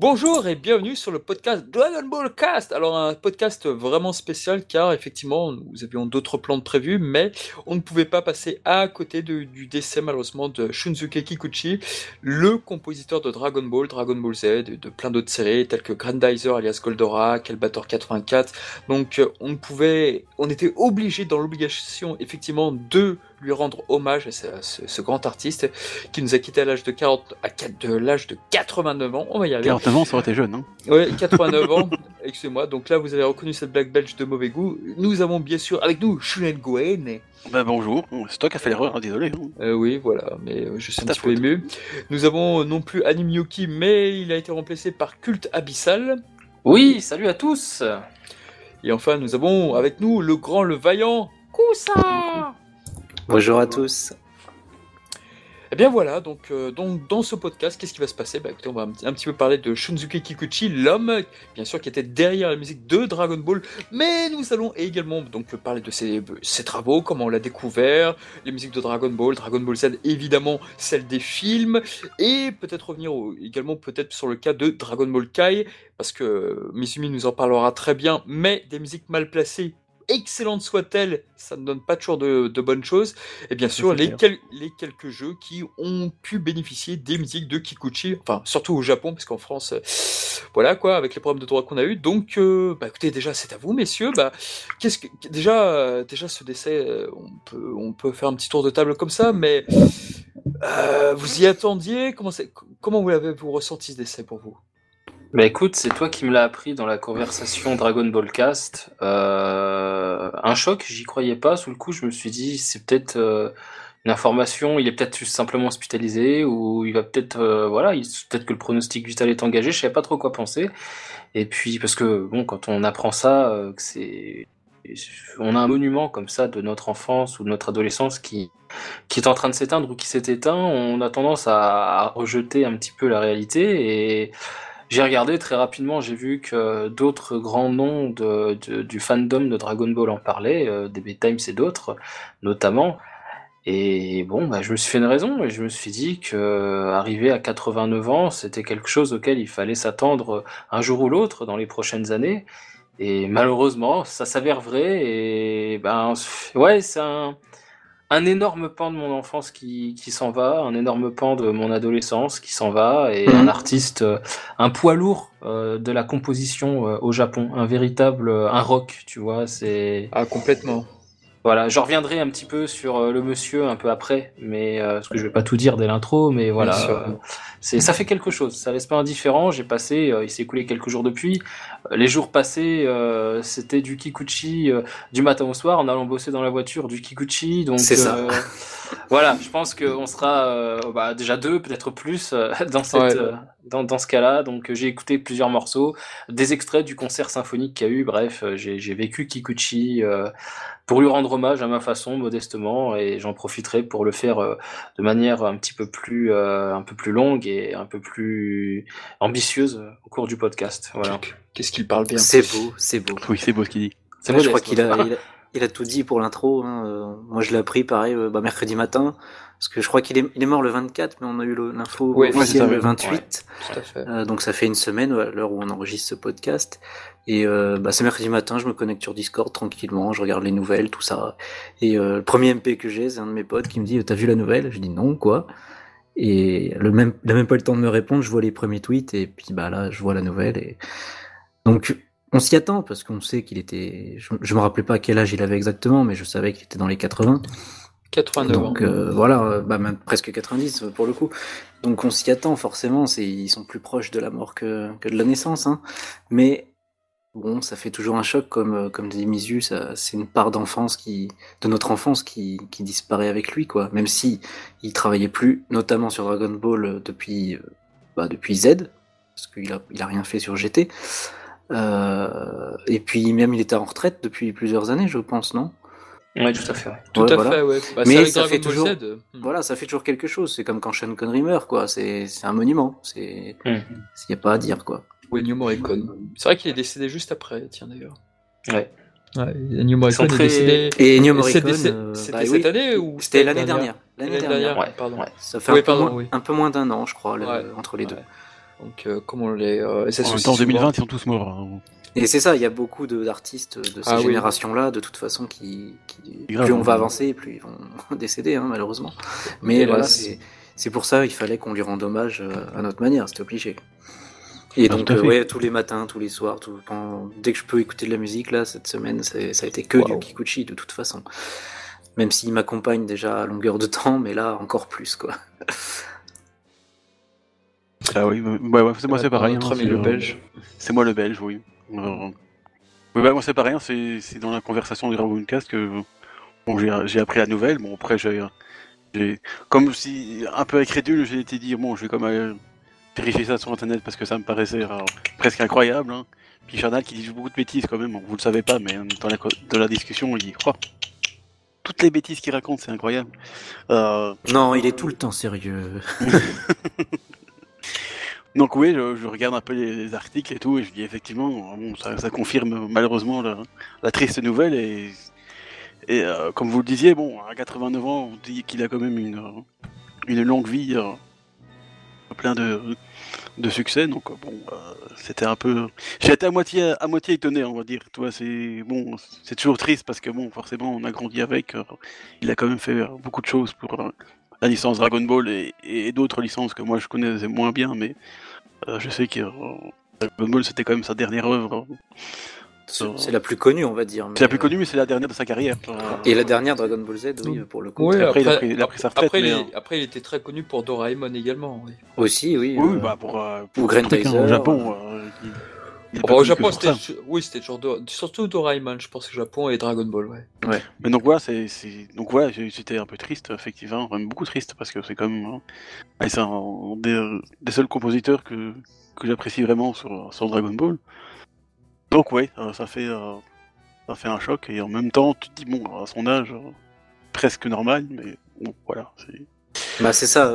Bonjour et bienvenue sur le podcast Dragon Ball Cast. Alors un podcast vraiment spécial car effectivement nous avions d'autres plans de prévus mais on ne pouvait pas passer à côté du décès malheureusement de Shunsuke Kikuchi, le compositeur de Dragon Ball, Dragon Ball Z et de plein d'autres séries telles que Grandizer alias Goldorak, Elbator 84. Donc on ne pouvait, on était obligé dans l'obligation effectivement de lui rendre hommage à ce, grand artiste qui nous a quitté à l'âge de 40, à de l'âge de 89 ans. On va y arriver. 89 ans, ça aurait été jeune, hein Oui, 89 ans. Excusez-moi. Donc là, vous avez reconnu cette blague belge de mauvais goût. Nous avons bien sûr avec nous Shunen Goen. Ben bonjour, c'est toi qui as fait l'erreur, hein, désolé. Hein. Euh, oui, voilà, mais euh, je suis un petit peu ému. Nous avons non plus Anime Yuki, mais il a été remplacé par Culte Abyssal. Oui, salut à tous. Et enfin, nous avons avec nous le grand, le vaillant Kusa. Bonjour à tous. Eh bien voilà, donc, euh, donc dans ce podcast, qu'est-ce qui va se passer? Bah, écoutez, On va un, petit peu parler de Shunzuke Kikuchi, l'homme, bien sûr, qui était derrière la musique de Dragon Ball, mais nous allons également donc parler de ses, travaux, comment on l'a découvert, les musiques de Dragon Ball, Dragon Ball Z, évidemment, celles des films, et peut-être revenir également peut-être sur le cas de Dragon Ball Kai, parce que Mizumi nous en parlera très bien, mais des musiques mal placées excellente soit-elle, ça ne donne pas toujours de, bonnes choses. Et bien sûr, les, les, quelques jeux qui ont pu bénéficier des musiques de Kikuchi, enfin surtout au Japon, parce qu'en France, euh, voilà quoi, avec les problèmes de droit qu'on a eu. Donc, euh, bah, écoutez, déjà c'est à vous, messieurs. Bah, qu'est-ce que déjà, euh, déjà ce décès, on peut, on peut faire un petit tour de table comme ça, mais vous y attendiez? Comment, comment vous l'avez vous ressenti ce décès pour vous? Bah écoute, c'est toi qui me l'as appris dans la conversation Dragon Ball Cast. Euh, un choc, j'y croyais pas. Sous le coup, je me suis dit, c'est peut-être euh, une information, il est peut-être simplement hospitalisé, ou il va peut-être, euh, voilà, peut-être que le pronostic vital est engagé. Je savais pas trop quoi penser. Et puis, parce que bon, quand on apprend ça, que c'est on a un monument comme ça de notre enfance ou de notre adolescence qui, qui est en train de s'éteindre ou qui s'est éteint, on a tendance à, à, rejeter un petit peu la réalité et j'ai regardé très rapidement, j'ai vu que d'autres grands noms du fandom de Dragon Ball en parlaient, euh, DB Times et d'autres notamment. Et bon, bah, je me suis fait une raison et je me suis dit que arriver à 89 ans, c'était quelque chose auquel il fallait s'attendre un jour ou l'autre dans les prochaines années. Et malheureusement, ça s'avère vrai. Et ben, ouais, c'est un, un énorme pan de mon enfance qui, qui s'en va, un énorme pan de mon adolescence qui s'en va, et mhm. un artiste, euh, un poids lourd euh, de la composition euh, au Japon, un véritable, un rock, tu vois, c'est... Ah, complètement. Voilà, je reviendrai un petit peu sur le monsieur un peu après, mais parce que je vais pas tout dire dès l'intro, mais voilà, c'est ça fait quelque chose, ça laisse pas indifférent. J'ai passé, il s'est écoulé quelques jours depuis, les jours passés, euh, c'était du Kikuchi euh, du matin au soir, en allant bosser dans la voiture du Kikuchi. Donc c'est ça. Euh, voilà, je pense qu'on sera bah, déjà deux, peut-être plus dans cette dans, dans ce cas-là. Donc j'ai écouté plusieurs morceaux, des extraits du concert symphonique qu'il y a eu. Bref, j'ai vécu Kikuchi pour lui rendre hommage à ma façon, modestement, et j'en profiterai pour le faire de manière un petit peu plus un peu plus longue et un peu plus ambitieuse au cours du podcast. Voilà. Qu'est-ce qu'il parle bien C'est beau, c'est beau. Oui, c'est beau ce qu'il dit. C'est moi, je crois qu'il a, il a, tout dit pour l'intro. Hein. Euh, moi, je l'ai appris pareil euh, bah, mercredi matin. Parce que je crois qu'il est, il est mort le 24, mais on a eu l'info officielle le 28. tout à fait. Euh, donc ça fait une semaine à l'heure où on enregistre ce podcast. Et euh, bah, c'est mercredi matin, je me connecte sur Discord tranquillement, je regarde les nouvelles, tout ça. Et euh, le premier MP que j'ai, c'est un de mes potes qui me dit "T'as vu la nouvelle? Je dis non, quoi? Et le même, il a même pas eu le temps de me répondre. Je vois les premiers tweets et puis bah là, je vois la nouvelle et donc, on s'y attend parce qu'on sait qu'il était. Je, me rappelais pas à quel âge il avait exactement, mais je savais qu'il était dans les 80. 89 Donc euh, voilà, euh, bah, même presque 90 pour le coup. Donc on s'y attend forcément. Ils sont plus proches de la mort que, que de la naissance, hein. Mais bon, ça fait toujours un choc, comme euh, comme dit Misu, c'est une part d'enfance qui, de notre enfance qui, qui disparaît avec lui, quoi. Même si il travaillait plus, notamment sur Dragon Ball depuis bah, depuis Z, parce qu'il a il a rien fait sur GT. Euh, et puis même il était en retraite depuis plusieurs années, je pense, non? Oui, tout à fait. Tout à fait, ouais. Bah, Mais ça fait toujours, hmm. voilà, ça fait toujours quelque chose. C'est comme quand Sean Connery meurt, quoi. C'est un monument. C'est, il hmm. n'y a pas à dire, quoi. Oui, New Morricone. C'est vrai qu'il est décédé juste après, tiens d'ailleurs. Ouais. Ouais, New Morricone est décédé. Et New Morricone, euh, c'était bah cette année ou C'était l'année dernière. L'année dernière. Ouais, pardon. Ça fait un, peu moins, un, peu moins, d'un an, je crois, entre les deux. Donc, euh, comme on les, euh, en 2020, ils sont tous morts. Hein. Et c'est ça, il y a beaucoup d'artistes de, ces ah générations-là, de toute façon, qui, plus on va avancer, plus ils vont décéder, hein, malheureusement. Mais voilà, c'est pour ça, il fallait qu'on lui rende hommage euh, à notre manière, c'était obligé. Et donc, ouais, tous les matins, tous les soirs, tout, dès que je peux écouter de la musique, là, cette semaine, ça a été que du Kikuchi, de toute façon. Même s'il m'accompagne déjà à longueur de temps, mais là, encore plus, quoi. Ah oui, bah, c'est moi c'est pareil. Hein, c'est le belge. C'est moi le belge, oui. Euh, bah, moi c'est pareil, hein, c'est dans la conversation du Dragoncast que bon, j'ai appris la nouvelle. Bon après j'ai comme si un peu incrédule, j'ai été dire bon je vais quand même vérifier ça sur internet parce que ça me paraissait euh, presque incroyable. Hein. Puis Charnal qui dit beaucoup de bêtises quand même, vous le savez pas, mais dans la, dans la discussion il dit oh, toutes les bêtises qu'il raconte, c'est incroyable. Euh... Non, il est tout le temps sérieux. Donc oui, je, regarde un peu les, articles et tout, et je dis effectivement, bon, ça, confirme malheureusement la, triste nouvelle, et, euh, comme vous le disiez, bon, à 89 ans, on dit qu'il a quand même une, une longue vie, euh, plein de, de succès, donc bon, euh, c'était un peu... Été à moitié, à moitié étonné, on va dire, toi, c'est bon, c'est toujours triste, parce que bon, forcément, on a grandi avec, il a quand même fait beaucoup de choses pour la licence Dragon Ball et, et d'autres licences que moi je connais moins bien, mais euh, je sais que euh, Dragon Ball c'était quand même sa dernière œuvre. C'est la plus connue, on va dire. C'est la plus connue, mais c'est la dernière de sa carrière. Et la dernière Dragon Ball Z, oui, pour le coup. après, il a pris, il a pris sa retraite. Après, il, après, il était très connu pour Doraemon également. Oui. Aussi, oui. Oui, euh, bah pour, euh, pour, pour Grand au Japon. Au Japon, c'était oui, c'était genre surtout Doraemon, je pense, au Japon et Dragon Ball, ouais. Ouais. Mais donc voilà, c'est donc voilà, j'étais un peu triste, effectivement, même beaucoup triste parce que c'est quand même hein, c'est un des, des, seuls compositeurs que que j'apprécie vraiment sur, sur Dragon Ball. Donc ouais, euh, ça fait euh, ça fait un choc et en même temps, tu te dis bon, à son âge, euh, presque normal, mais bon, voilà, c'est bah c'est ça,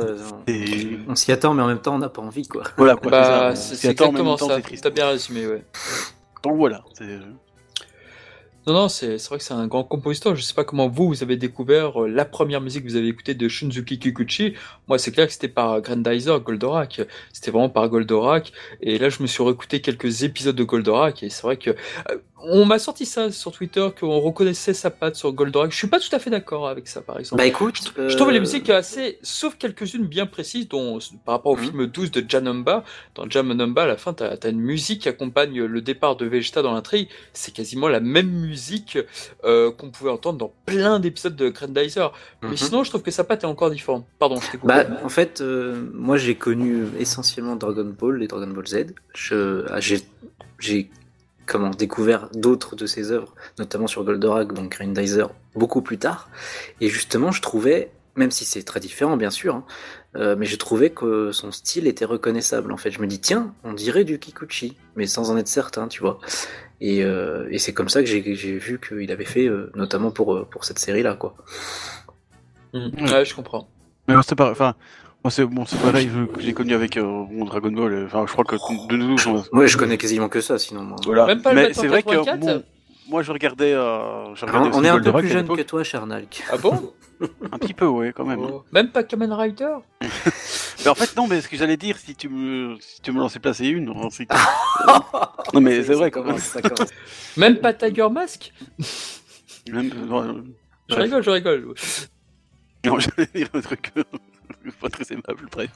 on s'y attend mais en même temps on n'a pas envie quoi. Voilà quoi. Bah, c'est exactement ça, t'as bien résumé ouais. Donc voilà. Non, non, c'est vrai que c'est un grand compositeur. Je sais pas comment vous, vous avez découvert euh, la première musique que vous avez écoutée de Shunzuki Kikuchi. Moi, c'est clair que c'était par Grandizer, Goldorak. C'était vraiment par Goldorak. Et là, je me suis réécouté quelques épisodes de Goldorak. Et c'est vrai que euh, on m'a sorti ça sur Twitter, qu'on reconnaissait sa patte sur Goldorak. Je suis pas tout à fait d'accord avec ça, par exemple. Bah écoute, je, trouve les euh, musiques assez, sauf quelques-unes bien précises, dont par rapport au mhm. film 12 de Janumba. Dans Janumba, à la fin, t'as as une musique qui accompagne le départ de Vegeta dans l'intrigue. C'est quasiment la même musique euh, qu'on pouvait entendre dans plein d'épisodes de Grandizer. Mais mhm. sinon, je trouve que sa patte est encore différente. Pardon, je t'ai Bah, en fait, euh, moi j'ai connu essentiellement Dragon Ball et Dragon Ball Z. Ah, j'ai comment découvert d'autres de ses œuvres, notamment sur Goldorak, donc Grandizer, beaucoup plus tard. Et justement, je trouvais, même si c'est très différent bien sûr, hein, euh, mais je trouvais que son style était reconnaissable. En fait, je me dis tiens, on dirait du Kikuchi, mais sans en être certain, tu vois. Et, euh, et c'est comme ça que j'ai vu qu'il avait fait, euh, notamment pour pour cette série là, quoi. Mmh. Ouais, je comprends. Mais c'est pas, enfin, moi, c'est bon, c'est pareil que j'ai connu avec euh, mon Dragon Ball. Euh, enfin, je crois que de nous. Ouais, je connais quasiment que ça, sinon. Moi. Voilà. Même pas Mais c'est vrai que bon, moi, je regardais. Euh, je regardais on est un peu plus jeune que toi, Chernalk. Ah bon Un petit peu, ouais, quand même. Oh. Même pas Kamen Rider Mais en fait, non, mais ce que j'allais dire, si tu me, si tu me lançais placer une, non, non mais c'est vrai, quand même. Ça commence. Même pas Tiger Mask Même, je rigole, je rigole. Non, j'allais dire un truc pas très aimable, bref.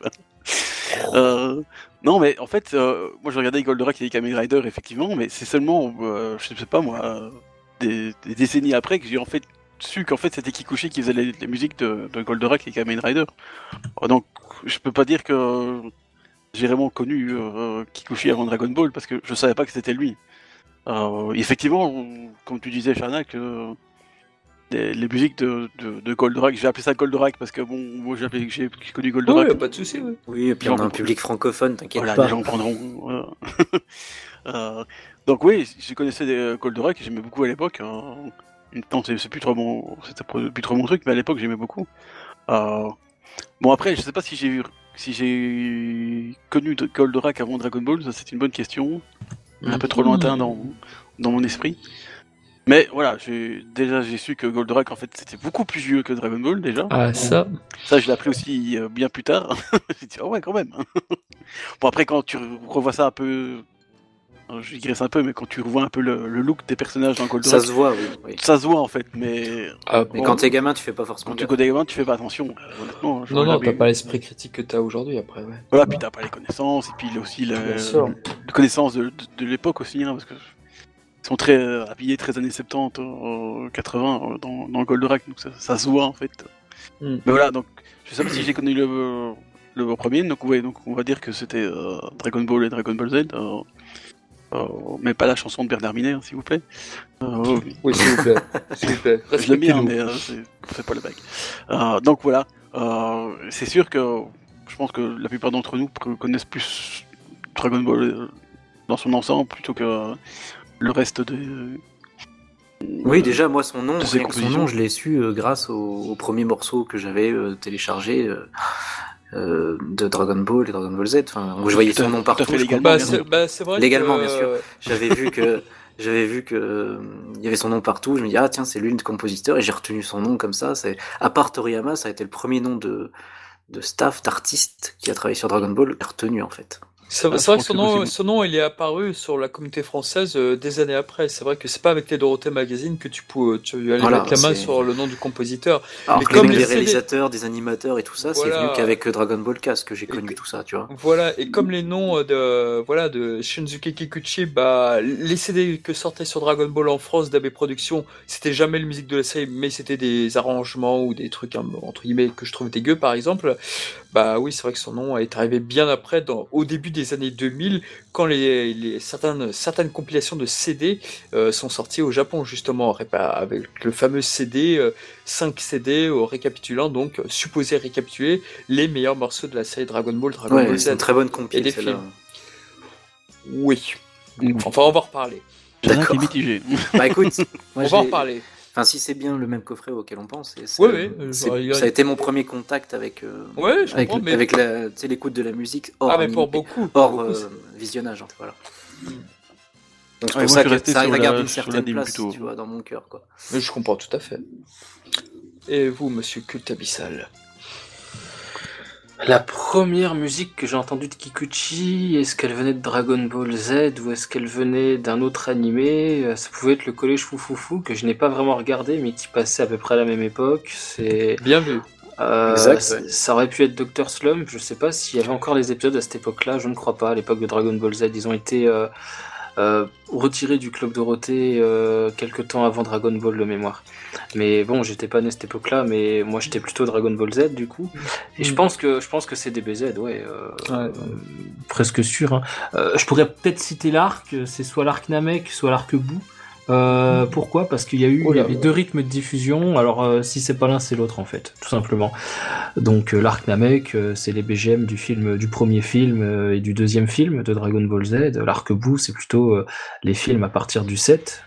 Euh, non, mais en fait, euh, moi je regardais Goldorak et Kamen Rider, effectivement, mais c'est seulement, euh, je sais pas moi, des, décennies après que j'ai en fait su qu'en fait c'était Kikuchi qui faisait les, musiques de, de, Goldorak et Kamen Rider. Donc je peux pas dire que j'ai vraiment connu Kikuchi avant Dragon Ball parce que je savais pas que c'était lui. effectivement, comme tu disais, Shana, que les, musiques de, de, de Goldorak. J'ai appelé ça Goldorak parce que bon, moi j'ai connu Goldorak. Oui, pas de souci. Oui. oui, et puis on a un public francophone, t'inquiète voilà, pas. Les gens prendront. euh, donc oui, je connaissais euh, Goldorak et j'aimais beaucoup à l'époque. Hein. C'est plus trop mon, c'était plus trop mon truc, mais à l'époque j'aimais beaucoup. Euh, bon après, je sais pas si j'ai si j'ai connu Goldorak avant Dragon Ball, ça c'est une bonne question, un peu trop lointain dans dans mon esprit. Mais voilà, j'ai déjà j'ai su que Goldorak en fait c'était beaucoup plus vieux que Dragon Ball déjà. Ah ça. Ça je l'ai appris aussi euh, bien plus tard. j'ai dit oh ouais quand même. bon après quand tu revois ça un peu, je digresse un peu, mais quand tu revois un peu le, look des personnages dans Goldorak, ça se voit, oui. Ça se voit en fait, mais. Ah, mais quand t'es gamin, tu fais pas forcément. Quand tu es gamin, tu fais pas attention. Honnêtement. Non non, t'as pas l'esprit critique que t'as aujourd'hui après. Ouais. Voilà, puis t'as pas les connaissances et puis aussi la, connaissance de, de, l'époque aussi, hein, parce que sont très euh, habillés très années 70, 80 euh, dans, dans Goldorak, donc ça, se voit en fait. Hmm. Mais voilà, donc je sais pas si j'ai connu le, le premier, donc, ouais, donc on va dire que c'était euh, Dragon Ball et Dragon Ball Z. mais pas la chanson de Bernard Miner, s'il vous plaît. oui, s'il vous plaît. s'il vous plaît. Je l'aime bien, mais c'est pas le bac. donc voilà, c'est sûr que je pense que la plupart d'entre nous connaissent plus Dragon Ball dans son ensemble plutôt que le reste de. Oui, déjà, moi, son nom, son nom je l'ai su euh, grâce au, premier morceau que j'avais euh, téléchargé euh, de Dragon Ball et Dragon Ball Z. Enfin, où je voyais son nom partout. légalement, bah, bah, vrai légalement bien sûr. J'avais vu que j'avais vu que il y avait son nom partout. Je me dis ah tiens c'est lui le compositeur et j'ai retenu son nom comme ça. C'est à part Toriyama, ça a été le premier nom de de staff d'artiste qui a travaillé sur Dragon Ball retenu en fait. C'est vrai que son nom, son nom, il est apparu sur la communauté française euh, des années après. C'est vrai que c'est pas avec les Dorothée Magazine que tu peux tu aller mettre la main sur le nom du compositeur. Alors mais comme les, réalisateurs, des animateurs et tout ça, c'est venu qu'avec Dragon Ball Cast que j'ai connu tout ça, tu vois. Voilà, et comme les noms de voilà de Shinzuke Kikuchi, bah les CD que sortaient sur Dragon Ball en France d'AB Productions, c'était jamais la musique de la série, mais c'était des arrangements ou des trucs entre guillemets que je trouve dégueux par exemple. Bah oui, c'est vrai que son nom est arrivé bien après, dans, au début des années 2000, quand les, les certaines, certaines compilations de CD euh, sont sorties au Japon, justement, avec le fameux CD, 5 euh, CD, récapitulant, donc supposé récapituler les meilleurs morceaux de la série Dragon Ball, Dragon ouais, Ball C'est une très bonne compilation. Oui. Enfin, on va en reparler. D'accord. mitigé. bah écoute, on va en reparler. Enfin, si c'est bien le même coffret auquel on pense, ouais, ça a été mon premier contact avec, euh, ouais, je avec, mais... avec l'écoute de la musique hors, ah, mais pour beaucoup, hors euh, visionnage. Voilà. Mm. Donc c'est pour ça que ça arrive à garder une certaine place tu vois, dans mon cœur. Quoi. Mais je comprends tout à fait. Et vous, monsieur Culte Abyssal la première musique que j'ai entendue de Kikuchi, est-ce qu'elle venait de Dragon Ball Z ou est-ce qu'elle venait d'un autre animé euh, Ça pouvait être le Collège Foufoufou que je n'ai pas vraiment regardé mais qui passait à peu près à la même époque. C'est bien vu. Euh, exact, Ça aurait pu être Dr Slump. Je sais pas s'il y avait encore les épisodes à cette époque-là. Je ne crois pas. À l'époque de Dragon Ball Z, ils ont été euh, euh, retiré du club Dorothée euh, quelques temps avant Dragon Ball de mémoire. Mais bon, j'étais pas né à cette époque-là, mais moi j'étais plutôt Dragon Ball Z du coup. Et je mm. pense que je pense que c'est DBZ, ouais, euh, presque sûr. Hein. je pourrais peut-être citer l'arc, c'est soit l'arc Namek, soit l'arc Bou. Euh, pourquoi? Parce qu'il y a eu oh avait deux rythmes de diffusion. Alors euh, si c'est pas l'un, c'est l'autre en fait, tout simplement. Donc euh, l'arc Namek, c'est les BGM du film, du premier film et du deuxième film de Dragon Ball Z. L'arc Boo, c'est plutôt les films à partir du 7,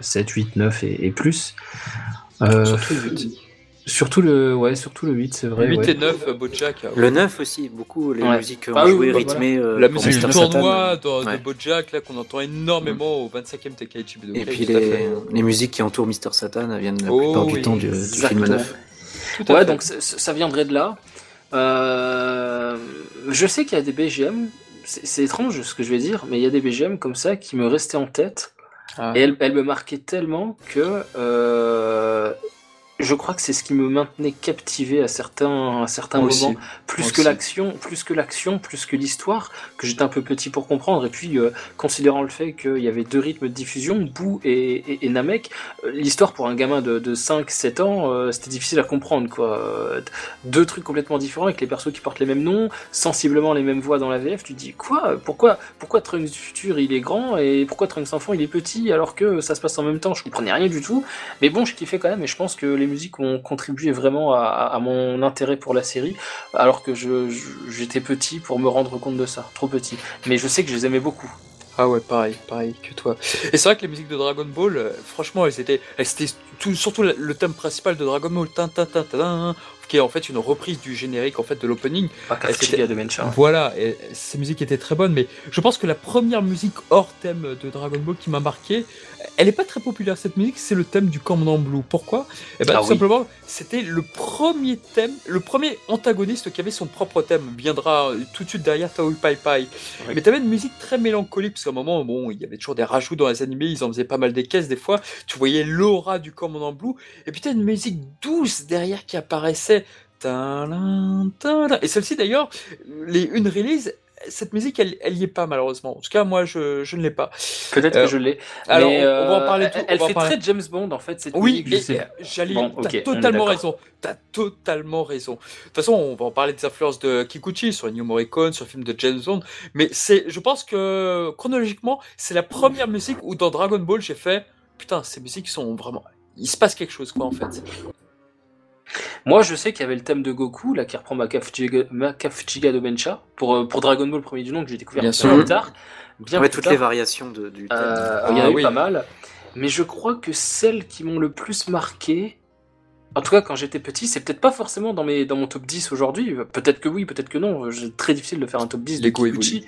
7, 8, 9 et, et plus. Surtout le, ouais, surtout le 8, c'est vrai. 8 et 9, euh, Bojack. Le 9 aussi, beaucoup, les musiques ah, oui, rythmées. Euh, la musique du tournoi de, Bojack, là, qu'on entend énormément au 25e Tenkaichi Et puis les, les, musiques qui entourent Mister Satan viennent la plupart du temps du, du film 9. ouais, donc ça viendrait de là. Euh, je sais qu'il y a des BGM, c'est étrange ce que je vais dire, mais il y a des BGM comme ça qui me restaient en tête. Ah. Et elles, elles, me marquaient tellement que euh, je crois que c'est ce qui me maintenait captivé à certains, à certains moments, plus que l'action, plus que l'action, plus que l'histoire, que j'étais un peu petit pour comprendre. Et puis, euh, considérant le fait qu'il y avait deux rythmes de diffusion, Bou et, et, Namek, euh, l'histoire pour un gamin de, de 5-7 ans, euh, c'était difficile à comprendre, quoi. Deux trucs complètement différents avec les persos qui portent les mêmes noms, sensiblement les mêmes voix dans la VF. Tu te dis quoi? Pourquoi, pourquoi Trunks du futur il est grand et pourquoi Trunks enfant il est petit alors que ça se passe en même temps? Je comprenais rien du tout. Mais bon, je kiffais quand même et je pense que les ont contribué vraiment à, mon intérêt pour la série, alors que j'étais petit pour me rendre compte de ça, trop petit. Mais je sais que je les aimais beaucoup. Ah ouais, pareil, pareil que toi. Et c'est vrai que les musiques de Dragon Ball, euh, franchement, elles étaient, elles étaient tout, surtout le thème principal de Dragon Ball, tin, tin, tin, qui est en fait une reprise du générique en fait de l'opening. Voilà, et ces musiques étaient très bonnes, mais je pense que la première musique hors thème de Dragon Ball qui m'a marqué, elle n'est pas très populaire cette musique, c'est le thème du Commandant Blue. Pourquoi? Eh ben, ah tout simplement, c'était le premier thème, le premier antagoniste qui avait son propre thème. Viendra tout de suite derrière Taoui Pai Pai. Mais tu avais une musique très mélancolique, parce qu'à un moment, bon, il y avait toujours des rajouts dans les animés, ils en faisaient pas mal des caisses des fois. Tu voyais l'aura du Commandant Blue, et puis tu une musique douce derrière qui apparaissait. Et celle-ci d'ailleurs, les une release, cette musique, elle, elle y est pas malheureusement. En tout cas, moi, je, je ne l'ai pas. Peut-être que euh, je l'ai. Alors, on va en euh, parler. Tout, elle fait très James Bond en fait. Cette oui, j'allais. Bon, t'as totalement raison. T'as totalement raison. De toute façon, on va en parler des influences de Kikuchi sur New Morricone, sur le film de James Bond. Mais c'est, je pense que chronologiquement, c'est la première musique où dans Dragon Ball, j'ai fait putain, ces musiques sont vraiment. Il se passe quelque chose, quoi, en fait. Moi, je sais qu'il y avait le thème de Goku, là, qui reprend Makafchiga Domensha, pour, euh, pour Dragon Ball premier du nom, que j'ai découvert bien, plus tard. Bien ouais, toutes les variations de, du thème. Euh, il y en a eu pas mal. Mais je crois que celles qui m'ont le plus marqué, en tout cas quand j'étais petit, c'est peut-être pas forcément dans, mes, dans mon top 10 aujourd'hui. Peut-être que oui, peut-être que non. C'est très difficile de faire un top 10 de Kikuchi.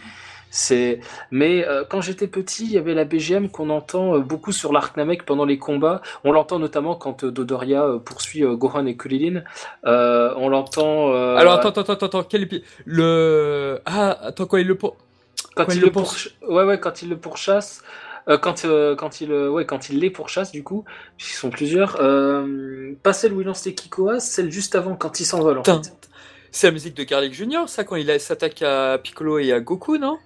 C'est, mais euh, quand j'étais petit, il y avait la BGM qu'on entend euh, beaucoup sur l'arc Namek pendant les combats. On l'entend notamment quand euh, Dodoria poursuit Gohan et Kulilin. on l'entend. Alors attends, attends, attends, attends, quel le ah attends quoi il le pour... quand, il, le pourchasse. Ouais ouais quand il le pourchasse. quand, quand, il, ouais, quand il les pourchasse, du coup, puisqu'ils sont plusieurs, pas celle où il lance les Kikoas, celle juste avant, quand il s'envole. En fait. C'est la musique de Garlic Junior, ça, quand il s'attaque à Piccolo et à Goku, non?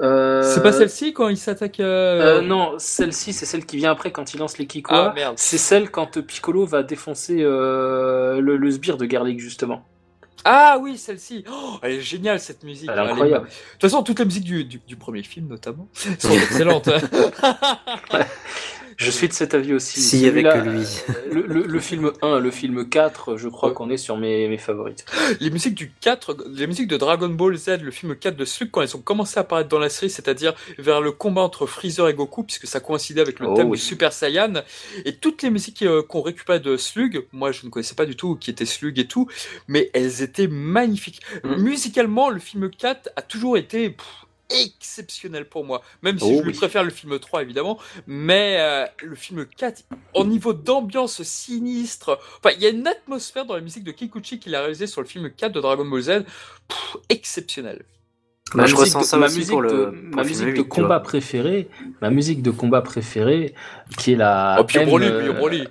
Euh, c'est pas celle-ci quand il s'attaque euh, Non, celle-ci c'est celle qui vient après quand il lance les Kiko. Ah, c'est celle quand Piccolo va défoncer euh, le, sbire de Garlic justement. Ah oui, celle-ci. Oh, elle est géniale cette musique. Elle est incroyable. De toute façon, toute la musique du, du premier film notamment sont excellentes. Je suis de cet avis aussi. S'il y avait que lui. Le, film 1, le film 4, je crois qu'on est sur mes, mes favorites. Les musiques du 4, les musiques de Dragon Ball Z, le film 4 de Slug, quand elles ont commencé à apparaître dans la série, c'est-à-dire vers le combat entre Freezer et Goku, puisque ça coïncidait avec le oh thème du Super Saiyan, et toutes les musiques euh, qu'on récupérait de Slug, moi je ne connaissais pas du tout qui était Slug et tout, mais elles étaient magnifiques. Mm. Musicalement, le film 4 a toujours été exceptionnel pour moi. Même si oh je préfère le film 3 évidemment, mais euh, le film 4, au niveau d'ambiance sinistre, enfin il y a une atmosphère dans la musique de Kikuchi qu'il a réalisé sur le film 4 de Dragon Ball Z, exceptionnel. Bah, je ressens ça ma musique pour le, de, ma musique de combat préférée, ma musique de combat préférée, qui est la. Oh, puis Broly, euh... Broly.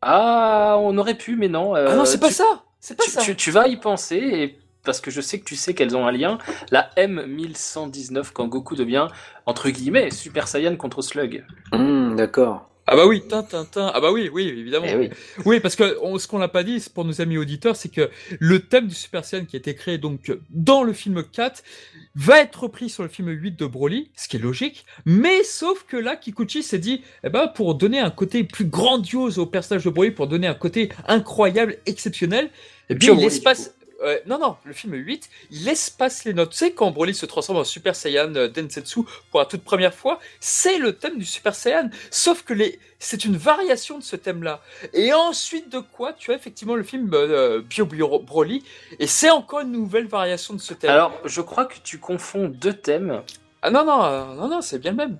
Ah, on aurait pu, mais non. ah non, c'est pas ça. C'est pas tu, ça. Tu, tu, vas y penser et parce que je sais que tu sais qu'elles ont un lien. La M1119 quand Goku devient entre guillemets Super Saiyan contre Slug. Hmm, d'accord. Ah bah oui, Tintin, Ah bah oui, oui, évidemment. Eh oui. parce que ce qu'on n'a pas dit pour nos amis auditeurs, c'est que le thème du Super Saiyan qui a été créé donc dans le film 4 va être repris sur le film 8 de Broly, ce qui est logique. Mais sauf que là, Kikuchi s'est dit, eh ben, pour donner un côté plus grandiose au personnage de Broly, pour donner un côté incroyable, exceptionnel, et puis l'espace non, non, le film 8, il laisse passer les notes. Tu sais, quand Broly se transforme en Super Saiyan euh, Densetsu pour la toute première fois, c'est le thème du Super Saiyan. Sauf que les... c'est une variation de ce thème-là. Et ensuite de quoi, tu as effectivement le film euh, Bio Bio Broly, et c'est encore une nouvelle variation de ce thème. Alors, je crois que tu confonds deux thèmes. Ah non, non, euh, non, non, c'est bien le même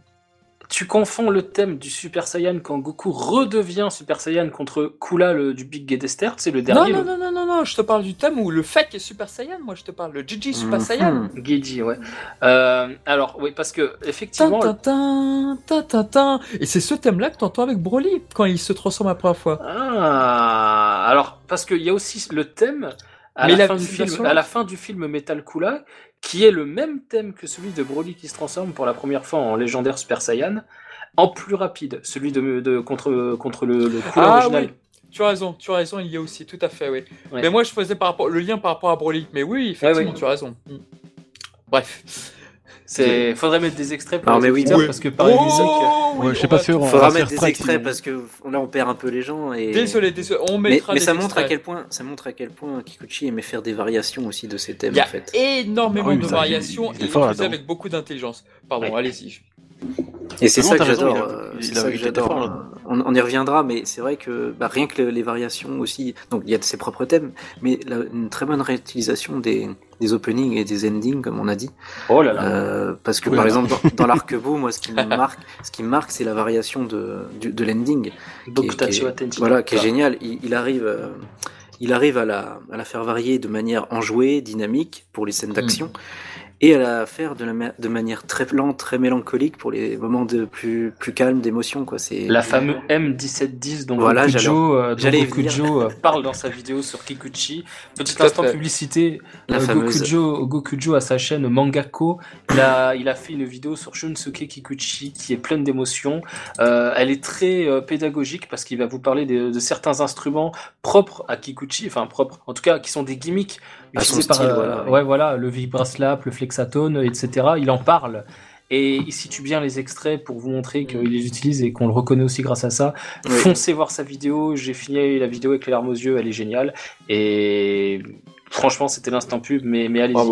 tu confonds le thème du Super Saiyan quand Goku redevient Super Saiyan contre Kula le, du Big Gedester, c'est le dernier. Non, non, non, non, non, je te parle du thème où le fake est Super Saiyan, moi je te parle, le Gigi Super mhm. Saiyan. Gigi, ouais. Euh, alors, oui, parce que, effectivement. Et c'est ce thème-là que tu entends avec Broly quand il se transforme la première fois. Ah, alors, parce qu'il y a aussi le thème. À, la, fin du film, à la fin du film Metal Kula, qui est le même thème que celui de Broly qui se transforme pour la première fois en légendaire Super Saiyan, en plus rapide, celui de, contre, contre le, le ah, original. Oui. Tu as raison, tu as raison, il y a aussi, tout à fait, oui. Mais moi, je faisais par rapport, le lien par rapport à Broly. Mais oui, effectivement, tu as raison. Mm. Bref. C'est, faudrait mettre des extraits pour mais oui, parce que par oh, musique. ouais, je sais pas sûr. Faudra mettre des extraits parce que là on perd un peu les gens et. Désolé, désolé. On mettra mais, mais ça montre à quel point, ça montre à quel point Kikuchi aimait faire des variations aussi de ces thèmes. Il y a en fait. énormément ah de variations et il faisait avec beaucoup d'intelligence. Pardon, allez-y. Et c'est ça, que j'adore. On, y reviendra, mais c'est vrai que bah, rien que les variations aussi. Donc il y a ses propres thèmes, mais une très bonne réutilisation des, des openings et des endings, comme on a dit. Oh là là. Euh, parce que par exemple dans, dans l'arc-bout, moi, ce qui me marque, ce qui me marque, c'est la variation de de, l'ending. Voilà, qui est génial. Il, arrive. Euh, il arrive à la, à la faire varier de manière enjouée, dynamique pour les scènes hmm. d'action et à la faire de, la, de manière très lente, très mélancolique pour les moments de plus, plus calmes d'émotion. La fameuse M1710 dont voilà, Gokujo, euh, euh, parle dans sa vidéo sur Kikuchi. Petit instant publicité, la euh, Gokujo, Gokujo à sa chaîne Mangako, il a, il a fait une vidéo sur Shunsuke Kikuchi qui est pleine d'émotions. elle est très pédagogique parce qu'il va vous parler de, de certains instruments propres à Kikuchi, enfin propres, en tout cas qui sont des gimmicks par, voilà, ouais. voilà, le Vibraslap, le Flexatone, etc. Il en parle. Et il situe bien les extraits pour vous montrer qu'il les utilise et qu'on le reconnaît aussi grâce à ça. Foncez voir sa vidéo. J'ai fini la vidéo avec les larmes aux yeux. Elle est géniale. Et franchement, c'était l'instant pub, mais, mais allez-y.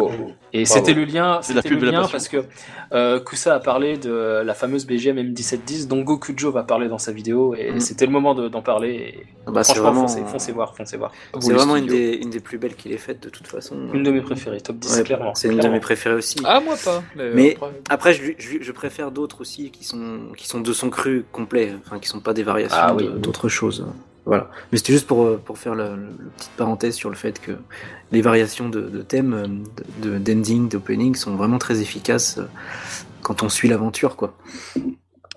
Et c'était le lien, c'était le lien parce que euh, Kusa a parlé de la fameuse BGM M1710 dont Gokujo va parler dans sa vidéo et mm. c'était le moment d'en parler. bah, franchement, vraiment... foncez, voir, foncez voir. C'est vraiment une des, une des, plus belles qu'il ait faites de toute façon. Une de mes préférées, top 10 clairement. C'est une de mes préférées aussi. Ah moi pas. Mais, après, je, je, préfère d'autres aussi qui sont qui sont de son cru complet, enfin qui sont pas des variations ah d'autres choses. Voilà. Mais c'était juste pour, euh, pour faire la, petite parenthèse sur le fait que les variations de, de thèmes, euh, de, d'ending, d'opening sont vraiment très efficaces euh, quand on suit l'aventure, quoi.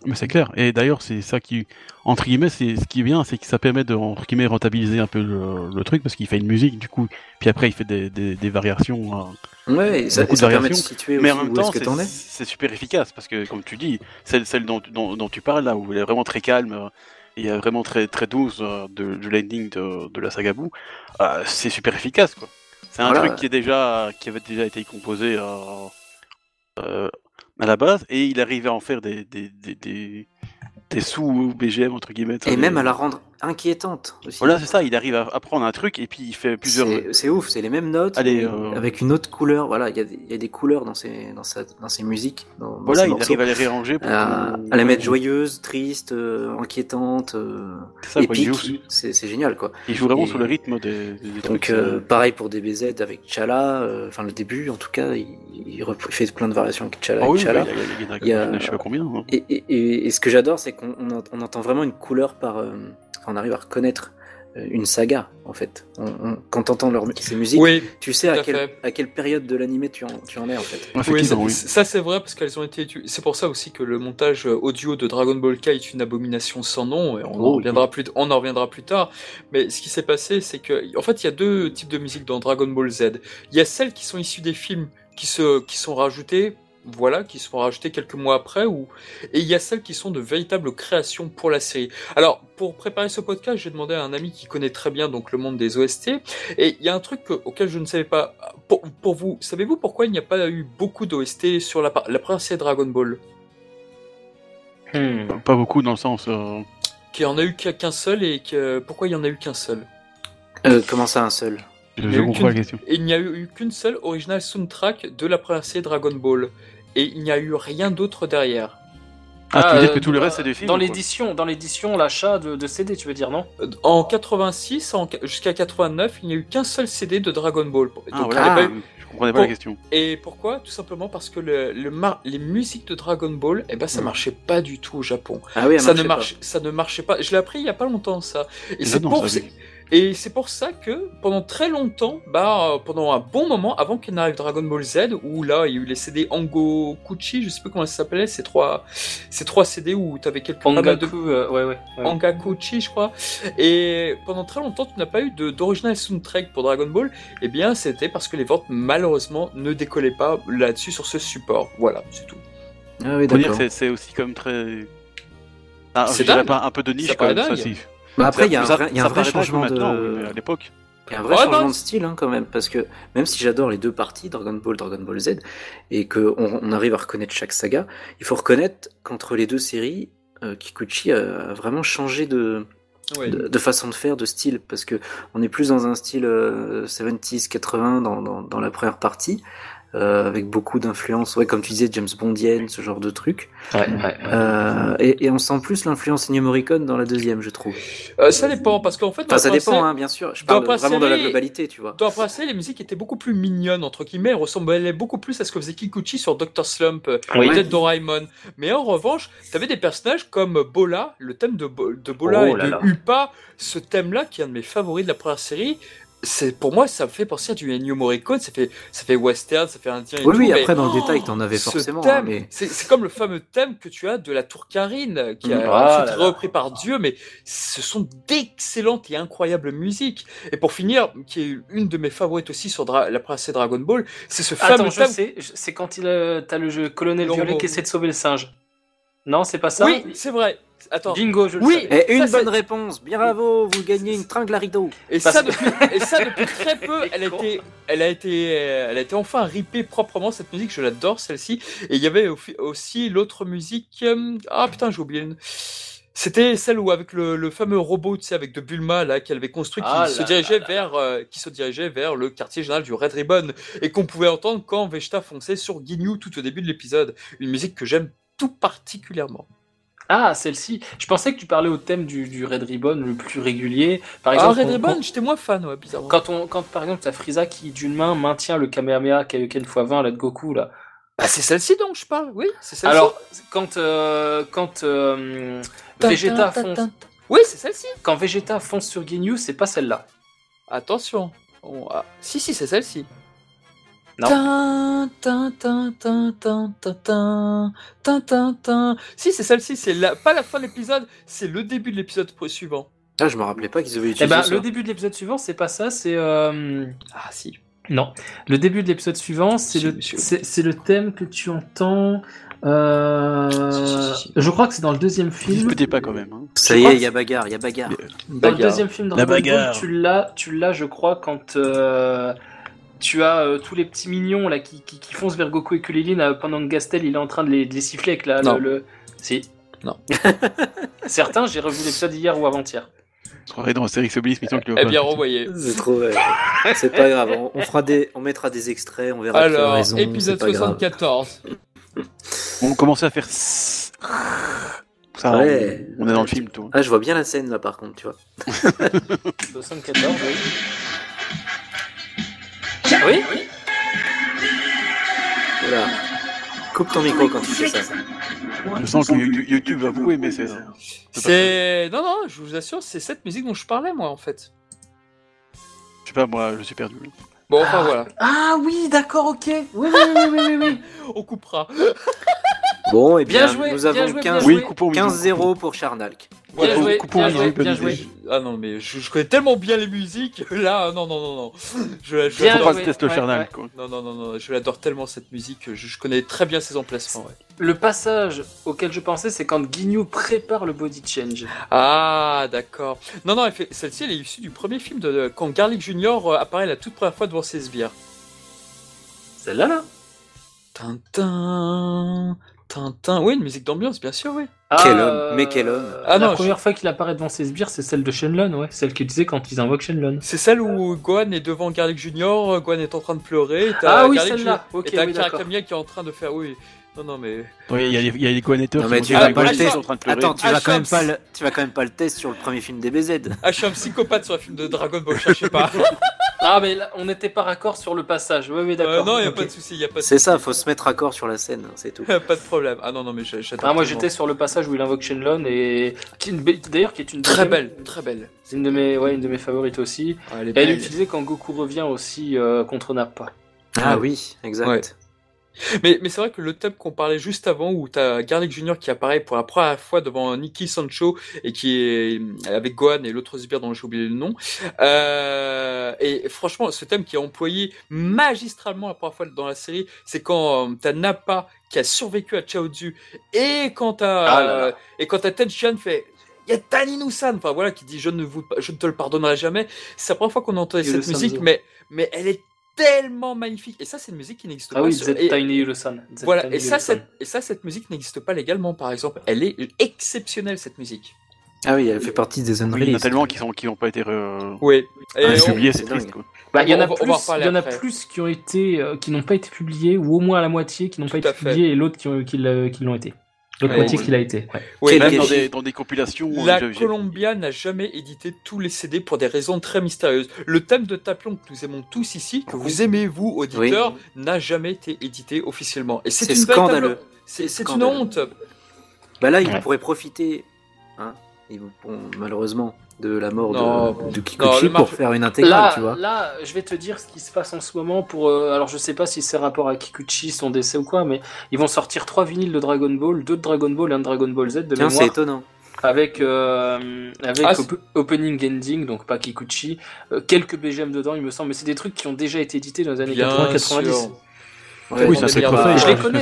Mais c'est clair. Et d'ailleurs, c'est ça qui, entre guillemets, c'est ce qui est bien, c'est que ça permet de entre guillemets rentabiliser un peu le, truc parce qu'il fait une musique, du coup, puis après il fait des, des, variations. ouais, ça, ça permet de situer Mais en même temps, c'est super efficace parce que, comme tu dis, celle, celle dont, dont, dont, tu parles là, où elle est vraiment très calme, et vraiment très très douce euh, de, du landing de, de la saga Boo, euh, c'est super efficace quoi. C'est un truc qui est déjà qui avait déjà été composé euh, à la base et il arrivait à en faire des, des, des, des, des sous BGM entre guillemets. Et même à la rendre inquiétante aussi. Voilà, c'est ça, il arrive à, prendre un truc et puis il fait plusieurs. C'est ouf, c'est les mêmes notes, euh, avec une autre couleur. Voilà, il y, y, a des couleurs dans ses, dans sa, dans ses musiques. Dans, voilà, il arrive à les réarranger. Pour à, à, les mettre joyeuses, tristes, euh, inquiétantes, euh. C'est génial, quoi. Il joue vraiment sur le rythme des, des Donc, euh, pareil pour DBZ avec Chala, enfin le début en tout cas, il, il, fait plein de variations avec Chala. Ah oui, Chala. il y a, je sais pas combien. Hein. Et, et, et, ce que j'adore, c'est qu'on on entend vraiment une couleur par on arrive à reconnaître euh, une saga en fait. On, quand t'entends leur, ces musiques, tu sais à, quelle période de l'animé tu en, tu en es en fait. Oui, ça, c'est vrai parce qu'elles ont été. C'est pour ça aussi que le montage audio de Dragon Ball K est une abomination sans nom. Et on, en, oh, reviendra plus, on en reviendra plus tard. Mais ce qui s'est passé, c'est que en fait, il y a deux types de musique dans Dragon Ball Z. Il y a celles qui sont issues des films qui, se, qui sont rajoutées voilà, qui seront rajoutées quelques mois après, ou... et il y a celles qui sont de véritables créations pour la série. Alors, pour préparer ce podcast, j'ai demandé à un ami qui connaît très bien donc le monde des OST, et il y a un truc auquel je ne savais pas. Pour, vous, savez-vous pourquoi il n'y a pas eu beaucoup d'OST sur la, la première série Dragon Ball? Hmm. Pas beaucoup dans le sens... Euh... Qu'il n'y en a eu qu'un seul, et que... pourquoi il n'y en a eu qu'un seul? Euh, Comment ça, un seul? je, comprends la question. il n'y a eu qu'une seule original soundtrack de la première série Dragon Ball et il n'y a eu rien d'autre derrière. Ah, tu veux dire que tout le reste c'est des films Dans l'édition, dans l'édition, l'achat de, CD, tu veux dire non? Euh, En 86 jusqu'à 89, il n'y a eu qu'un seul CD de Dragon Ball. Ah, ah, je comprenais pas la question. Et pourquoi? Tout simplement parce que le, les musiques de Dragon Ball, eh ben ça hmm. marchait pas du tout au Japon. Ah oui, ça ne marche, ça ne marchait pas. Je l'ai appris il y a pas longtemps ça. Et c'est pour et c'est pour ça que pendant très longtemps, bah, pendant un bon moment, avant qu'il n'arrive Dragon Ball Z, où là, il y a eu les CD Ango Kuchi, je sais plus comment ça s'appelait, ces trois, ces trois CD où tu avais quelques Angaku, de... Euh, ouais, ouais, ouais. je crois. Et pendant très longtemps, tu n'as pas eu d'original soundtrack pour Dragon Ball. Eh bien, c'était parce que les ventes, malheureusement, ne décollaient pas là-dessus sur ce support. Voilà, c'est tout. Ah oui, d'accord. C'est aussi comme très. Ah, c'est pas un peu de niche quand même, ça, bah après, il y a un vrai, y a un vrai changement de. à l'époque. Il y a un vrai changement de style hein, quand même, parce que même si j'adore les deux parties, Dragon Ball, Dragon Ball Z, et qu'on on arrive à reconnaître chaque saga, il faut reconnaître qu'entre les deux séries, euh, Kikuchi a, vraiment changé de, de, façon de faire, de style, parce que on est plus dans un style 70s, 80 dans, dans, dans, la première partie, euh, avec beaucoup d'influence, ouais, comme tu disais, James Bondienne, ce genre de truc. Ouais, ouais, euh, et, et, on sent plus l'influence Ennio Morricone dans la deuxième, je trouve. Euh, ça dépend, parce qu'en fait, enfin, ça dépend, hein, bien sûr. Je parle vraiment de la globalité, tu vois. Dans la les musiques étaient beaucoup plus mignonnes entre guillemets, elles ressemblaient beaucoup plus à ce que faisait Kikuchi sur Dr Slump, oui. peut-être Doraemon. Mais en revanche, t'avais des personnages comme Bola, le thème de, de Bola oh et de là. Upa, ce thème-là qui est un de mes favoris de la première série c'est pour moi ça me fait penser à du Ennio Morricone ça fait ça fait western ça fait indien oui oui après dans le détail t'en avais forcément hein, thème, mais... c'est comme le fameux thème que tu as de la tour Karine qui a ah, ensuite repris par Dieu mais ce sont d'excellentes et incroyables musiques. Et pour finir qui est une de mes favorites aussi sur Dra la princesse Dragon Ball c'est ce fameux Attends, thème c'est quand il a, t'as le jeu colonel violet qui essaie de sauver le singe. Non c'est pas ça? Oui c'est vrai Attends. Bingo, je oui, et une bonne réponse. Bravo, vous gagnez une tringle à rideau. Et ça, depuis, et ça, depuis, très peu, elle a, été, elle, a été, elle a été enfin ripée proprement, cette musique. Je l'adore, celle-ci. Et il y avait aussi l'autre musique. Euh, ah putain, j'ai oublié. C'était celle où avec le, le, fameux robot, tu sais, avec de Bulma là qu'elle avait construit, qui ah se dirigeait vers, euh, qui se dirigeait vers le quartier général du Red Ribbon et qu'on pouvait entendre quand Vegeta fonçait sur Ginyu tout au début de l'épisode. Une musique que j'aime tout particulièrement. Ah, celle-ci. Je pensais que tu parlais au thème du, du, Red Ribbon le plus régulier. Par ah, exemple, ah, Red Ribbon, j'étais moins fan, ouais, bizarrement. Quand, on, quand par exemple, tu as Frieza qui, d'une main, maintient le Kamehameha Kaioken x20 là de Goku, là. Bah, c'est celle-ci dont je parle, oui. c'est celle-ci. Alors, quand, euh, quand euh, Vegeta fonce. Oui, c'est celle-ci. Quand Vegeta fonce sur Ginyu, c'est pas celle-là. Attention. Ah, si, si, c'est celle-ci. Non. Si, c'est celle-ci, c'est la... pas la fin de l'épisode, c'est le début de l'épisode suivant. Ah, je me rappelais pas qu'ils avaient utilisé eh ben, ça. Le début de l'épisode suivant, c'est pas ça, c'est. Euh... Ah, si. Non. Le début de l'épisode suivant, c'est le, c'est, le thème que tu entends. Euh... Je crois que c'est dans le deuxième film. Vous pas quand même. Hein. Ça y est, il y a bagarre, il y a bagarre. Dans le deuxième film, dans la bagarre. tu l'as, tu l'as, je crois, quand. Euh tu as euh, tous les petits mignons là qui, qui, qui foncent vers Goku et Kulilin euh, pendant que Gastel il est en train de les, de les siffler avec là, non. Le, le, Si. Non. Certains, j'ai revu l'épisode hier ou avant-hier. Je croirais dans Astérix Obélix, mais que Eh bien renvoyé. C'est trop. c'est pas grave. On, on, fera des, on mettra des extraits, on verra. Alors, raison, épisode 74. On commençait à faire. Ça, ouais. on, on, est dans le film, tout. Ah, je vois bien la scène là, par contre, tu vois. 74, oui. Oui Voilà. Coupe ton micro quand tu fais ça. Je sens que YouTube va beaucoup aimer ça. C'est. Non, non, je vous assure, c'est cette musique dont je parlais, moi, en fait. Je sais pas, moi, je suis perdu. Bon, enfin, voilà. Ah oui, d'accord, ok. Oui, oui, oui, oui, oui, oui. On coupera. Bon, et bien, bien joué, nous avons bien joué, 15, oui, 15-0 pour Charnalk. Bien joué, bien joué, bien joué. Ah non, mais je, je, connais tellement bien les musiques, là, non, non, non, non. Je, je bien joué. le test ouais, ouais. Non, non, non, non, je l'adore tellement cette musique, je, je, connais très bien ses emplacements. Ouais. Le passage auquel je pensais, c'est quand Ginyu prépare le body change. Ah, d'accord. Non, non, celle-ci, elle est issue du premier film de quand Garlic Junior euh, apparaît la toute première fois devant ses sbires. Celle-là, là Tintin, Tintin, oui, une musique d'ambiance, bien sûr, oui. Ah, quel homme, mais quel homme. Ah, la non, première je... fois qu'il apparaît devant ses sbires, c'est celle de Shenlong, ouais. Celle qu'il disait quand ils invoquent Shenlong. C'est celle où Gohan est devant Garlic Junior, Gohan est en train de pleurer. Ah oui, celle-là. Ok, et t'as oui, qui est en train de faire, oui. Non, non, mais. Oui, il y a, y a les Gohanetteurs qui tu vas pas le test. Attends, tu vas, quand même pas le... tu vas quand même pas le test sur le premier film des BZ. Ah, je suis un psychopathe sur le film de Dragon Ball, cherchez pas. ah, mais là, on n'était pas raccord sur le passage. Oui, oui, d'accord. Euh, non, il n'y a okay. pas de souci. C'est ça, faut se mettre raccord sur la scène, c'est tout. pas de problème. Ah non, non, mais j'adore. Ah, moi j'étais sur le passage où il invoque Shenlong et. D'ailleurs, qui est une. Très belle, très belle. C'est une, de mes... ouais, une de mes favorites aussi. Ah, elle, est elle est utilisée quand Goku revient aussi euh, contre Nappa. Ah, oui, exact. Ouais. Mais, mais c'est vrai que le thème qu'on parlait juste avant, où t'as Garlic Junior qui apparaît pour la première fois devant Nikki Sancho et qui est avec Gohan et l'autre sbire dont j'ai oublié le nom. Euh, et franchement, ce thème qui est employé magistralement la première fois dans la série, c'est quand euh, t'as Nappa qui a survécu à Chaozu et quand t'as ah euh, et quand t'as fait il y a Taninu-san, enfin voilà, qui dit je ne, vous, je ne te le pardonnerai jamais. C'est la première fois qu'on entend cette musique, mais, mais elle est tellement magnifique. Et ça, c'est une musique qui n'existe ah pas. Oui, sur... et... Tiny Voilà, et ça, cette, et ça, cette musique n'existe pas légalement, par exemple. Elle est exceptionnelle, cette musique. Ah oui, elle fait partie des unreleased. il y en a tellement qui n'ont qui pas été oui. publiés, c'est triste. Bah, il y en a plus, il y en a plus qui ont été, euh, qui n'ont pas été publiés, ou au moins la moitié qui n'ont pas été publiés, et l'autre qui, qui l'ont été. Moitié qu'il a été. Oui, même dans des, dans des, compilations. La Columbia n'a jamais édité tous les CD pour des raisons très mystérieuses. Le thème de Tapion que nous aimons tous ici, que vous aimez vous, auditeurs, n'a jamais été édité officiellement. Et c'est scandaleux. C'est une honte. Bah là, il pourrait profiter. Hein, malheureusement de la mort de, de, Kikuchi pour faire une intégrale, là, tu vois. Là, je vais te dire ce qui se passe en ce moment pour. Euh, alors, je sais pas si c'est rapport à Kikuchi, son décès ou quoi, mais ils vont sortir trois vinyles de Dragon Ball, deux de Dragon Ball et un de Dragon Ball Z de Tiens, c'est étonnant. Avec, euh, avec ah, opening ending, donc pas Kikuchi, euh, quelques BGM dedans, il me semble, mais c'est des trucs qui ont déjà été édités dans les années 80-90 oui, ça c'est Je les connais.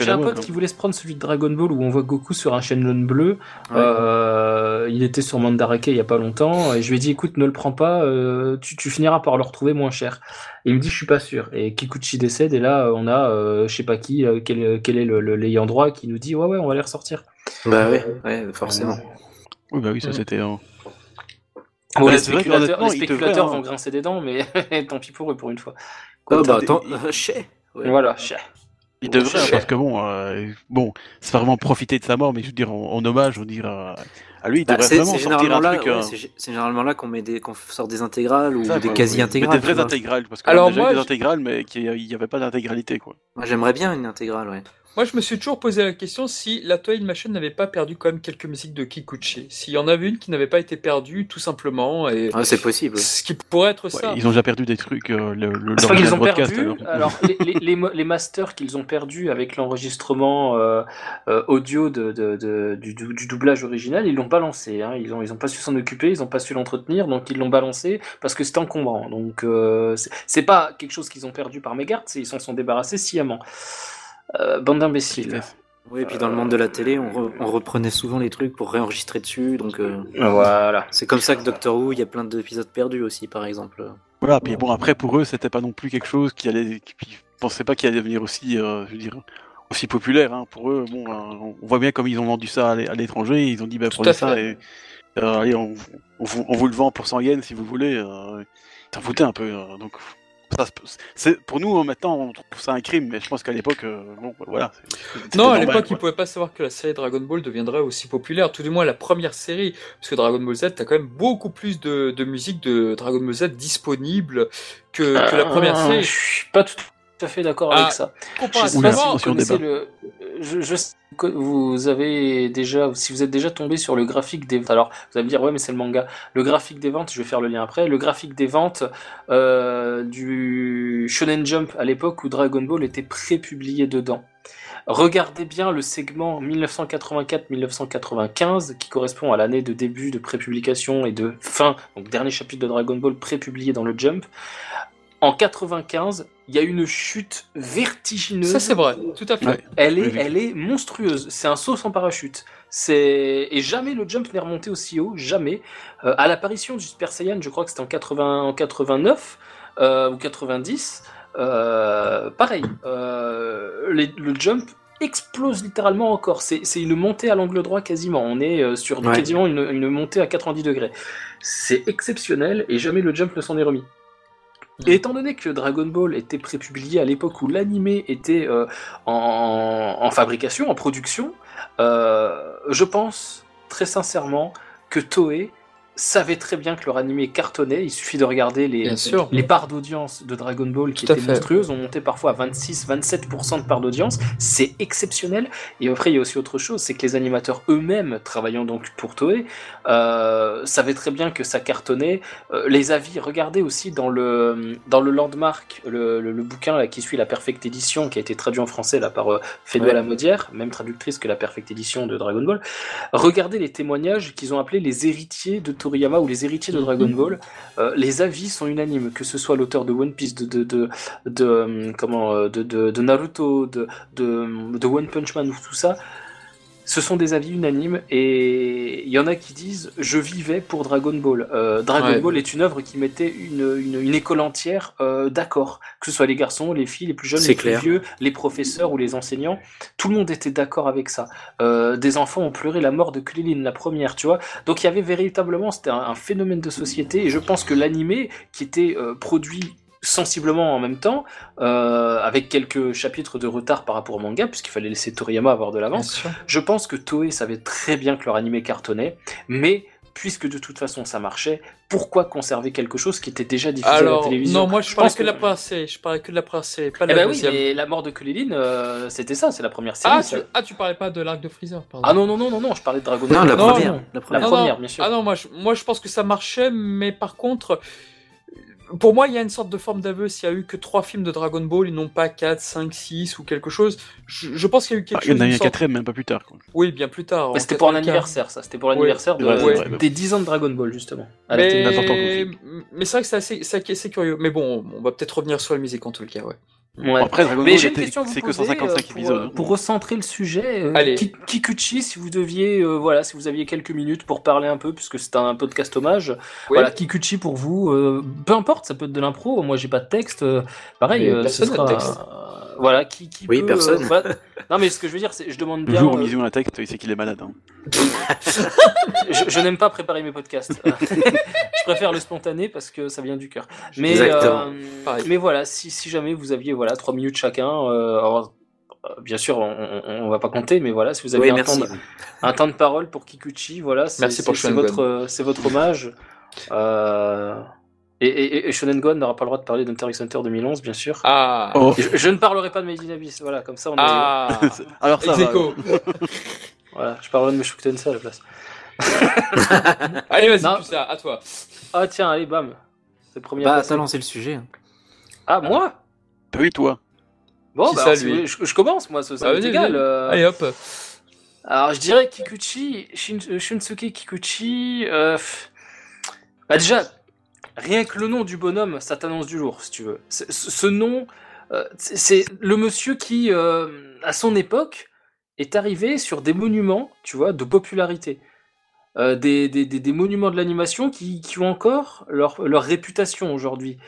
J'ai un pote qui voulait se prendre celui de Dragon Ball où on voit Goku sur un Shenlong bleu. Euh, il était sur Mandarake il y a pas longtemps et je lui ai dit écoute ne le prends pas, euh, tu, tu, finiras par le retrouver moins cher. Et il me dit je suis pas sûr. Et Kikuchi décède et là on a euh, je sais pas qui quel, quel, est le, l'ayant droit qui nous dit ouais ouais on va les ressortir. Bah ouais, ouais forcément. Oui bah oui ça c'était. Bon, les spéculateurs, les spéculateurs vont grincer des dents, mais tant pis pour eux pour une fois. Oh, bah attends, chez voilà. Il devrait, parce que bon, euh, bon, c'est pas vraiment profiter de sa mort, mais je veux dire, en, hommage, on dirait à lui, il bah, devrait vraiment sortir un truc. Euh, c'est généralement là qu'on met des, qu'on sort des intégrales ou des quasi-intégrales. des vraies intégrales, parce qu'il y a déjà des intégrales, mais qu'il n'y avait pas d'intégralité, quoi. Moi, j'aimerais bien une intégrale, ouais. Moi, je me suis toujours posé la question si la Toei Machine n'avait pas perdu quand même quelques musiques de Kikuchi. S'il y en avait une qui n'avait pas été perdue, tout simplement. Et... Ah, c'est possible. Ce qui pourrait être ça. Ils ont déjà perdu des trucs. Euh, le, le, ils ont perdu. Alors, les, les, les, masters qu'ils ont perdus avec l'enregistrement euh, euh, audio de, de, de du, du, doublage original, ils l'ont balancé. Hein. Ils n'ont ils ont pas su s'en occuper, ils n'ont pas su l'entretenir, donc ils l'ont balancé parce que c'était encombrant. Donc, euh, c'est pas quelque chose qu'ils ont perdu par mégarde, ils s'en sont débarrassés sciemment. Euh, bande d'imbéciles. Oui, et puis dans le monde de la télé, on, reprenait souvent les trucs pour réenregistrer dessus, donc euh, voilà. C'est comme ça que Doctor Who, il y a plein d'épisodes perdus aussi, par exemple. Voilà, puis bon après pour eux, c'était pas non plus quelque chose qui allait, qui pensaient pas qu'il allait devenir aussi, euh, je veux dire, aussi populaire. Hein. Pour eux, bon, on voit bien comme ils ont vendu ça à l'étranger, ils ont dit bah prenez ça et allez, on, vous, le vend pour 100 yens si vous voulez. T'en foutais un peu, donc c'est pour nous hein, maintenant on trouve ça un crime, mais je pense qu'à l'époque, euh, bon, voilà. Non, à l'époque, ils pouvaient pas savoir que la série Dragon Ball deviendrait aussi populaire. Tout du moins la première série, parce que Dragon Ball Z, t'as quand même beaucoup plus de, de musique de Dragon Ball Z disponible que, que la première euh, série. Je suis pas tout à fait d'accord avec ah, ça. Je le, je, je vous avez déjà, si vous êtes déjà tombé sur le graphique des ventes, alors vous allez me dire ouais mais c'est le manga. Le graphique des ventes, je vais faire le lien après. Le graphique des ventes euh, du Shonen Jump à l'époque où Dragon Ball était pré-publié dedans. Regardez bien le segment 1984-1995 qui correspond à l'année de début de prépublication et de fin, donc dernier chapitre de Dragon Ball pré-publié dans le Jump. En 95, il y a une chute vertigineuse. Ça c'est vrai, tout à fait. Elle est, elle est monstrueuse. C'est un saut sans parachute. C'est et jamais le jump n'est remonté aussi haut, jamais. Euh, à l'apparition du Super Saiyan, je crois que c'était en 80, en 89 euh, ou 90. Euh, pareil, le jump explose littéralement encore. C'est une montée à l'angle droit quasiment. On est sur quasiment une, une montée à 90 degrés. C'est exceptionnel et jamais le jump ne s'en est remis. Et étant donné que Dragon Ball était prépublié à l'époque où l'animé était euh, en, fabrication, en production, euh, je pense très sincèrement que Toei savait très bien que leur animé cartonnait. Il suffit de regarder les, les parts d'audience de Dragon Ball qui étaient monstrueuses. On montait parfois à 26-27% de parts d'audience. C'est exceptionnel. Et après, il y a aussi autre chose, c'est que les animateurs eux-mêmes, travaillant donc pour Toei, euh, savaient très bien que ça cartonnait. Euh, les avis, regardez aussi dans le, dans le Landmark, le, le, bouquin là, qui suit la Perfect Edition, qui a été traduit en français là, par euh, Fédouel Lamodière, même traductrice que la Perfect Edition de Dragon Ball. Regardez les témoignages qu'ils ont appelés les héritiers de Toriyama ou les héritiers de mhm. Dragon Ball, euh, les avis sont unanimes, que ce soit l'auteur de One Piece, de, de, de, de euh, comment, euh, de, de, Naruto, de, de, One Punch Man ou tout ça. Ce sont des avis unanimes et il y en a qui disent je vivais pour Dragon Ball. Euh, Dragon Ball est une œuvre qui mettait une, une, école entière euh, d'accord, que ce soit les garçons, les filles, les plus jeunes, les plus vieux, les professeurs ou les enseignants, tout le monde était d'accord avec ça. Euh, des enfants ont pleuré la mort de Krillin, la première, tu vois. Donc il y avait véritablement, c'était un, un, phénomène de société et je pense que l'animé qui était produit sensiblement en même temps, euh, avec quelques chapitres de retard par rapport au manga, puisqu'il fallait laisser Toriyama avoir de l'avance. Je pense que Toei savait très bien que leur animé cartonnait, mais puisque de toute façon ça marchait, pourquoi conserver quelque chose qui était déjà diffusé à la télévision Non, moi je, parlais que, de la princesse, je parlais que de la princesse, pas eh la ben oui, mais la mort de Kulilin, euh, c'était ça, c'est la première série. Ah tu, ah, tu parlais pas de l'arc de Freezer, pardon. Ah non, non, non, non, non, je parlais de Dragon Ball. Non, la première, la première, bien sûr. Ah non, moi je, moi je pense que ça marchait, mais par contre, pour moi, il y a une sorte de forme d'aveu. S'il y a eu que trois films de Dragon Ball, ils n'ont pas 4, 5, 6 ou quelque chose. Je, pense qu'il y a eu quelque chose. Il y en a eu un quatrième, même pas plus tard. Oui, bien plus tard. c'était pour un anniversaire, ça. C'était pour l'anniversaire des 10 ans de Dragon Ball, justement. mais, mais c'est vrai que c'est assez, assez, curieux. Mais bon, on va peut-être revenir sur la musique en tout cas, ouais. Après, Dragon Ball, c'est que 155 euh, épisodes. Pour recentrer le sujet, euh, Kikuchi, si vous deviez, euh, voilà, si vous aviez quelques minutes pour parler un peu, puisque c'est un podcast hommage, voilà, Kikuchi pour vous, peu importe, ça peut être de l'impro, moi j'ai pas de texte, pareil, ce sera, texte. Voilà, qui, qui Oui, personne. Non, mais ce que je veux dire, c'est je demande bien. Le jour où Mizu un texte, il sait qu'il est malade. Hein. je, n'aime pas préparer mes podcasts. je préfère le spontané parce que ça vient du cœur. Mais, euh, mais voilà, si, si, jamais vous aviez voilà trois minutes chacun. Euh, euh, bien sûr, on, on, va pas compter, mais voilà, si vous avez un, temps de, un, temps de, parole pour Kikuchi, voilà, c'est votre, c'est votre hommage. Euh, et, et, Shonen Gon n'aura pas le droit de parler d'Hunter x Hunter 2011, bien sûr. Ah. Oh. Je, ne parlerai pas de Made in Abyss, voilà, comme ça on est. Ah. Alors ça va. voilà, je parlerai de Meshoku Tensei à la place. allez, vas-y, ça, à toi. Ah tiens, allez, bam. C'est le premier. Bah, t'as lancé le sujet. Hein. Ah, moi Oui, toi. Bon, bah, je, je, commence, moi, ça, ça bah, égal. Euh... Allez, hop. Alors, je dirais Kikuchi, Shin, Shunsuke Kikuchi. Euh... Bah, déjà, Rien que le nom du bonhomme, ça t'annonce du jour, si tu veux. Ce nom, euh, c'est le monsieur qui, euh, à son époque, est arrivé sur des monuments, tu vois, de popularité. Euh, des, des, des, monuments de l'animation qui, qui, ont encore leur, leur réputation aujourd'hui.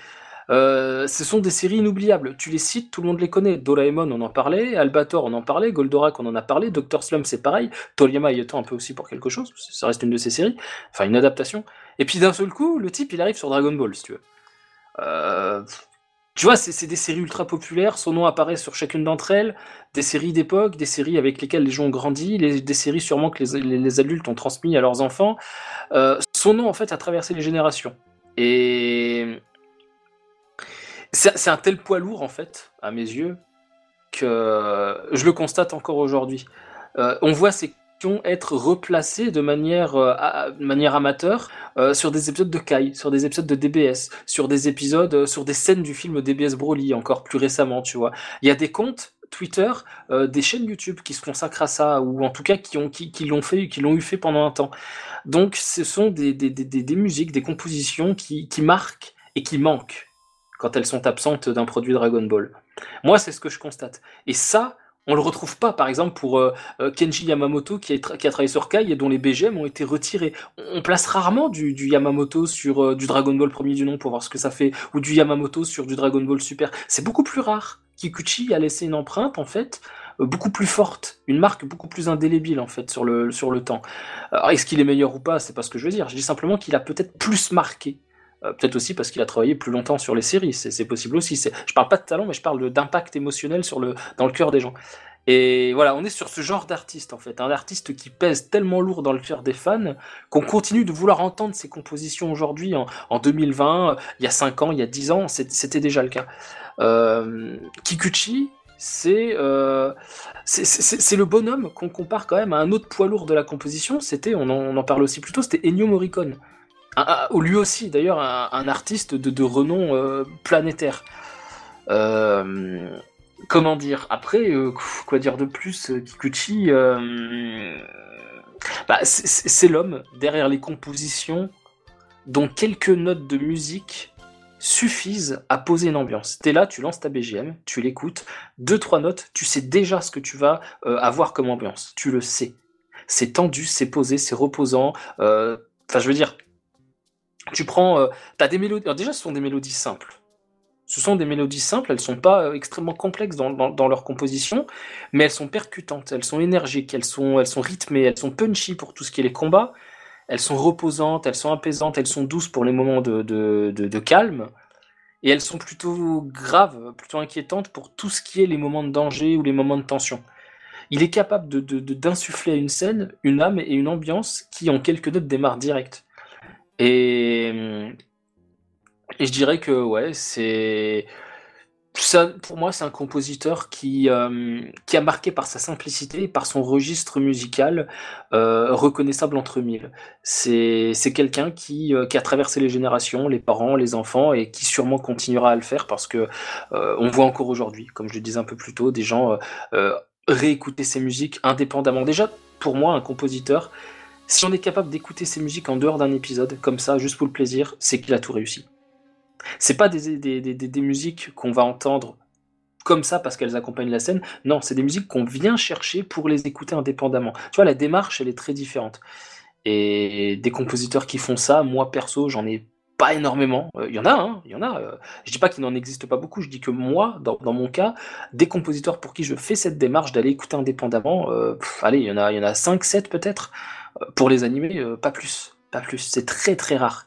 Ce sont des séries inoubliables. Tu les cites, tout le monde les connaît. Doraemon, on en parlait. Albator, on en parlait. Goldorak, on en a parlé. Doctor Slum, c'est pareil. Toriyama y étant un peu aussi pour quelque chose. Ça reste une de ses séries. Enfin, une adaptation. Et puis d'un seul coup, le type, il arrive sur Dragon Ball, si tu veux. Euh, tu vois, c'est des séries ultra populaires, son nom apparaît sur chacune d'entre elles, des séries d'époque, des séries avec lesquelles les gens ont grandi, des séries sûrement que les, adultes ont transmis à leurs enfants. Euh, son nom, en fait, a traversé les générations. Et c'est un tel poids lourd, en fait, à mes yeux, que je le constate encore aujourd'hui. Euh, on voit ces être replacés de manière, euh, amateur euh, sur des épisodes de Kai, sur des épisodes de DBS, sur des épisodes, euh, sur des scènes du film DBS Broly, encore plus récemment, tu vois. Il y a des comptes Twitter, des chaînes YouTube qui se consacrent à ça, ou en tout cas qui, ont, qui, qui l'ont fait, qui l'ont eu fait pendant un temps. Donc ce sont des, musiques, des compositions qui marquent et qui manquent quand elles sont absentes d'un produit Dragon Ball. Moi, c'est ce que je constate. Et ça, on le retrouve pas, par exemple, pour euh, euh, Kenji Yamamoto qui a, qui a, travaillé sur Kai et dont les BGM ont été retirés. On place rarement du, Yamamoto sur euh, du Dragon Ball premier du nom pour voir ce que ça fait, ou du Yamamoto sur du Dragon Ball Super. C'est beaucoup plus rare. Kikuchi a laissé une empreinte, en fait, beaucoup plus forte, une marque beaucoup plus indélébile, en fait, sur le, sur le temps. Est-ce qu'il est meilleur ou pas? C'est pas ce que je veux dire. Je dis simplement qu'il a peut-être plus marqué peut-être aussi parce qu'il a travaillé plus longtemps sur les séries, c'est possible aussi. Je parle pas de talent, mais je parle d'impact émotionnel sur le, dans le cœur des gens. Et voilà, on est sur ce genre d'artiste en fait, un artiste qui pèse tellement lourd dans le cœur des fans qu'on continue de vouloir entendre ses compositions aujourd'hui en, en, 2020, il y a 5 ans, il y a 10 ans, c'était déjà le cas. Euh, Kikuchi, euh, c'est le bonhomme qu'on compare quand même à un autre poids lourd de la composition, c'était, on, on, en parle aussi plus tôt, c'était Ennio Morricone. Lui aussi d'ailleurs un, artiste de, renom euh, planétaire. Euh, comment dire? Après, euh, quoi dire de plus Kikuchi, bah, c'est l'homme derrière les compositions dont quelques notes de musique suffisent à poser une ambiance. T'es là, tu lances ta BGM, tu l'écoutes, deux trois notes, tu sais déjà ce que tu vas avoir comme ambiance. Tu le sais. C'est tendu, c'est posé, c'est reposant. Enfin, je veux dire, tu prends, t'as des mélodies. déjà, ce sont des mélodies simples. Ce sont des mélodies simples, elles sont pas extrêmement complexes dans, leur composition, mais elles sont percutantes, elles sont énergiques, elles sont, elles sont rythmées, elles sont punchy pour tout ce qui est les combats, elles sont reposantes, elles sont apaisantes, elles sont douces pour les moments de, de, de, calme, et elles sont plutôt graves, plutôt inquiétantes pour tout ce qui est les moments de danger ou les moments de tension. Il est capable d'insuffler à une scène une âme et une ambiance qui, en quelques notes, démarrent direct. Et, et je dirais que ouais, c'est ça, pour moi, c'est un compositeur qui, euh, qui a marqué par sa simplicité et par son registre musical euh, reconnaissable entre mille. C'est, quelqu'un qui, euh, qui a traversé les générations, les parents, les enfants, et qui sûrement continuera à le faire parce que on voit encore aujourd'hui, comme je le disais un peu plus tôt, des gens réécouter ses musiques indépendamment. Déjà, pour moi, un compositeur, si on est capable d'écouter ses musiques en dehors d'un épisode, comme ça, juste pour le plaisir, c'est qu'il a tout réussi. C'est pas des, des, des, des musiques qu'on va entendre comme ça parce qu'elles accompagnent la scène. Non, c'est des musiques qu'on vient chercher pour les écouter indépendamment. Tu vois, la démarche, elle est très différente. Et des compositeurs qui font ça, moi perso, j'en ai pas énormément. Il euh, y en a, hein, il y en a. Euh. je dis pas qu'il n'en existe pas beaucoup. Je dis que moi, dans, dans, mon cas, des compositeurs pour qui je fais cette démarche d'aller écouter indépendamment, euh, allez, il y en a, il y en a 5, 7 peut-être. Pour les animer, pas plus, pas plus. C'est très très rare.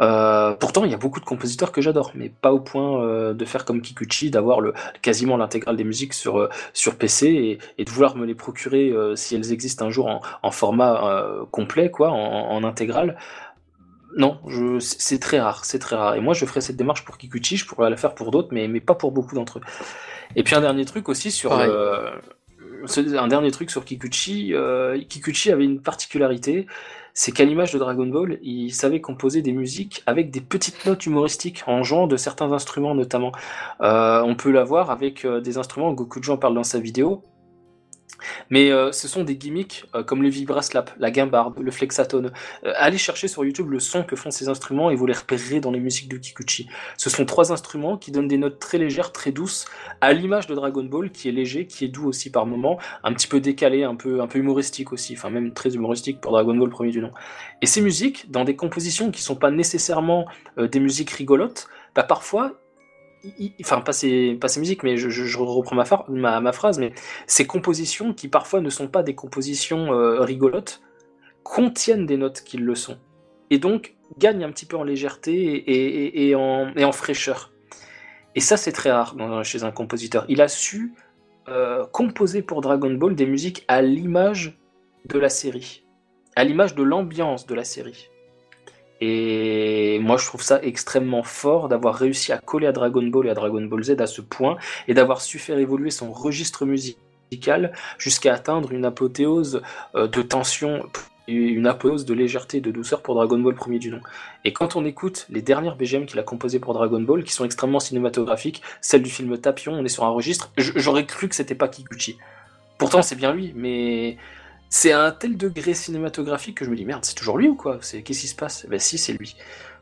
Euh, pourtant, il y a beaucoup de compositeurs que j'adore, mais pas au point euh, de faire comme Kikuchi, d'avoir le, quasiment l'intégrale des musiques sur, euh, sur PC et, de vouloir me les procurer si elles existent un jour en, format complet, quoi, en, en intégrale. Non, c'est très rare, c'est très rare. Et moi, je ferais cette démarche pour Kikuchi, je pourrais la faire pour d'autres, mais, mais pas pour beaucoup d'entre eux. Et puis un dernier truc aussi sur un dernier truc sur Kikuchi. Kikuchi avait une particularité, c'est qu'à l'image de Dragon Ball, il savait composer des musiques avec des petites notes humoristiques en jouant de certains instruments notamment. Euh, on peut l'avoir avec euh, des instruments, Gokujo en parle dans sa vidéo, mais euh, ce sont des gimmicks euh, comme le vibraslap, la guimbarde, le flexatone. Euh, allez chercher sur YouTube le son que font ces instruments et vous les repérerez dans les musiques de Kikuchi. Ce sont trois instruments qui donnent des notes très légères, très douces, à l'image de Dragon Ball, qui est léger, qui est doux aussi par moments, un petit peu décalé, un peu, un peu humoristique aussi, enfin même très humoristique pour Dragon Ball premier du nom. Et ces musiques, dans des compositions qui sont pas nécessairement des musiques rigolotes, bah parfois enfin pas ces, pas musiques, mais je, reprends ma, phrase, mais ces compositions qui parfois ne sont pas des compositions euh, rigolotes, contiennent des notes qui le sont, et donc gagnent un petit peu en légèreté et, en, et en, fraîcheur. Et ça c'est très rare chez un compositeur. Il a su euh, composer pour Dragon Ball des musiques à l'image de la série, à l'image de l'ambiance de la série. Et moi, je trouve ça extrêmement fort d'avoir réussi à coller à Dragon Ball et à Dragon Ball Z à ce point et d'avoir su faire évoluer son registre musical jusqu'à atteindre une apothéose euh, de tension une apothéose de légèreté et de douceur pour Dragon Ball premier du nom. Et quand on écoute les dernières BGM qu'il a composées pour Dragon Ball, qui sont extrêmement cinématographiques, celle du film Tapion, on est sur un registre, j'aurais cru que c'était pas Kikuchi. Pourtant c'est bien lui, mais c'est à un tel degré cinématographique que je me dis merde, c'est toujours lui ou quoi? C'est qu'est-ce qui se passe? Ben si, c'est lui.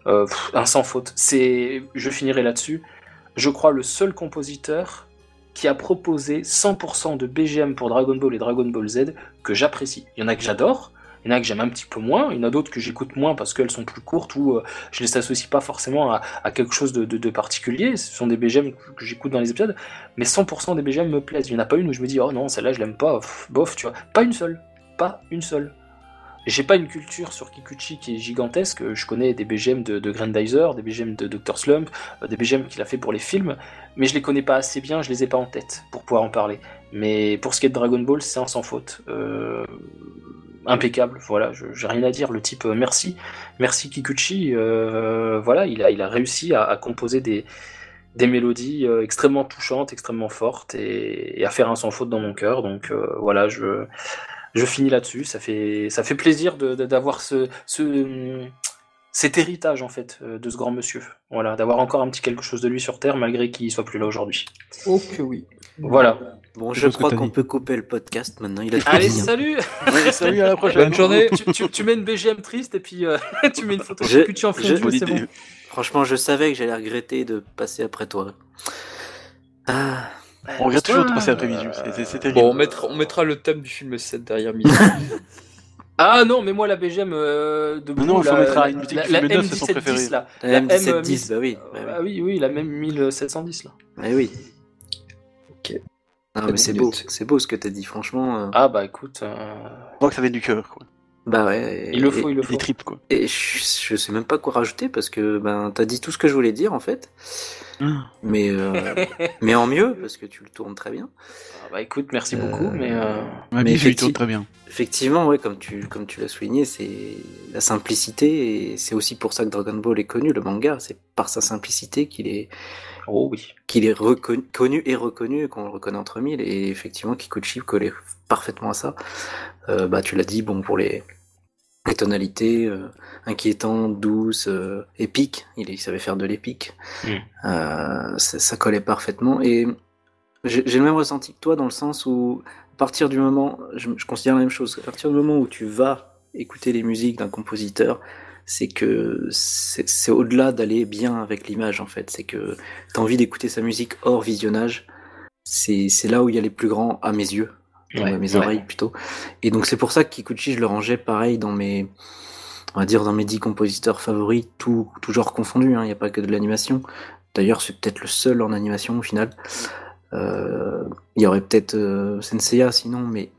Euh, un sans faute. C'est, je finirai là-dessus. Je crois le seul compositeur qui a proposé 100% de BGM pour Dragon Ball et Dragon Ball Z que j'apprécie. Il y en a que j'adore, il y en a que j'aime un petit peu moins, il y en a d'autres que j'écoute moins parce qu'elles sont plus courtes ou euh, je les associe pas forcément à, quelque chose de, particulier. Ce sont des BGM que j'écoute dans les épisodes, mais 100% des BGM me plaisent. Il n'y en a pas une où je me dis oh non, celle-là je l'aime pas, bof, tu vois. Pas une seule pas une seule. J'ai pas une culture sur Kikuchi qui est gigantesque. Je connais des BGM de, Grandizer, des BGM de Dr. Slump, euh, des BGM qu'il a fait pour les films, mais je les connais pas assez bien, je les ai pas en tête pour pouvoir en parler. Mais pour ce qui est de Dragon Ball, c'est un sans faute. Euh, impeccable, voilà, j'ai rien à dire. Le type, euh, merci, merci Kikuchi. voilà, il a, il a réussi à, composer des, des mélodies extrêmement touchantes, extrêmement fortes et, et, à faire un sans faute dans mon cœur. Donc voilà, je je finis là-dessus. Ça fait, ça fait plaisir d'avoir ce, ce, cet héritage en fait euh, de ce grand monsieur. Voilà, d'avoir encore un petit quelque chose de lui sur Terre malgré qu'il soit plus là aujourd'hui. Ok, oui. Voilà. Bon, je, crois qu'on peut couper le podcast maintenant. Il a Allez, hein. salut Salut, à la prochaine. Bonne journée tu, mets une BGM triste et puis euh, tu mets une photo de tu en fond, c'est bon. Franchement, je savais que j'allais regretter de passer après toi. Ah, On regarde toujours de passer après midi c'est terrible. Bon, on mettra, on mettra le thème du film 7 derrière midi. Ah non, mais moi la BGM euh, de Non, il faut mettre une musique la, la, c'est son préféré. Là. La, M1710, bah oui. Ah oui, oui, la même 1710 là. Ah oui. Ok. Non, mais c'est beau, c'est beau ce que t'as dit, franchement. Euh. Ah bah écoute. Euh... On voit que ça vient du cœur, quoi. Bah ouais. Il le faut, il le faut. Des tripes, quoi. Et je, sais même pas quoi rajouter parce que ben t'as dit tout ce que je voulais dire en fait. Ah. Mais euh, mais en mieux parce que tu le tournes très bien. Ah bah écoute, merci beaucoup, mais. Euh... mais je tourne très bien. Effectivement, ouais, comme tu comme tu l'as souligné, c'est la simplicité et c'est aussi pour ça que Dragon Ball est connu, le manga. C'est par sa simplicité qu'il est Oh oui. Qu'il est reconnu, connu et reconnu, qu'on le reconnaît entre mille, et effectivement Kikuchi collait parfaitement à ça. Euh, bah tu l'as dit, bon pour les, les tonalités euh, inquiétantes, douces, euh, épiques, il, il, savait faire de l'épique. Mm. Euh, ça, ça, collait parfaitement. Et j'ai le même ressenti que toi dans le sens où à partir du moment, je, je considère la même chose, à partir du moment où tu vas écouter les musiques d'un compositeur, c'est que c'est au-delà d'aller bien avec l'image en fait. C'est que tu as envie d'écouter sa musique hors visionnage. C'est là où il y a les plus grands à mes yeux, à mes oreilles plutôt. Et donc c'est pour ça que Kikuchi, je le rangeais pareil dans mes, on va dire dans mes dix compositeurs favoris, tout, tout genre confondu. Hein. Il n'y a pas que de l'animation. D'ailleurs, c'est peut-être le seul en animation au final. Euh, il y aurait peut-être euh, Senseiya sinon, mais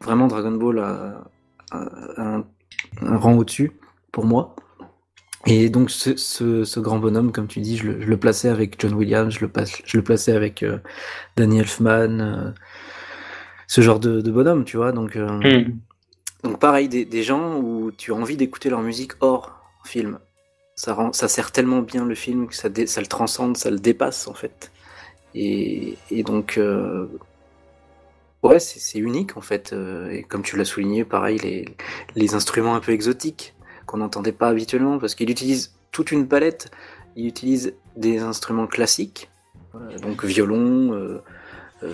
vraiment Dragon Ball a, un, un rang au-dessus pour moi. Et donc ce, ce, grand bonhomme, comme tu dis, je le, je le, plaçais avec John Williams, je le, je le plaçais avec euh, Danny Elfman, euh, ce genre de, de, bonhomme, tu vois. Donc, euh, hmm. donc pareil, des, des, gens où tu as envie d'écouter leur musique hors film. Ça, rend, ça sert tellement bien le film que ça, ça le transcende, ça le dépasse en fait. Et, et donc, euh, ouais, c'est unique en fait. et comme tu l'as souligné, pareil, les, les instruments un peu exotiques qu'on n'entendait pas habituellement, parce qu'il utilise toute une palette. Il utilise des instruments classiques, donc violon, euh, euh,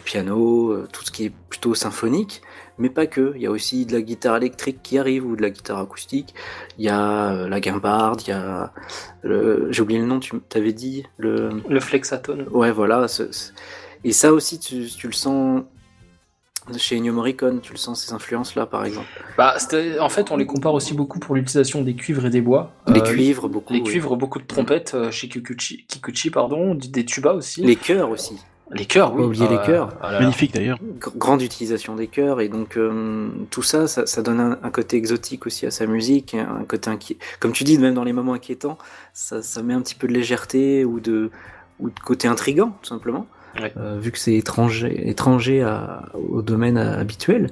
piano, euh, tout ce qui est plutôt symphonique, mais pas que. Il y a aussi de la guitare électrique qui arrive ou de la guitare acoustique. Il y a la guimbarde, il y a j'ai oublié le nom, tu t'avais dit le le flexatone. Ouais, voilà. Et ça aussi, tu, tu le sens chez Ennio Morricone, tu le sens ces influences-là, par exemple bah, En fait, on les compare aussi beaucoup pour l'utilisation des cuivres et des bois. Les euh, cuivres, beaucoup. Les cuivres, beaucoup de trompettes euh, chez Kikuchi, Kikuchi, pardon, des tubas aussi. Les chœurs aussi. Les chœurs, oui. Pas oublier les euh, chœurs. Magnifique d'ailleurs. Grande utilisation des chœurs et donc tout ça, ça, donne un, côté exotique aussi à sa musique, un côté inquiet. Comme tu dis, même dans les moments inquiétants, ça, ça met un petit peu de légèreté ou de, ou de côté intrigant, tout simplement. Euh, vu que c'est étranger, étranger à, au domaine habituel.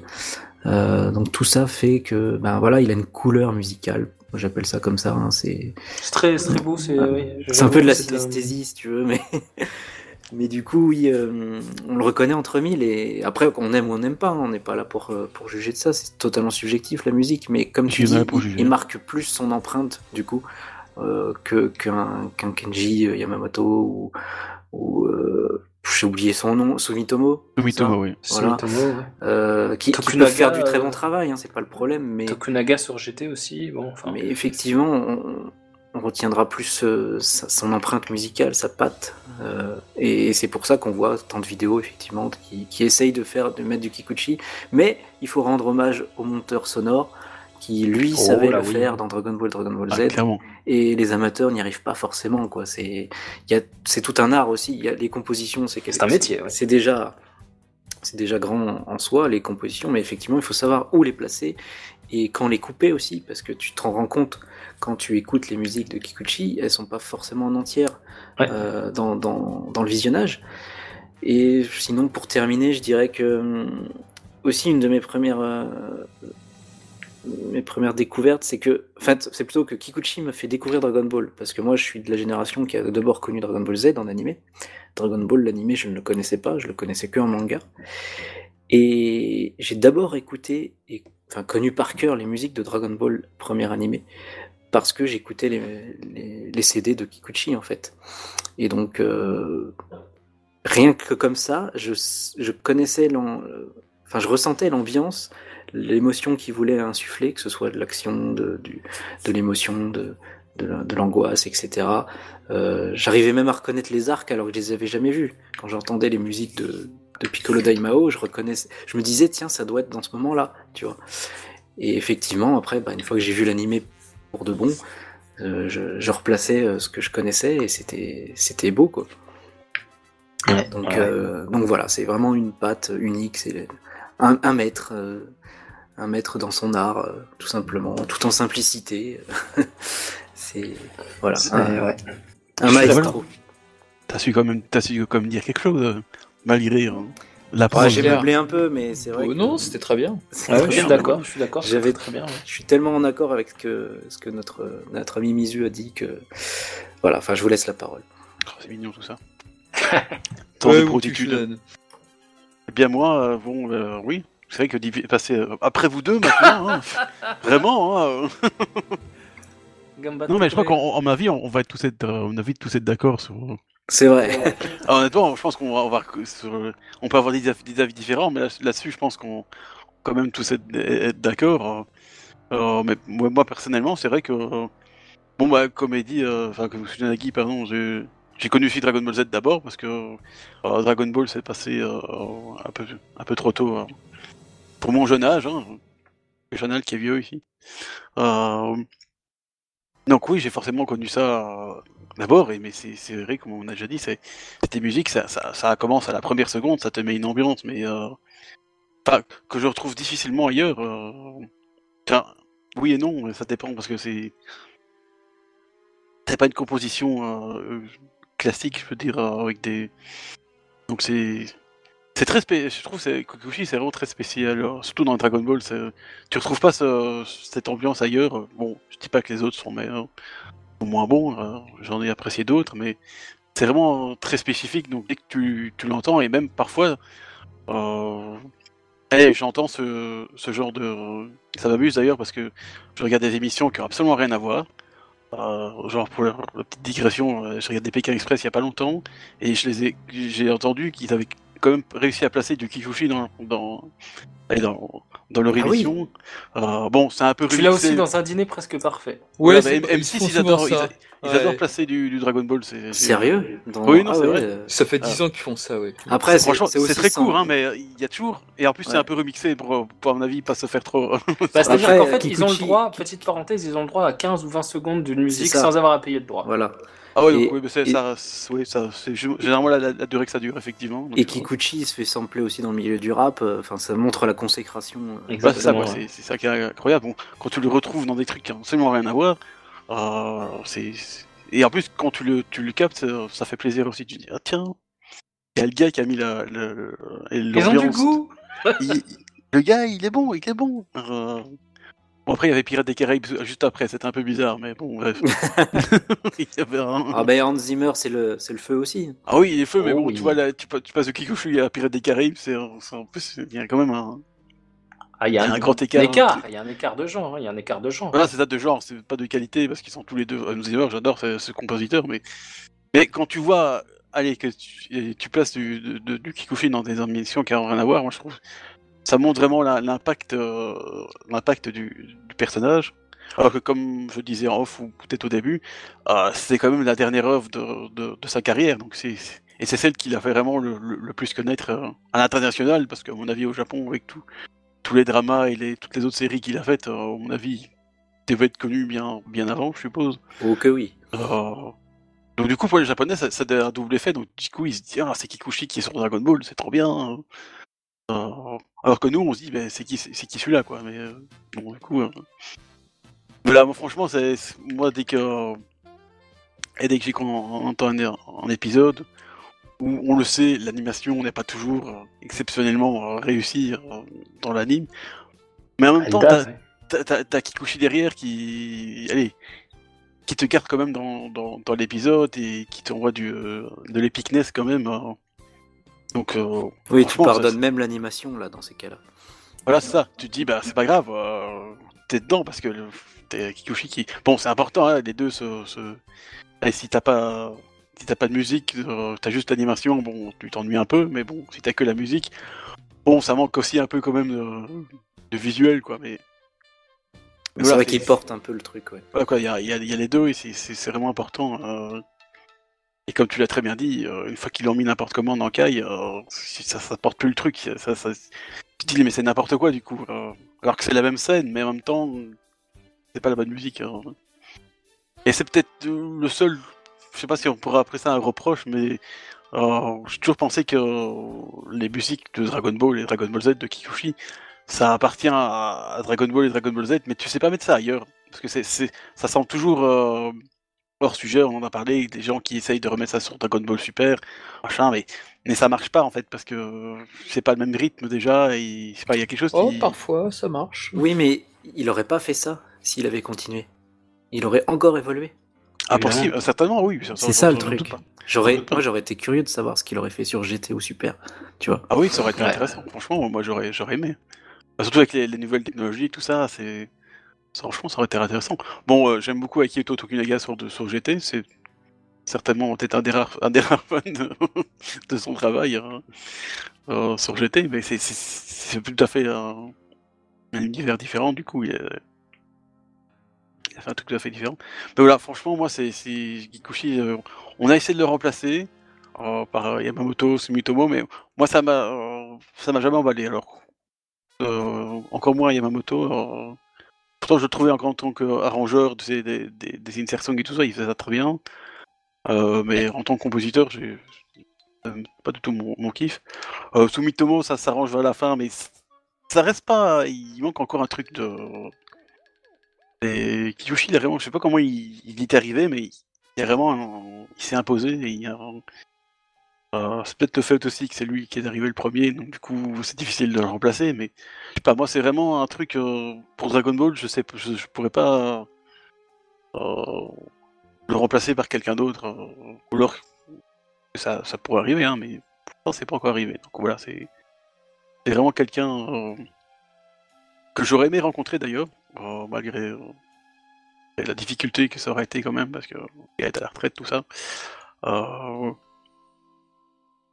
Euh, donc tout ça fait que, ben voilà, il a une couleur musicale. J'appelle ça comme ça. Hein, c'est très, très beau. C'est c'est un peu de la synesthésie, si tu veux, mais. Mais du coup, oui, euh, on le reconnaît entre mille et après, on aime ou on n'aime pas, hein, on n'est pas là pour, pour juger de ça, c'est totalement subjectif la musique, mais comme tu dis, il, marque plus son empreinte, du coup, que qu'un Kenji Yamamoto ou, ou j'ai oublié son nom, Sumitomo. Sumitomo, oui. Euh, qui, peut faire du très bon travail, hein, c'est pas le problème. Mais... Tokunaga sur GT aussi, bon. Enfin... Mais effectivement, on, retiendra plus euh, son empreinte musicale, sa patte. Euh, et, c'est pour ça qu'on voit tant de vidéos, effectivement, qui, qui essayent de faire, de mettre du Kikuchi. Mais il faut rendre hommage au monteur sonore qui lui oh savait le faire dans Dragon Ball, Dragon Ball Z. Ah, et les amateurs n'y arrivent pas forcément, quoi. C'est, c'est tout un art aussi. Il y a les compositions, c'est C'est un métier. C'est déjà, c'est déjà grand en soi les compositions, mais effectivement, il faut savoir où les placer et quand les couper aussi, parce que tu te rends compte quand tu écoutes les musiques de Kikuchi, elles sont pas forcément en entière euh, dans, dans, dans le visionnage. Et sinon, pour terminer, je dirais que hum, aussi une de mes premières euh, mes premières découvertes, c'est que, en fait, c'est plutôt que Kikuchi m'a fait découvrir Dragon Ball, parce que moi, je suis de la génération qui a d'abord connu Dragon Ball Z en animé. Dragon Ball, l'animé, je ne le connaissais pas, je le connaissais que en manga. Et j'ai d'abord écouté et enfin connu par cœur les musiques de Dragon Ball premier animé parce que j'écoutais les, CD de Kikuchi en fait. Et donc euh, rien que comme ça, je, connaissais, enfin je ressentais l'ambiance l'émotion qu'il voulait insuffler, que ce soit de l'action, de, l'émotion, de, de, l'angoisse, etc. Euh, j'arrivais même à reconnaître les arcs alors que je les avais jamais vus. Quand j'entendais les musiques de, de Piccolo Daimao, je reconnaissais, je me disais tiens ça doit être dans ce moment-là, tu vois. Et effectivement après, bah, une fois que j'ai vu l'animé pour de bon, euh, je, replaçais euh, ce que je connaissais et c'était c'était beau quoi. donc donc voilà, c'est vraiment une patte unique, c'est un, un, maître un maître dans son art, tout simplement, tout en simplicité. c'est voilà, un, ouais. un maestro. T'as su quand même, as su quand même dire quelque chose euh, malgré hein, la ouais, J'ai meublé un peu, mais c'est vrai. Oh, non, c'était très bien. Ah je suis d'accord, je suis d'accord. J'avais très bien. Je suis tellement en accord avec ce que, ce que notre notre ami Mizu a dit que voilà. Enfin, je vous laisse la parole. Oh, c'est mignon tout ça. Tant de prostitution. Eh bien moi, euh, bon, euh, oui, c'est vrai que passer après vous deux maintenant, hein, vraiment. Hein, non, mais je crois qu'en ma vie, on, va être tous être, euh, on a vite tous être d'accord sur. C'est vrai. Honnêtement, je pense qu'on va, on, on peut avoir des, avis différents, mais là-dessus, je pense qu'on quand même tous être, d'accord. Euh, mais moi, personnellement, c'est vrai que bon bah comme dit, euh, enfin comme Guy, pardon, j'ai connu aussi Dragon Ball Z d'abord parce que Dragon Ball s'est passé un peu un peu trop tôt hein. pour mon jeune âge. Hein. Le qui est vieux ici. Donc oui, j'ai forcément connu ça euh, d'abord, mais c'est vrai, comme on a déjà dit, c'est des musiques, ça, ça, ça, commence à la première seconde, ça te met une ambiance, mais euh, que je retrouve difficilement ailleurs. Euh, oui et non, ça dépend parce que c'est c'est pas une composition euh, classique, je veux dire, avec des donc c'est c'est très spé... je trouve que Kokushi c'est vraiment très spécial, surtout dans Dragon Ball. Tu retrouves pas cette ambiance ailleurs. Bon, je dis pas que les autres sont, meilleurs, moins bons, j'en ai apprécié d'autres, mais c'est vraiment très spécifique. Donc dès que tu, tu l'entends, et même parfois, euh... j'entends ce, ce, genre de. Ça m'amuse d'ailleurs parce que je regarde des émissions qui ont absolument rien à voir. Euh, genre pour la, petite digression, euh, je regarde des Pékin Express il y a pas longtemps et je les ai, j'ai entendu qu'ils avaient quand même réussi à placer du Kikuchi dans, dans, dans, dans leur ah émission. Euh, bon, c'est un peu Tu l'as aussi dans un dîner presque parfait. Ouais, M6, ils, adorent, ils, adorent placer du, du, Dragon Ball. C'est, Sérieux Oui, non, ah c'est vrai. Ça fait 10 ah. ans qu'ils font ça, oui. Après, franchement, c'est, très court, hein, mais il y a toujours. Et en plus, c'est un peu remixé pour, pour, à mon avis, pas se faire trop. bah, C'est-à-dire qu'en fait, ils ont le droit, petite parenthèse, ils ont le droit à 15 ou 20 secondes d'une musique sans avoir à payer de droit. Voilà. Ah oui, oui c'est ça, oui, ça, c'est généralement la, durée que ça dure, effectivement. et Kikuchi se fait sampler aussi dans le milieu du rap, euh, enfin ça montre la consécration. Euh, Exactement. c'est ça, qui est incroyable. Bon, quand tu le retrouves dans des trucs qui n'ont absolument rien à voir, euh, c'est. Et en plus, quand tu le, tu le captes, ça, fait plaisir aussi. Tu dis, ah tiens, il y a le gars qui a mis la. Le, Ils ont du goût Le gars, il est bon, il est bon. Bon, après, il y avait Pirates des Caraïbes juste après, c'était un peu bizarre, mais bon, bref. Ah, ben Hans Zimmer, c'est le, le feu aussi. Ah oui, il est feu, mais oh bon, tu vois, là, tu, tu passes de Kikushu à Pirates des Caraïbes, c'est en plus, il y a quand même un. Ah, il y a, un, grand écart. écart. Il y a un écart de genre, hein, il y a un écart de genre. Voilà, c'est ça de genre, c'est pas de qualité, parce qu'ils sont tous les deux. Hans Zimmer, j'adore ce, compositeur, mais. Mais quand tu vois, allez, que tu, tu places du, du Kikuchi dans des émissions qui n'ont rien à voir, moi je trouve ça montre vraiment l'impact euh, l'impact du, personnage. Alors que comme je disais en off ou peut-être au début, euh, c'est quand même la dernière œuvre de, de, sa carrière. Donc c'est et c'est celle qui l'a fait vraiment le, le, plus connaître euh, à l'international, parce qu'à mon avis au Japon, avec tout, tous les dramas et les, toutes les autres séries qu'il a faites, à mon avis, il devait être connu bien, bien avant, je suppose. Oh que oui. donc du coup pour les japonais ça, ça a un double effet, donc du coup ils se disent ah c'est Kikuchi qui est sur Dragon Ball, c'est trop bien. Hein. Euh, alors que nous, on se dit, ben, c'est qui, c'est qui celui-là, quoi. Mais euh, bon, du coup, euh... franchement, c'est moi dès que et dès que j'ai entend un, épisode où on le sait, l'animation n'est pas toujours euh, exceptionnellement réussie dans l'anime, mais en même temps, t'as Kikuchi derrière qui, allez, qui te garde quand même dans, dans, dans l'épisode et qui t'envoie du de l'épicness quand même donc, euh, oui, tu pardonnes même l'animation là dans ces cas-là. Voilà, c'est ça. Tu te dis, bah c'est pas grave, euh, t'es dedans parce que t'es Kikuchi qui. Bon, c'est important, hein, les deux se. Et si t'as pas. Si t'as pas de musique, euh, t'as juste l'animation, bon, tu t'ennuies un peu, mais bon, si t'as que la musique, bon, ça manque aussi un peu quand même de, visuel, quoi, mais. C'est vrai qu'il porte un peu le truc, ouais. il y a, y, a, les deux et c'est vraiment important. Euh. Et comme tu l'as très bien dit, euh, une fois qu'ils l'ont mis n'importe comment dans Kai, euh, ça, ça porte plus le truc. Tu dis, mais c'est n'importe quoi du coup. alors que c'est la même scène, mais en même temps, c'est pas la bonne musique. Hein. Et c'est peut-être le seul. Je sais pas si on pourrait après ça un reproche, mais j'ai toujours pensé que les musiques de Dragon Ball et Dragon Ball Z de Kikuchi, ça appartient à, Dragon Ball et Dragon Ball Z, mais tu sais pas mettre ça ailleurs. Parce que c'est, ça semble toujours euh, hors sujet, on en a parlé, des gens qui essayent de remettre ça sur Dragon Ball Super, machin, mais, mais ça marche pas en fait, parce que c'est pas le même rythme déjà, et je sais pas, il y a quelque chose oh, parfois, ça marche. Oui, mais il aurait pas fait ça s'il avait continué. Il aurait encore évolué. Ah, possible, certainement, oui. C'est ça le truc. J'aurais, moi, j'aurais été curieux de savoir ce qu'il aurait fait sur GT ou Super, tu vois. Ah oui, ça aurait été intéressant. Franchement, moi, j'aurais, j'aurais aimé. Bah, surtout avec les, nouvelles technologies, tout ça, c'est. Franchement, ça aurait été intéressant. Bon, euh, j'aime beaucoup Akito Tokunaga sur, sur GT, c'est certainement peut-être un des rares, un des rares fans de, son travail hein, euh, sur GT, mais c'est tout à fait un, univers différent, du coup. Il, a fait un truc tout à fait différent. Mais voilà, franchement, moi, c'est Kikuchi. Euh, on a essayé de le remplacer par Yamamoto, Sumitomo, mais moi, ça m'a m'a jamais emballé. Alors, encore moins Yamamoto. Euh, pourtant, je trouvais encore en tant qu'arrangeur des, des, des, des insertions et tout ça, il faisait ça très bien. Euh, mais en tant que compositeur, j'ai pas du tout mon, kiff. Euh, Sumitomo, ça s'arrange vers la fin, mais ça reste pas. Il manque encore un truc de. Et Kiyoshi, il est vraiment, je sais pas comment il, il est arrivé, mais il, est vraiment, il s'est imposé. Et il a, euh, c'est peut-être le fait aussi que c'est lui qui est arrivé le premier, donc du coup c'est difficile de le remplacer, mais je sais pas, moi c'est vraiment un truc euh, pour Dragon Ball, je sais, je, pourrais pas euh, le remplacer par quelqu'un d'autre, ou alors ça, pourrait arriver, hein, mais c'est pas encore arrivé. Donc voilà, c'est vraiment quelqu'un que j'aurais aimé rencontrer d'ailleurs, malgré la difficulté que ça aurait été quand même, parce qu'il est à la retraite, tout ça.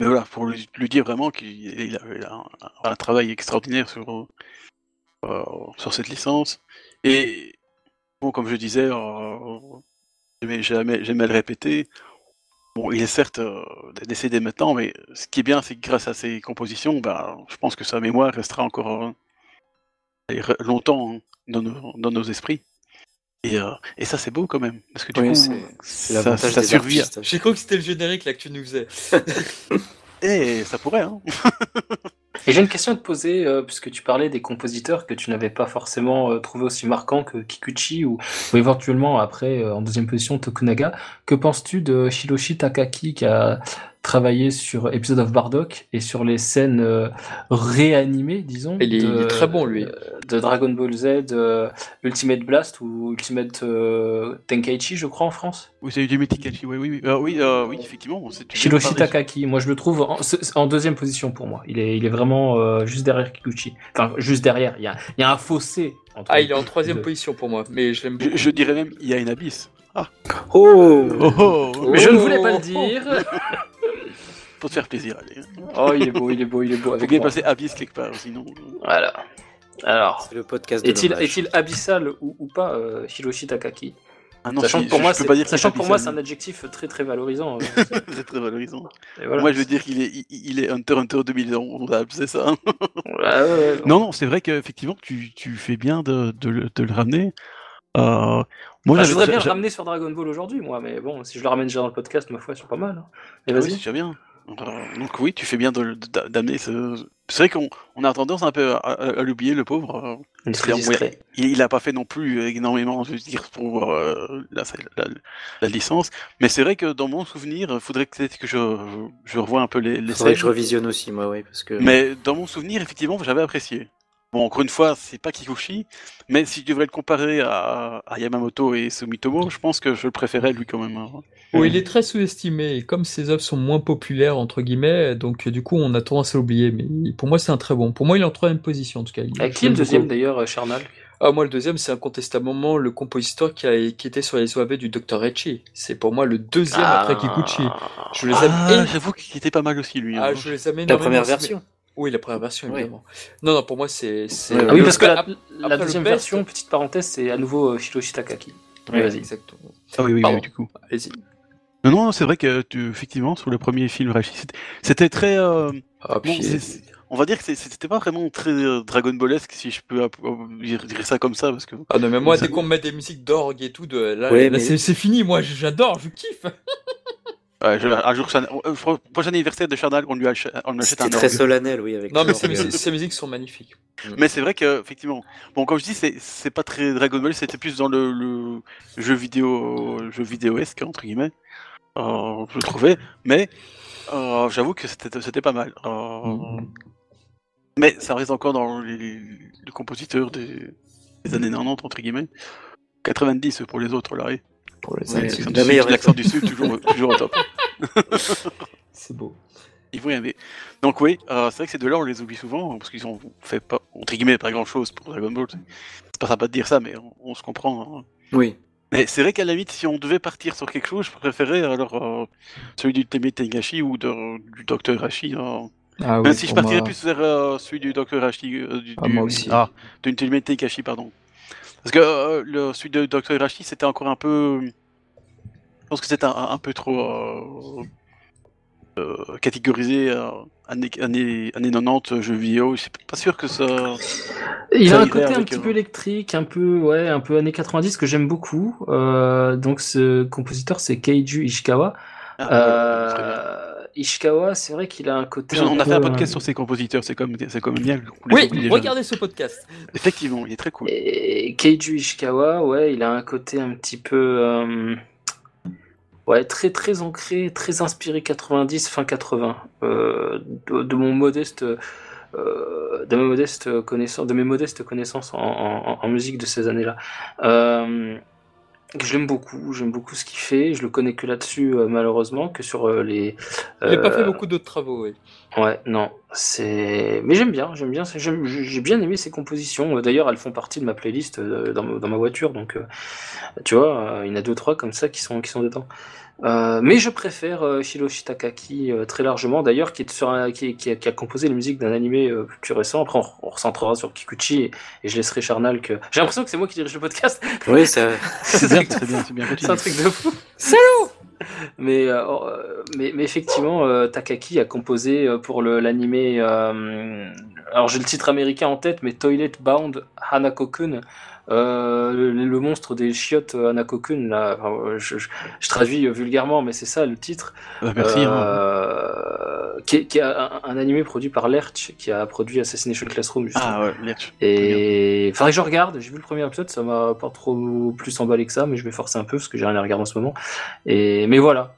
Mais voilà, pour lui, dire vraiment qu'il a, un, travail extraordinaire sur, euh, sur cette licence. Et bon, comme je disais, euh, j'aimais le répéter. Bon, il est certes euh, décédé maintenant, mais ce qui est bien, c'est que grâce à ses compositions, ben, je pense que sa mémoire restera encore longtemps hein, dans, nos, esprits. Et, et, ça, c'est beau quand même. Parce que du coup, ça, ça survit. J'ai cru que c'était le générique là que tu nous faisais. Eh, ça pourrait, hein Et j'ai une question à te poser, euh, puisque tu parlais des compositeurs que tu n'avais pas forcément euh, trouvé aussi marquants que Kikuchi ou, éventuellement après, euh, en deuxième position, Tokunaga. Que penses-tu de Hiroshi Takaki qui a travaillé sur Episode of Bardock et sur les scènes euh, réanimées, disons. Il est, de, très bon, lui. De Dragon Ball Z, euh, Ultimate Blast ou Ultimate euh, Tenkaichi, je crois, en France. Oui, c'est Ultimate Tenkaichi, oui, oui, oui, oui, effectivement. Shiroshi Takaki, moi je le trouve en, deuxième position pour moi. Il est, il est vraiment juste derrière Kikuchi. Enfin, juste derrière. Il y a, il y a un fossé. ah, il est en troisième position pour moi, mais je l'aime beaucoup. Je, dirais même, il y a une abysse. Ah. Oh, oh, oh. Mais je ne voulais pas le dire. Pour te faire plaisir, allez. Oh, il est beau, il est beau, il est beau. Faut bien passer Abyss quelque part, sinon. Voilà. Alors, le podcast est-il est abyssal ou, ou pas, euh, Hiroshi Takaki? Ah non, sachant que pour moi, c'est un adjectif très très valorisant. Euh. c'est très valorisant. Moi, je veux dire qu'il est, il est Hunter Hunter 2011, c'est ça. non, non, c'est vrai qu'effectivement, tu, tu fais bien de, de, de le ramener. Euh, moi, bah, je voudrais bien le ramener sur Dragon Ball aujourd'hui, moi, mais bon, si je le ramène déjà dans le podcast, ma foi, c'est pas mal. Hein. Et vas-y. c'est bien. Donc oui, tu fais bien d'amener ce. C'est vrai qu'on a tendance un peu à, l'oublier, le pauvre. Il, il, a pas fait non plus énormément, je veux dire, pour euh, la, licence. Mais c'est vrai que dans mon souvenir, il faudrait peut-être que je, je revoie un peu les, les faudrait que je revisionne aussi, moi, oui, parce que. Mais dans mon souvenir, effectivement, j'avais apprécié. Bon, encore une fois, c'est pas Kikuchi, mais si je devrais le comparer à, Yamamoto et Sumitomo, je pense que je le préférais lui quand même. Hein. Oui, il est très sous-estimé, et comme ses œuvres sont moins populaires, entre guillemets, donc du coup on a tendance à l'oublier, mais pour moi c'est un très bon. Pour moi il est en troisième position en tout cas. À qui le deuxième d'ailleurs, Charnal ah, moi, le deuxième, c'est incontestablement le compositeur qui, a, qui était sur les OAV du Dr. Recci. C'est pour moi le deuxième après Kikuchi. Je les aime. Ah, j'avoue qu'il était pas mal aussi, lui. Ah, hein. je les aime La première version. Oui, la première version, évidemment. Non, non, pour moi, c'est. Ah oui, parce que la, deuxième version, petite parenthèse, c'est à nouveau Hiroshi Takaki. Oui, vas-y. Exactement. Ah oui, oui, du coup. Allez-y. Non, non, c'est vrai que tu, effectivement, sur le premier film c'était très. Euh... Ah, on va dire que c'était pas vraiment très euh, Dragon Ballesque, si je peux dire ça comme ça, parce que. Ah non, mais moi, dès qu'on me met des musiques d'orgue et tout, de, là, c'est fini, moi, j'adore, je kiffe. Je, un jour, euh, prochain anniversaire de Charnal, on lui achète, on achète un très solennel, oui. Avec non, mais ces, musiques sont magnifiques. Mais c'est vrai que, effectivement, bon, comme je dis, c'est pas très Dragon Ball, c'était plus dans le, le, jeu vidéo, jeu vidéoesque entre guillemets. Euh, je trouvais, mais euh, j'avoue que c'était pas mal. Euh, mm-hmm. Mais ça reste encore dans les, le compositeur des, années 90, entre guillemets. 90 pour les autres, là. Pour les ouais, L'accent du Sud, toujours, toujours au top. C'est beau. Il faut y aller. Donc oui, euh, c'est vrai que ces deux-là, on les oublie souvent, parce qu'ils ont fait pas, entre guillemets, pas grand-chose pour Dragon Ball. C'est pas sympa de dire ça, mais on, se comprend. Hein. Oui. Mais c'est vrai qu'à la limite, si on devait partir sur quelque chose, je préférais alors euh, celui du Teme Tengashi ou de, du Docteur Hashi. Hein. Ah, Même si je partirais plus vers euh, celui du Docteur Hashi. Euh, du, ah, moi aussi. Ah, du Teme Tengashi, pardon. Parce que le, celui de Docteur Hashi, c'était encore un peu. Je pense que c'était un, un, peu trop euh, catégorisé euh, années, années, années 90 jeux vidéo. Je suis pas sûr que ça. Il a un côté un petit peu électrique, un peu ouais, un peu années 90 que j'aime beaucoup. Euh, donc ce compositeur c'est Keiju Ishikawa. Ah, Ishikawa, c'est vrai qu'il a un côté. On a fait un podcast sur ses compositeurs, c'est comme, c'est comme bien. Oui, regardez ce podcast. Effectivement, il est très cool. Et Keiju Ishikawa, ouais, il a un côté un petit peu. Ouais, très très ancré, très inspiré 90, fin 80. Euh, de, mon modeste, euh, de mes modestes connaissances, de mes modestes connaissances en, musique de ces années-là. Euh, je l'aime beaucoup, j'aime beaucoup ce qu'il fait. Je le connais que là-dessus, malheureusement, que sur les. Il n'a pas fait beaucoup d'autres travaux, oui. Ouais, non, c'est. Mais j'aime bien, j'aime bien, j'ai bien aimé ses compositions. D'ailleurs, elles font partie de ma playlist dans, dans ma voiture, donc tu vois, il y en a deux trois comme ça qui sont qui sont dedans. Euh, mais je préfère euh, Shiroshi Takaki euh, très largement, d'ailleurs, qui, est sur qui, qui, a, qui, a, composé la musique d'un animé euh, plus récent. Après, on, on, recentrera sur Kikuchi et, et, je laisserai Charnal que. J'ai l'impression que c'est moi qui dirige le podcast. Oui, c'est bien, c'est bien, c'est bien. C'est un truc de fou. Salut mais, oh, mais, mais, effectivement, Takaki a composé pour l'animé. alors, j'ai le titre américain en tête, mais Toilet Bound Hanako-kun. Euh, le, monstre des chiottes euh, Anakokun, là, je, traduis vulgairement, mais c'est ça le titre. Bah, merci. Hein. Euh, qui, est, un, animé produit par Lerch, qui a produit Assassination Classroom. Ah ouais, Lerch. Et faudrait que je regarde. J'ai vu le premier épisode, ça m'a pas trop plus emballé que ça, mais je vais forcer un peu parce que j'ai rien à regarder en ce moment. Et mais voilà,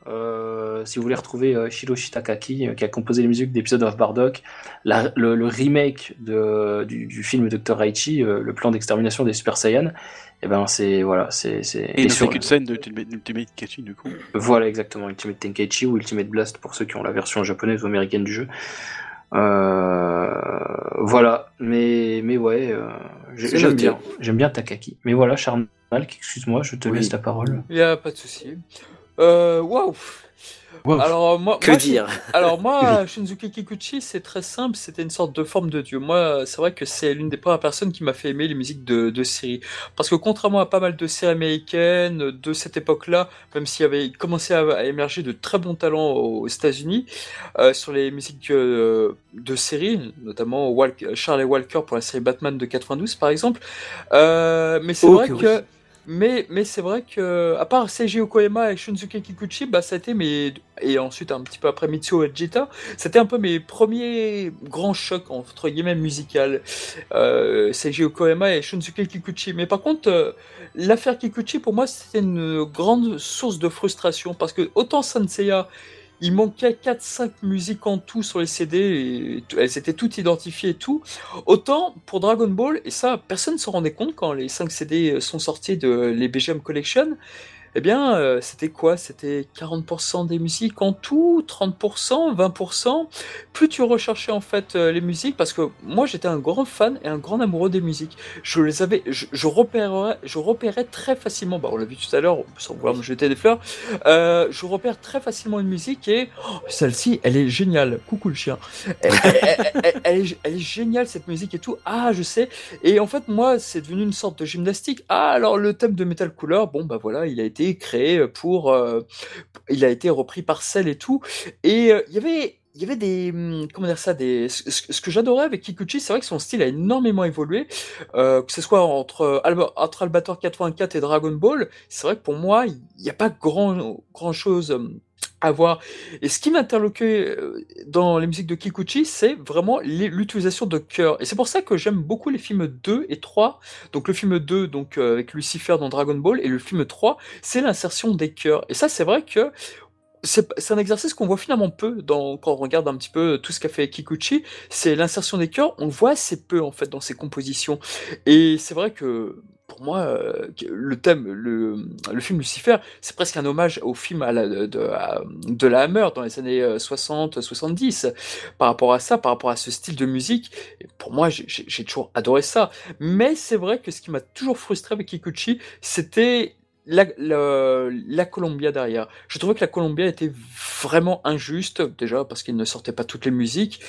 si vous voulez retrouver Shiroshi Takaki, qui a composé les musiques d'épisodes of Bardock, le, remake de, du, film Dr. Raichi, le plan d'extermination des Super Saiyan, et eh ben c'est voilà, c'est et, fait qu'une scène de Ultimate Tenkaichi du coup. Voilà exactement Ultimate Tenkaichi ou Ultimate Blast pour ceux qui ont la version japonaise ou américaine du jeu. Euh, voilà, mais mais ouais, euh, j'aime bien, j'aime bien Takaki. Mais voilà, Charnal, excuse-moi, je te laisse la parole. Il y a pas de souci. Euh, waouh, alors moi, que dire? Alors moi, Shinzuki Kikuchi, c'est très simple. C'était une sorte de forme de dieu. Moi, c'est vrai que c'est l'une des premières personnes qui m'a fait aimer les musiques de, de séries, parce que contrairement à pas mal de séries américaines de cette époque-là, même s'il y avait commencé à, émerger de très bons talents aux, États-Unis euh, sur les musiques euh, de séries, notamment Charlie Walker pour la série Batman de 92 par exemple. Euh, mais c'est vrai que mais, mais c'est vrai que, à part Seiji Okoyama et Shunsuke Kikuchi, bah, ça mes, et ensuite un petit peu après Mitsuo Ejita, c'était un peu mes premiers grands chocs, entre guillemets, musicales. Euh, Seiji Okoyama et Shunsuke Kikuchi. Mais par contre, euh, l'affaire Kikuchi, pour moi, c'était une grande source de frustration, parce que autant Senseiya il manquait 4-5 musiques en tout sur les CD, elles étaient toutes identifiées et tout. Autant pour Dragon Ball, et ça, personne ne s'en rendait compte quand les 5 CD sont sortis de les BGM Collection, eh bien, euh, c'était quoi? C'était 40% des musiques en tout, 30%, 20%. Plus tu recherchais en fait euh, les musiques, parce que moi j'étais un grand fan et un grand amoureux des musiques. Je les avais, je, repérais, je repérais très facilement. Bah, on l'a vu tout à l'heure, sans vouloir me jeter des fleurs. Euh, je repère très facilement une musique et oh, celle-ci, elle est géniale. Coucou le chien. Elle, est, elle est géniale cette musique et tout. Ah, je sais. Et en fait, moi, c'est devenu une sorte de gymnastique. Ah, alors le thème de Metal Cooler, bon bah voilà, il a été créé pour, euh, il a été repris par Cell et tout. Et euh, il y avait il y avait des hum, comment dire ça des ce, que j'adorais avec Kikuchi c'est vrai que son style a énormément évolué euh, que ce soit entre entre Albator 84 et Dragon Ball c'est vrai que pour moi il n'y a pas grand chose hum, et ce qui m'interloquait euh, dans les musiques de Kikuchi c'est vraiment l'utilisation de chœurs et c'est pour ça que j'aime beaucoup les films 2 et 3 donc le film 2 donc euh, avec Lucifer dans Dragon Ball et le film 3 c'est l'insertion des chœurs et ça c'est vrai que c'est un exercice qu'on voit finalement peu dans, quand on regarde un petit peu tout ce qu'a fait Kikuchi, c'est l'insertion des chœurs, on voit assez peu en fait dans ses compositions. Et c'est vrai que pour moi, euh, le thème, le, film Lucifer, c'est presque un hommage au film de, de, la Hammer dans les années 60-70. Euh, par rapport à ça, par rapport à ce style de musique, pour moi, j'ai toujours adoré ça. Mais c'est vrai que ce qui m'a toujours frustré avec Kikuchi, c'était la, la, derrière. Je trouvais que la Columbia était vraiment injuste, déjà parce qu'il ne sortait pas toutes les musiques,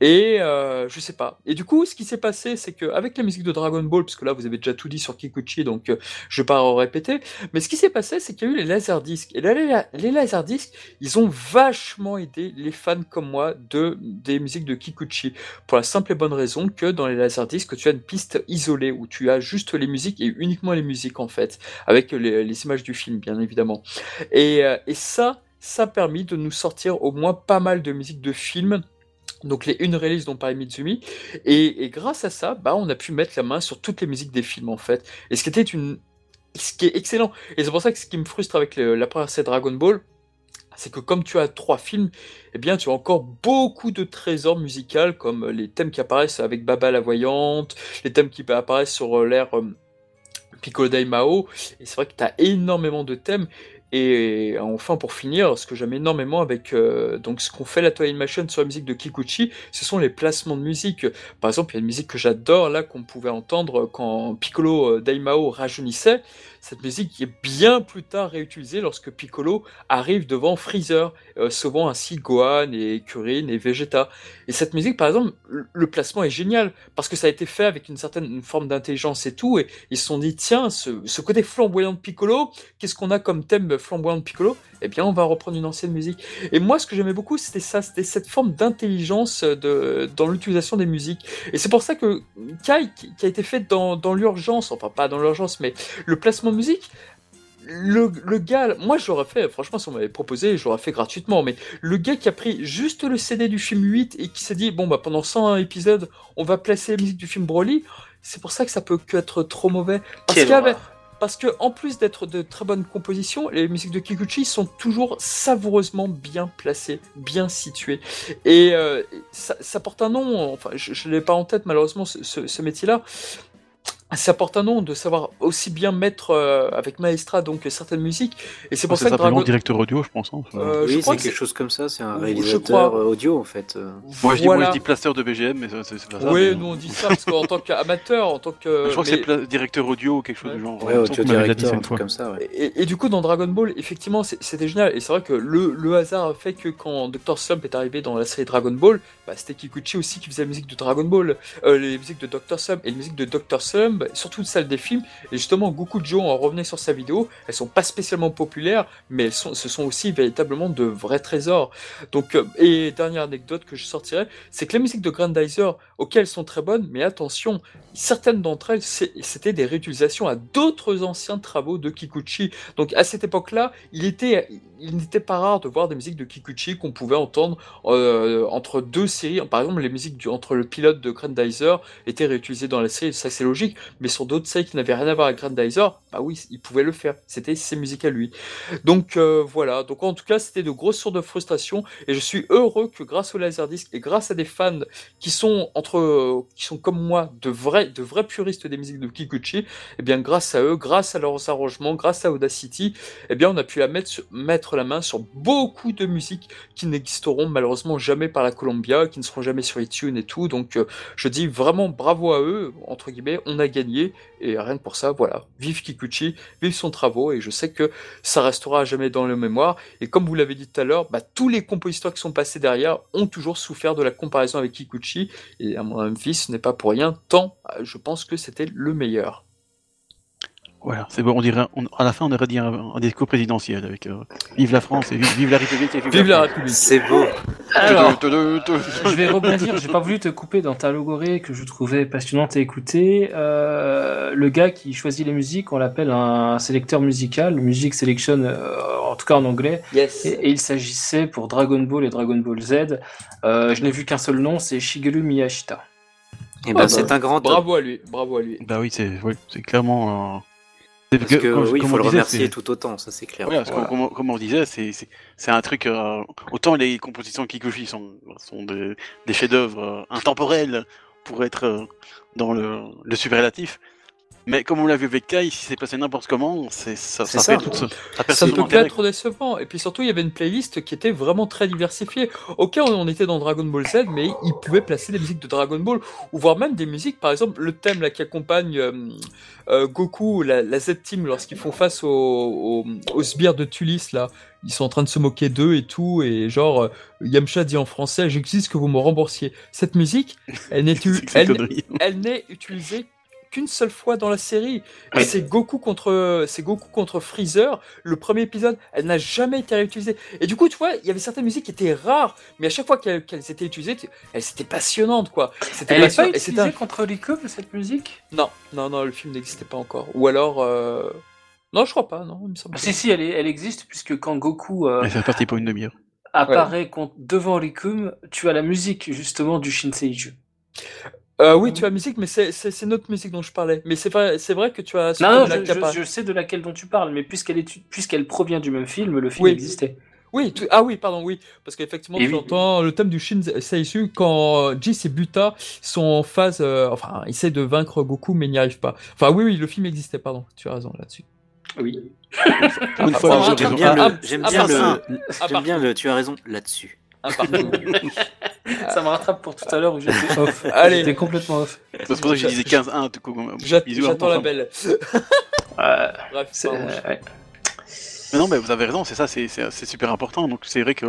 et euh, je sais pas. Et du coup, ce qui s'est passé, c'est qu'avec la musique de Dragon Ball, parce que là vous avez déjà tout dit sur Kikuchi, donc euh, je vais pas répéter, mais ce qui s'est passé, c'est qu'il y a eu les laserdiscs. Et là, les, les laserdiscs, ils ont vachement aidé les fans comme moi de des musiques de Kikuchi, pour la simple et bonne raison que dans les laserdiscs, tu as une piste isolée, où tu as juste les musiques et uniquement les musiques en fait, avec les les images du film, bien évidemment. Et, euh, et ça, ça a permis de nous sortir au moins pas mal de musique de film donc les une release dont parlait Mitsumi, et, et, grâce à ça, bah, on a pu mettre la main sur toutes les musiques des films en fait. Et ce qui était une, ce qui est excellent. Et c'est pour ça que ce qui me frustre avec la première série Dragon Ball, c'est que comme tu as trois films, eh bien tu as encore beaucoup de trésors musicaux comme les thèmes qui apparaissent avec Baba la voyante, les thèmes qui apparaissent sur euh, l'air Piccolo Mao, et c'est vrai que tu as énormément de thèmes, et enfin, pour finir, ce que j'aime énormément avec euh, donc ce qu'on fait la Toy Machine sur la musique de Kikuchi, ce sont les placements de musique. Par exemple, il y a une musique que j'adore là qu'on pouvait entendre quand Piccolo euh, Daimao rajeunissait. Cette musique est bien plus tard réutilisée lorsque Piccolo arrive devant Freezer, euh, sauvant ainsi Gohan et Kuririn et Vegeta. Et cette musique, par exemple, le placement est génial parce que ça a été fait avec une certaine forme d'intelligence et tout. Et ils se sont dit, tiens, ce, ce côté flamboyant de Piccolo, qu'est-ce qu'on a comme thème flamboyant de Piccolo, eh bien, on va reprendre une ancienne musique. Et moi, ce que j'aimais beaucoup, c'était ça, c'était cette forme d'intelligence de, dans l'utilisation des musiques. Et c'est pour ça que Kai, qui a été fait dans, dans l'urgence, enfin pas dans l'urgence, mais le placement de musique, le, le, gars, moi je l'aurais fait, franchement, si on m'avait proposé, je l'aurais fait gratuitement, mais le gars qui a pris juste le CD du film 8 et qui s'est dit, bon, bah pendant 100 épisodes, on va placer la musique du film Broly, c'est pour ça que ça peut que être trop mauvais. Parce qu'il y avait, parce que en plus d'être de très bonnes compositions, les musiques de Kikuchi sont toujours savoureusement bien placées, bien situées. Et euh, ça, porte un nom, enfin je ne l'ai pas en tête malheureusement ce métier-là, ça porte un nom de savoir aussi bien mettre euh, avec Maestra donc certaines musiques. Et c'est pour ça que Dragon directeur audio je pense hein. euh, oui c'est quelque chose comme ça c'est un réalisateur audio en fait. Euh. moi, je dis, moi je dis placeur de BGM mais c'est pas ça oui nous on dit ça parce qu'en tant qu'amateur en tant que je crois que c'est directeur audio ou quelque chose du genre. Ouais audio directeur un truc comme ça ouais. et, et, du coup dans Dragon Ball effectivement c'était génial. Et c'est vrai que le, le hasard a fait que quand Dr Slump est arrivé dans la série Dragon Ball bah, c'était Kikuchi aussi qui faisait la musique de Dragon Ball. Les musiques de Dr Slump et les musiques de Dr Slump surtout celles des films. Et justement, Goku Joe en revenait sur sa vidéo. Elles sont pas spécialement populaires, mais elles ce sont aussi véritablement de vrais trésors. Donc, euh, et dernière anecdote que je sortirais, c'est que les musiques de Grandizer, auxquelles elles sont très bonnes, mais attention, certaines d'entre elles, c'était des réutilisations à d'autres anciens travaux de Kikuchi. Donc, à cette époque-là, il était, il n'était pas rare de voir des musiques de Kikuchi qu'on pouvait entendre euh, entre deux séries. Par exemple, les musiques entre le pilote de Grandizer étaient réutilisées dans la série. Ça, c'est logique mais sur d'autres séries qui n'avaient rien à voir avec Grandizer, bah oui, il pouvait le faire. C'était ses musiques à lui. Donc euh, voilà. Donc en tout cas, c'était de grosses sources de frustration, et je suis heureux que grâce au Laserdisc et grâce à des fans qui sont entre, qui sont comme moi, de vrais, de vrais puristes des musiques de Kikuchi, eh bien grâce à eux, grâce à leurs arrangements, grâce à Audacity, eh bien on a pu mettre, mettre la main sur beaucoup de musiques qui n'existeront malheureusement jamais par la Columbia, qui ne seront jamais sur iTunes et tout. Donc euh, je dis vraiment bravo à eux, entre guillemets, on a Et rien que pour ça, voilà, vive Kikuchi, vive son travaux, et je sais que ça restera à jamais dans le mémoire. Et comme vous l'avez dit tout à l'heure, bah, tous les compositeurs qui sont passés derrière ont toujours souffert de la comparaison avec Kikuchi. Et à mon avis, ce n'est pas pour rien, tant euh, je pense que c'était le meilleur. Voilà, c'est bon, on dirait, à la fin, on aurait dit un, discours présidentiel avec euh, Vive la France et vive, la République et vive, la, République. C'est beau. Alors, je vais rebondir, j'ai pas voulu te couper dans ta logorée que je trouvais passionnante à écouter. Euh, le gars qui choisit les musiques, on l'appelle un sélecteur musical, Music Selection, euh, en tout cas en anglais. Yes. Et, il s'agissait pour Dragon Ball et Dragon Ball Z. je n'ai vu qu'un seul nom, c'est Shigeru Miyashita. Et eh ben, ah c'est bah, un grand. Bravo à lui, bravo à lui. Bah oui, c'est oui, clairement. Parce que, oui, il faut le remercier tout autant, ça c'est clair. comme, on disait, c'est un truc. Euh, autant les compositions de Kikuchi sont, sont des, chefs-d'œuvre euh, intemporels pour être euh, dans le, le superlatif, mais comme on l'a vu avec Kai, si c'est passé n'importe comment, c'est ça, ça, ça, fait tout ça. Ça, ne peut pas être décevant. Et puis surtout, il y avait une playlist qui était vraiment très diversifiée. Ok, on était dans Dragon Ball Z, mais il pouvait placer des musiques de Dragon Ball, ou voire même des musiques, par exemple, le thème là qui accompagne euh, euh, Goku, la, la Z-Team, lorsqu'ils font face aux au, sbires de Tulis là. Ils sont en train de se moquer d'eux et tout, et genre, euh, Yamcha dit en français, j'existe que vous me remboursiez. Cette musique, elle n'est utilisée qu'une seule fois dans la série. C'est Goku contre c'est Goku contre Freezer. Le premier épisode, elle n'a jamais été réutilisée. Et du coup, tu vois, il y avait certaines musiques qui étaient rares, mais à chaque fois qu'elles étaient utilisées, elles étaient passionnantes, quoi. Elle n'est pas utilisée un... contre Rico cette musique? Non, non, non, le film n'existait pas encore. Ou alors. Euh... Non, je crois pas, non. Il me semble si, si, elle, est, elle existe, puisque quand Goku. Euh... Elle fait partie pour une demi-heure. Apparaît contre, devant Rikum, tu as la musique justement du Shinseiju. Euh, oui, tu as musique, mais c'est notre musique dont je parlais. Mais c'est vrai, c'est vrai que tu as. Non, je, sais de laquelle dont tu parles, mais puisqu'elle est puisqu'elle provient du même film, le film existait. Oui, ah oui, pardon, oui, parce qu'effectivement, tu entends le thème du Shin Seisu quand euh, Jis et Buta sont en phase, euh, enfin, ils essaient de vaincre Goku, mais n'y arrivent pas. Enfin, oui, oui, le film existait, pardon, tu as raison là-dessus. Oui. Une fois, j'aime bien, le, j'aime bien, le, j'aime bien le, tu as raison là-dessus. ça me rattrape pour tout à l'heure où j'étais off. Allez. J'étais complètement off. C'est pour ça que je disais 15-1. J'attends la belle. Bref, Mais non, mais vous avez raison, c'est ça, c'est super important. Donc c'est vrai que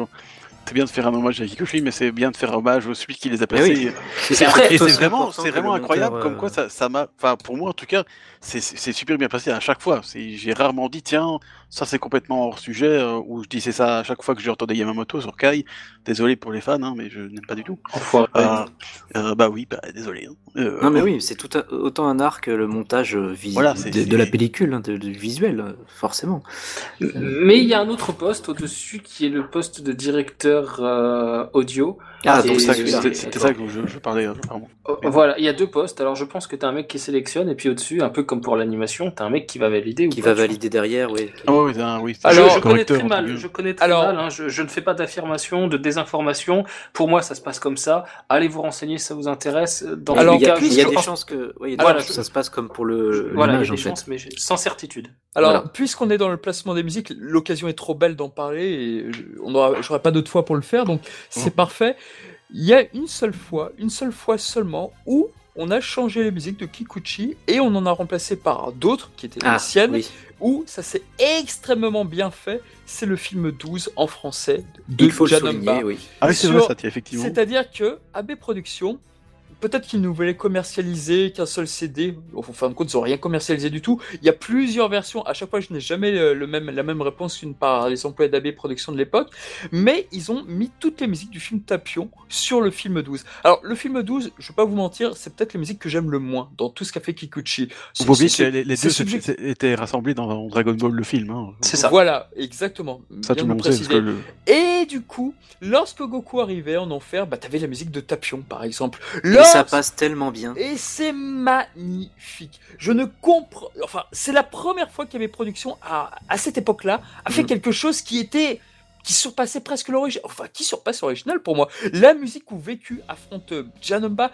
c'est bien de faire un hommage à Kikuchi, mais c'est bien de faire hommage au celui qui les a placés. C'est vraiment, c'est vraiment incroyable, comme quoi euh, ça m'a, enfin pour moi en tout cas, c'est super bien passé à chaque fois. J'ai rarement dit tiens, ça c'est complètement hors sujet, euh, ou je disais ça à chaque fois que j'entendais Yamamoto sur Kai. Désolé pour les fans, hein, mais je n'aime pas du tout. Euh, euh, bah oui, bah désolé. Hein. non mais oui, c'est tout autant un art que le montage voilà, de, la pellicule, hein, de, visuel, forcément. Mais il y a un autre poste au-dessus qui est le poste de directeur audio. Ah, c'était ça que je, parlais. Oh, voilà, il y a deux postes. Alors je pense que tu as un mec qui sélectionne, et puis au-dessus, un peu comme pour l'animation, tu as un mec qui va valider. Qui va valider derrière, oui. Ah oui, oui. Alors, je, connais très mal. Je connais très mal. Hein, je, ne fais pas d'affirmation, de désinformation. Pour moi, ça se passe comme ça. Allez vous renseigner si ça vous intéresse. Dans Alors, il y a, il y a des chances que, oui, voilà, ça se passe comme pour le. Voilà, il y a des chances, mais sans certitude. Alors, puisqu'on est dans le placement des musiques, l'occasion est trop belle d'en parler et on aura, j'aurai pas d'autre fois pour le faire, donc c'est mmh. parfait. Il y a une seule fois, une seule fois seulement, où on a changé les musiques de Kikuchi et on en a remplacé par d'autres qui étaient les ah, siennes, où ça s'est extrêmement bien fait. C'est le film 12 en français de Janamba. Oui. Ah oui, c'est vrai, ça, effectivement. C'est-à-dire que AB Productions peut-être qu'ils nous voulaient commercialiser qu'un seul CD. En fin de compte, ils n'ont rien commercialisé du tout. Il y a plusieurs versions. À chaque fois, je n'ai jamais le même, la même réponse qu'une par les employés d'AB Productions de l'époque. Mais ils ont mis toutes les musiques du film Tapion sur le film 12. Alors, le film 12, je ne vais pas vous mentir, c'est peut-être les musiques que j'aime le moins dans tout ce qu'a fait Kikuchi. Vous oubliez que les, les deux étaient rassemblés dans Dragon Ball, le film. Hein. C'est ça. Voilà, exactement. Ça, tout le monde sait. Le... Et du coup, lorsque Goku arrivait en enfer, bah, t'avais la musique de Tapion, par exemple. Ça passe tellement bien. Et c'est magnifique. Je ne comprends. Enfin, c'est la première fois mes productions à, à cette époque-là a fait mm. quelque chose qui était qui surpassait presque l'original, enfin qui surpasse l'original pour moi. La musique où Vécu affronte euh, Janumba,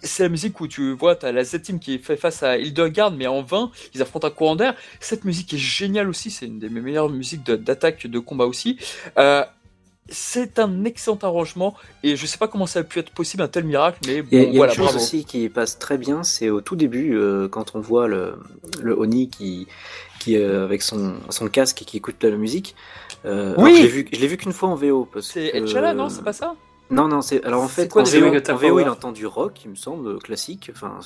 c'est la musique où tu vois, tu as la Z-Team qui fait face à Hildegard, mais en vain, ils affrontent un courant d'air. Cette musique est géniale aussi, c'est une des meilleures musiques d'attaque de, combat aussi. Euh, c'est un excellent arrangement et je sais pas comment ça a pu être possible un tel miracle mais bon, il y a, voilà, chose aussi qui passe très bien c'est au tout début euh, quand on voit le, le Oni qui qui avec son, son casque et qui écoute la musique euh, oui. Je l'ai vu, je l'ai vu qu'une fois en VO. C'est Etchala, non C'est pas ça? Non, non, c'est alors en fait quoi, en, VO, en VO, il entend du rock, il me semble classique, enfin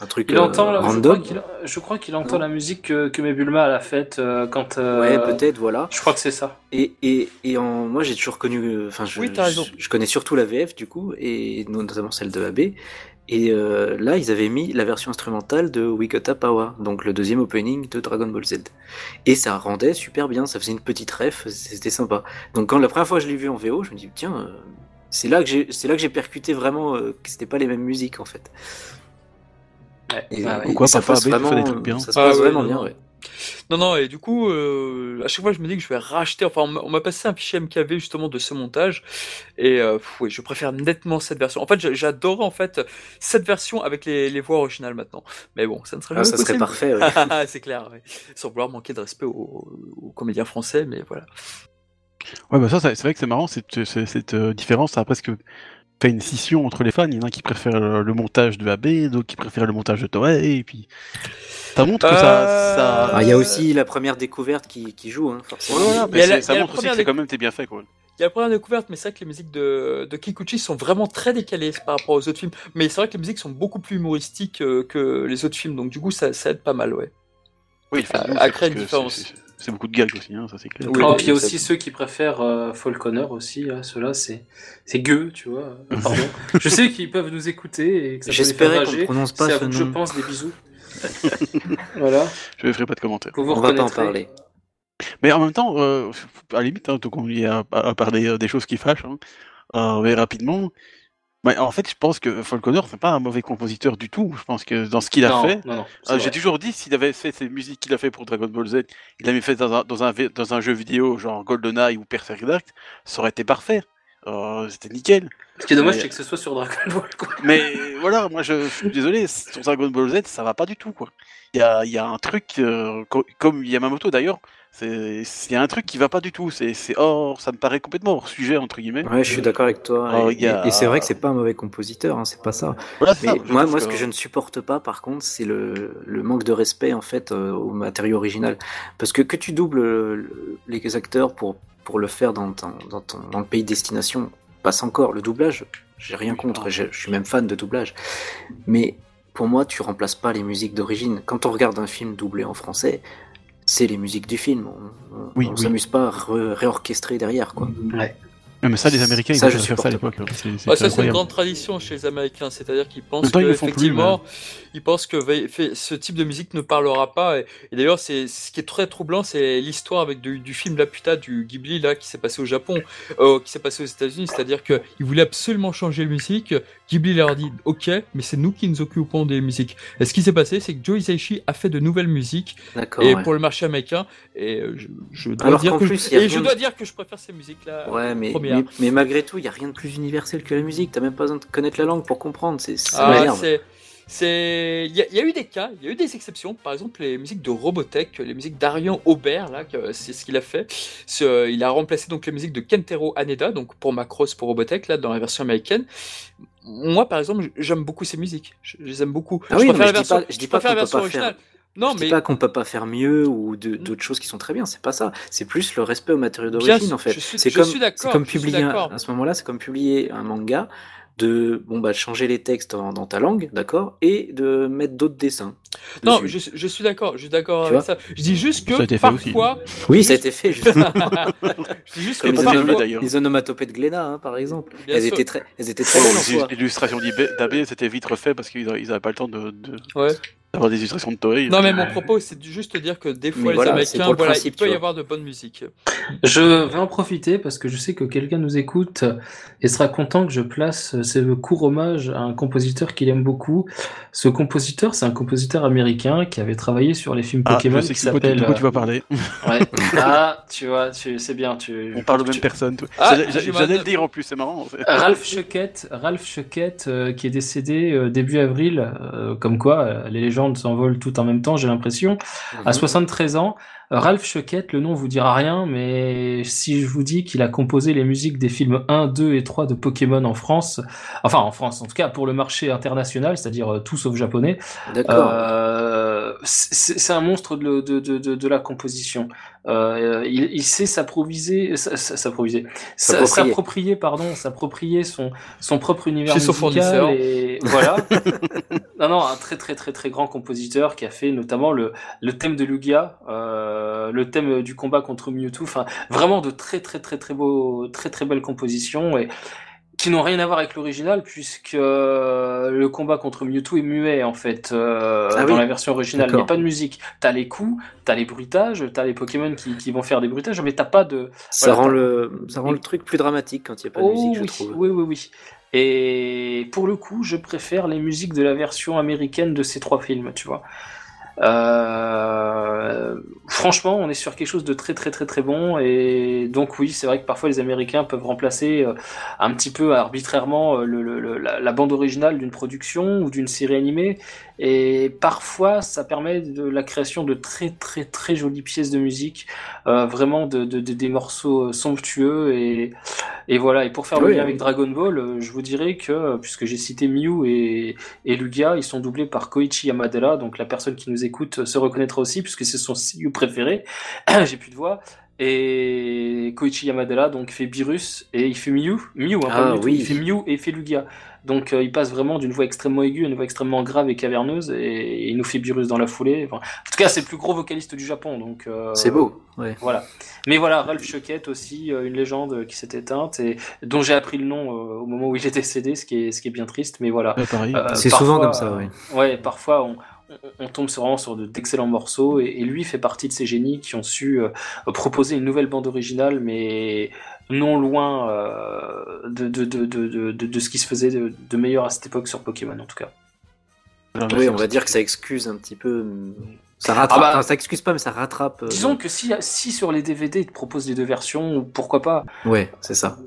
un truc il entend, euh, random. Je crois qu'il entend la musique que, que Mebulma a la fête euh, quand. Euh, ouais, peut-être, voilà. Je crois que c'est ça. Et et, et en moi j'ai toujours connu, enfin je, je, je, connais surtout la VF du coup et notamment celle de AB et euh, là, ils avaient mis la version instrumentale de We Got Power, donc le deuxième opening de Dragon Ball Z. Et ça rendait super bien, ça faisait une petite ref, c'était sympa. Donc quand la première fois je l'ai vu en VO, je me dis tiens, euh, c'est là que j'ai, c'est là que j'ai percuté vraiment euh, que c'était pas les mêmes musiques en fait. Et, Pourquoi ça passe vraiment, des trucs bien. Ça se passe ah vraiment bien, ouais. Non, non, et du coup, euh, à chaque fois, je me dis que je vais racheter. Enfin, on m'a passé un fichier MKV justement de ce montage, et euh, oui, je préfère nettement cette version. En fait, j'adore en fait cette version avec les, les, voix originales maintenant. Mais bon, ça ne serait ah, ça serait parfait. c'est clair, sans vouloir manquer de respect aux, comédiens français, mais voilà. Ouais, bah ça, c'est vrai que c'est marrant cette, cette euh, différence. Ça a presque fait une scission entre les fans. Il y en a qui préfèrent le montage de AB, d'autres qui préfèrent le montage de Toei, et puis. Ça montre que ça. Ah, il y a aussi la première découverte qui, qui joue, hein, forcément. mais ça montre aussi que c'est quand même bien fait, quoi. Il y a la première découverte, mais c'est vrai que les musiques de, de Kikuchi sont vraiment très décalées par rapport aux autres films. Mais c'est vrai que les musiques sont beaucoup plus humoristiques euh, que les autres films, donc du coup, ça, ça aide pas mal, ouais. Oui, à, créer une différence. C'est beaucoup de gags aussi, hein, ça c'est clair. Oui, et puis il y a aussi ceux qui préfèrent euh, Falconer aussi, hein, ceux-là c'est c'est gueux, tu vois. Pardon. je sais qu'ils peuvent nous écouter et que ça J'espérais qu'on prononce pas ce nom. Je pense des bisous. voilà. Je ne ferai pas de commentaires. on va pas en parler. Mais en même temps, euh, à la limite, hein, donc on y a à, parler euh, des choses qui fâchent, hein, euh, mais rapidement. En fait, je pense que Falconer, c'est pas un mauvais compositeur du tout. Je pense que dans ce qu'il a fait, j'ai toujours dit s'il avait fait ces musiques qu'il a fait pour Dragon Ball Z, il avait fait dans un, dans un, dans un jeu vidéo genre GoldenEye ou Perfect Dark, ça aurait été parfait. C'était nickel. Ce qui est dommage, c'est que ce soit sur Dragon Ball. Mais voilà, moi je, suis désolé, sur Dragon Ball Z, ça va pas du tout. quoi. Il y a, y a, un truc, euh, comme Yamamoto d'ailleurs, il y a un truc qui va pas du tout. C'est hors, ça me paraît complètement hors sujet, entre guillemets. Ouais, je suis d'accord avec toi. et, c'est vrai que c'est pas un mauvais compositeur, hein, c'est pas ça. moi, moi ce que je ne supporte pas, par contre, c'est le, le, manque de respect en fait euh, au matériau original. Parce que que tu doubles les acteurs pour, pour le faire dans, dans, ton, dans le pays de destination, passe encore. Le doublage, j'ai rien contre, je, suis même fan de doublage. Mais pour moi, tu remplaces pas les musiques d'origine. Quand on regarde un film doublé en français, c'est les musiques du film. On, ne s'amuse pas à réorchestrer derrière, quoi. Ouais mais ça, les Américains, ils ça, faire ça à l'époque. ça, c'est une grande tradition chez les Américains. C'est-à-dire qu'ils pensent que, effectivement, ils pensent que ce type de musique ne parlera pas. Et, d'ailleurs, c'est ce qui est très troublant, c'est l'histoire avec du, film La Puta du Ghibli là qui s'est passé au Japon, euh, qui s'est passé aux États-Unis. C'est-à-dire qu'ils voulaient absolument changer la musique. Ghibli leur dit OK, mais c'est nous qui nous occupons des musiques. Et ce qui s'est passé, c'est que Joe Hisaishi a fait de nouvelles musiques et pour le marché américain. Et euh, je, dois dire que je, et je dois dire que je préfère ces musiques-là. Ouais, mais mais, malgré tout, il n'y a rien de plus universel que la musique. T'as même pas besoin de connaître la langue pour comprendre. C'est ah, c'est il y, a eu des cas, il y a eu des exceptions. Par exemple, les musiques de Robotech, les musiques d'Arion Aubert, là, c'est ce qu'il a fait. il a remplacé donc les musiques de Kentaro Haneda, donc pour Macross pour Robotech, là, dans la version américaine. Moi, par exemple, j'aime beaucoup ces musiques. Je, les aime beaucoup. Ah je préfère la version, je dis pas, la version originale. Non, je mais... dis pas qu'on peut pas faire mieux ou mm. d'autres choses qui sont très bien, c'est pas ça. C'est plus le respect aux matériaux d'origine en fait. C'est comme, comme publier à ce moment-là, c'est comme publier un manga de bon bah changer les textes dans, ta langue, d'accord, et de mettre d'autres dessins. Non, je, je, suis d'accord, je suis d'accord avec ça. Je dis juste que parfois. Oui, ça a été fait. Justement. je dis juste que parfois... les onomatopées de Glénat, hein, par exemple, elles étaient très, elles étaient très. L'illustration d'AB, c'était vite refait parce qu'ils n'avaient pas le temps de. Ouais. D'avoir des illustrations de Toei. Non, mais mon propos, c'est juste dire que des fois, les Américains, voilà, il peut y avoir de bonne musique. Je vais en profiter parce que je sais que quelqu'un nous écoute et sera content que je place ce court hommage à un compositeur qu'il aime beaucoup. Ce compositeur, c'est un compositeur américain qui avait travaillé sur les films ah, Pokémon qui s'appelle. De quoi tu vas parler Ouais. Ah, tu vois, tu... c'est bien. Tu... On parle de même personne. Ah, J'allais le dire en plus, c'est marrant. Ralph Chuckett, Ralph Chuckett, euh, qui est décédé euh, début avril, euh, comme quoi les légendes s'envolent tout en même temps, j'ai l'impression, à 73 mhm. ans. Ralph Chuckett, le nom vous dira rien, mais si je vous dis qu'il a composé les musiques des films 1, 2 et 3 de Pokémon en France, enfin en France en tout cas pour le marché international, c'est-à-dire euh, tout sauf japonais, euh, c'est un monstre de, de, de, de la composition. Euh, il, il, sait s'approviser, s'approviser, s'approprier, pardon, s'approprier son son propre univers Chez musical et voilà. non non, un très très très très grand compositeur qui a fait notamment le le thème de Lugia, euh, le thème du combat contre Mewtwo, enfin vraiment de très très très très beaux, très très belles compositions et qui n'ont rien à voir avec l'original puisque euh, le combat contre Mewtwo est muet en fait euh, ah dans la version originale. Il n'y a pas de musique. T'as les coups, t'as les bruitages, t'as les Pokémon qui, qui, vont faire des bruitages, mais t'as pas de. Ça rend le ça rend le truc plus dramatique quand il n'y a pas de musique, je oui, trouve. Oui oui oui. Et pour le coup, je préfère les musiques de la version américaine de ces trois films, tu vois. Euh, franchement, on est sur quelque chose de très très très très bon. Et donc oui, c'est vrai que parfois les Américains peuvent remplacer euh, un petit peu arbitrairement euh, le, la, bande originale d'une production ou d'une série animée. Et parfois ça permet de la création de très très très jolies pièces de musique, vraiment de, de, des morceaux somptueux. Et, et voilà. Et pour faire le lien avec Dragon Ball, je vous dirais que puisque j'ai cité Mew et, et Lugia, ils sont doublés par Koichi Yamadera, donc la personne qui nous écoute se reconnaîtra aussi, puisque c'est son CEO préféré. J'ai plus de voix. Et Koichi Yamadera donc fait Birus et il fait Mew, Mew, hein, ah, oui. il fait Mew et il fait Lugia. Donc euh, il passe vraiment d'une voix extrêmement aiguë à une voix extrêmement grave et caverneuse et, il nous fait Birus dans la foulée. en tout cas, c'est le plus gros vocaliste du Japon. Donc euh, c'est beau. Voilà. Mais voilà, Ralph Choquette aussi, euh, une légende qui s'est éteinte et dont j'ai appris le nom au moment où il est décédé, ce qui est ce qui est bien triste. Mais voilà. c'est souvent comme ça. Oui. Ouais, parfois on on, tombe vraiment sur d'excellents morceaux et, lui fait partie de ces génies qui ont su euh, proposer une nouvelle bande originale, mais non loin euh, de, de, ce qui se faisait de, meilleur à cette époque sur Pokémon en tout cas. Oui, on va dire que ça excuse un petit peu. Ça rattrape, ah bah, ça excuse pas, mais ça rattrape. Euh, disons que si, si sur les DVD ils te proposent les deux versions, pourquoi pas? Ouais, c'est ça.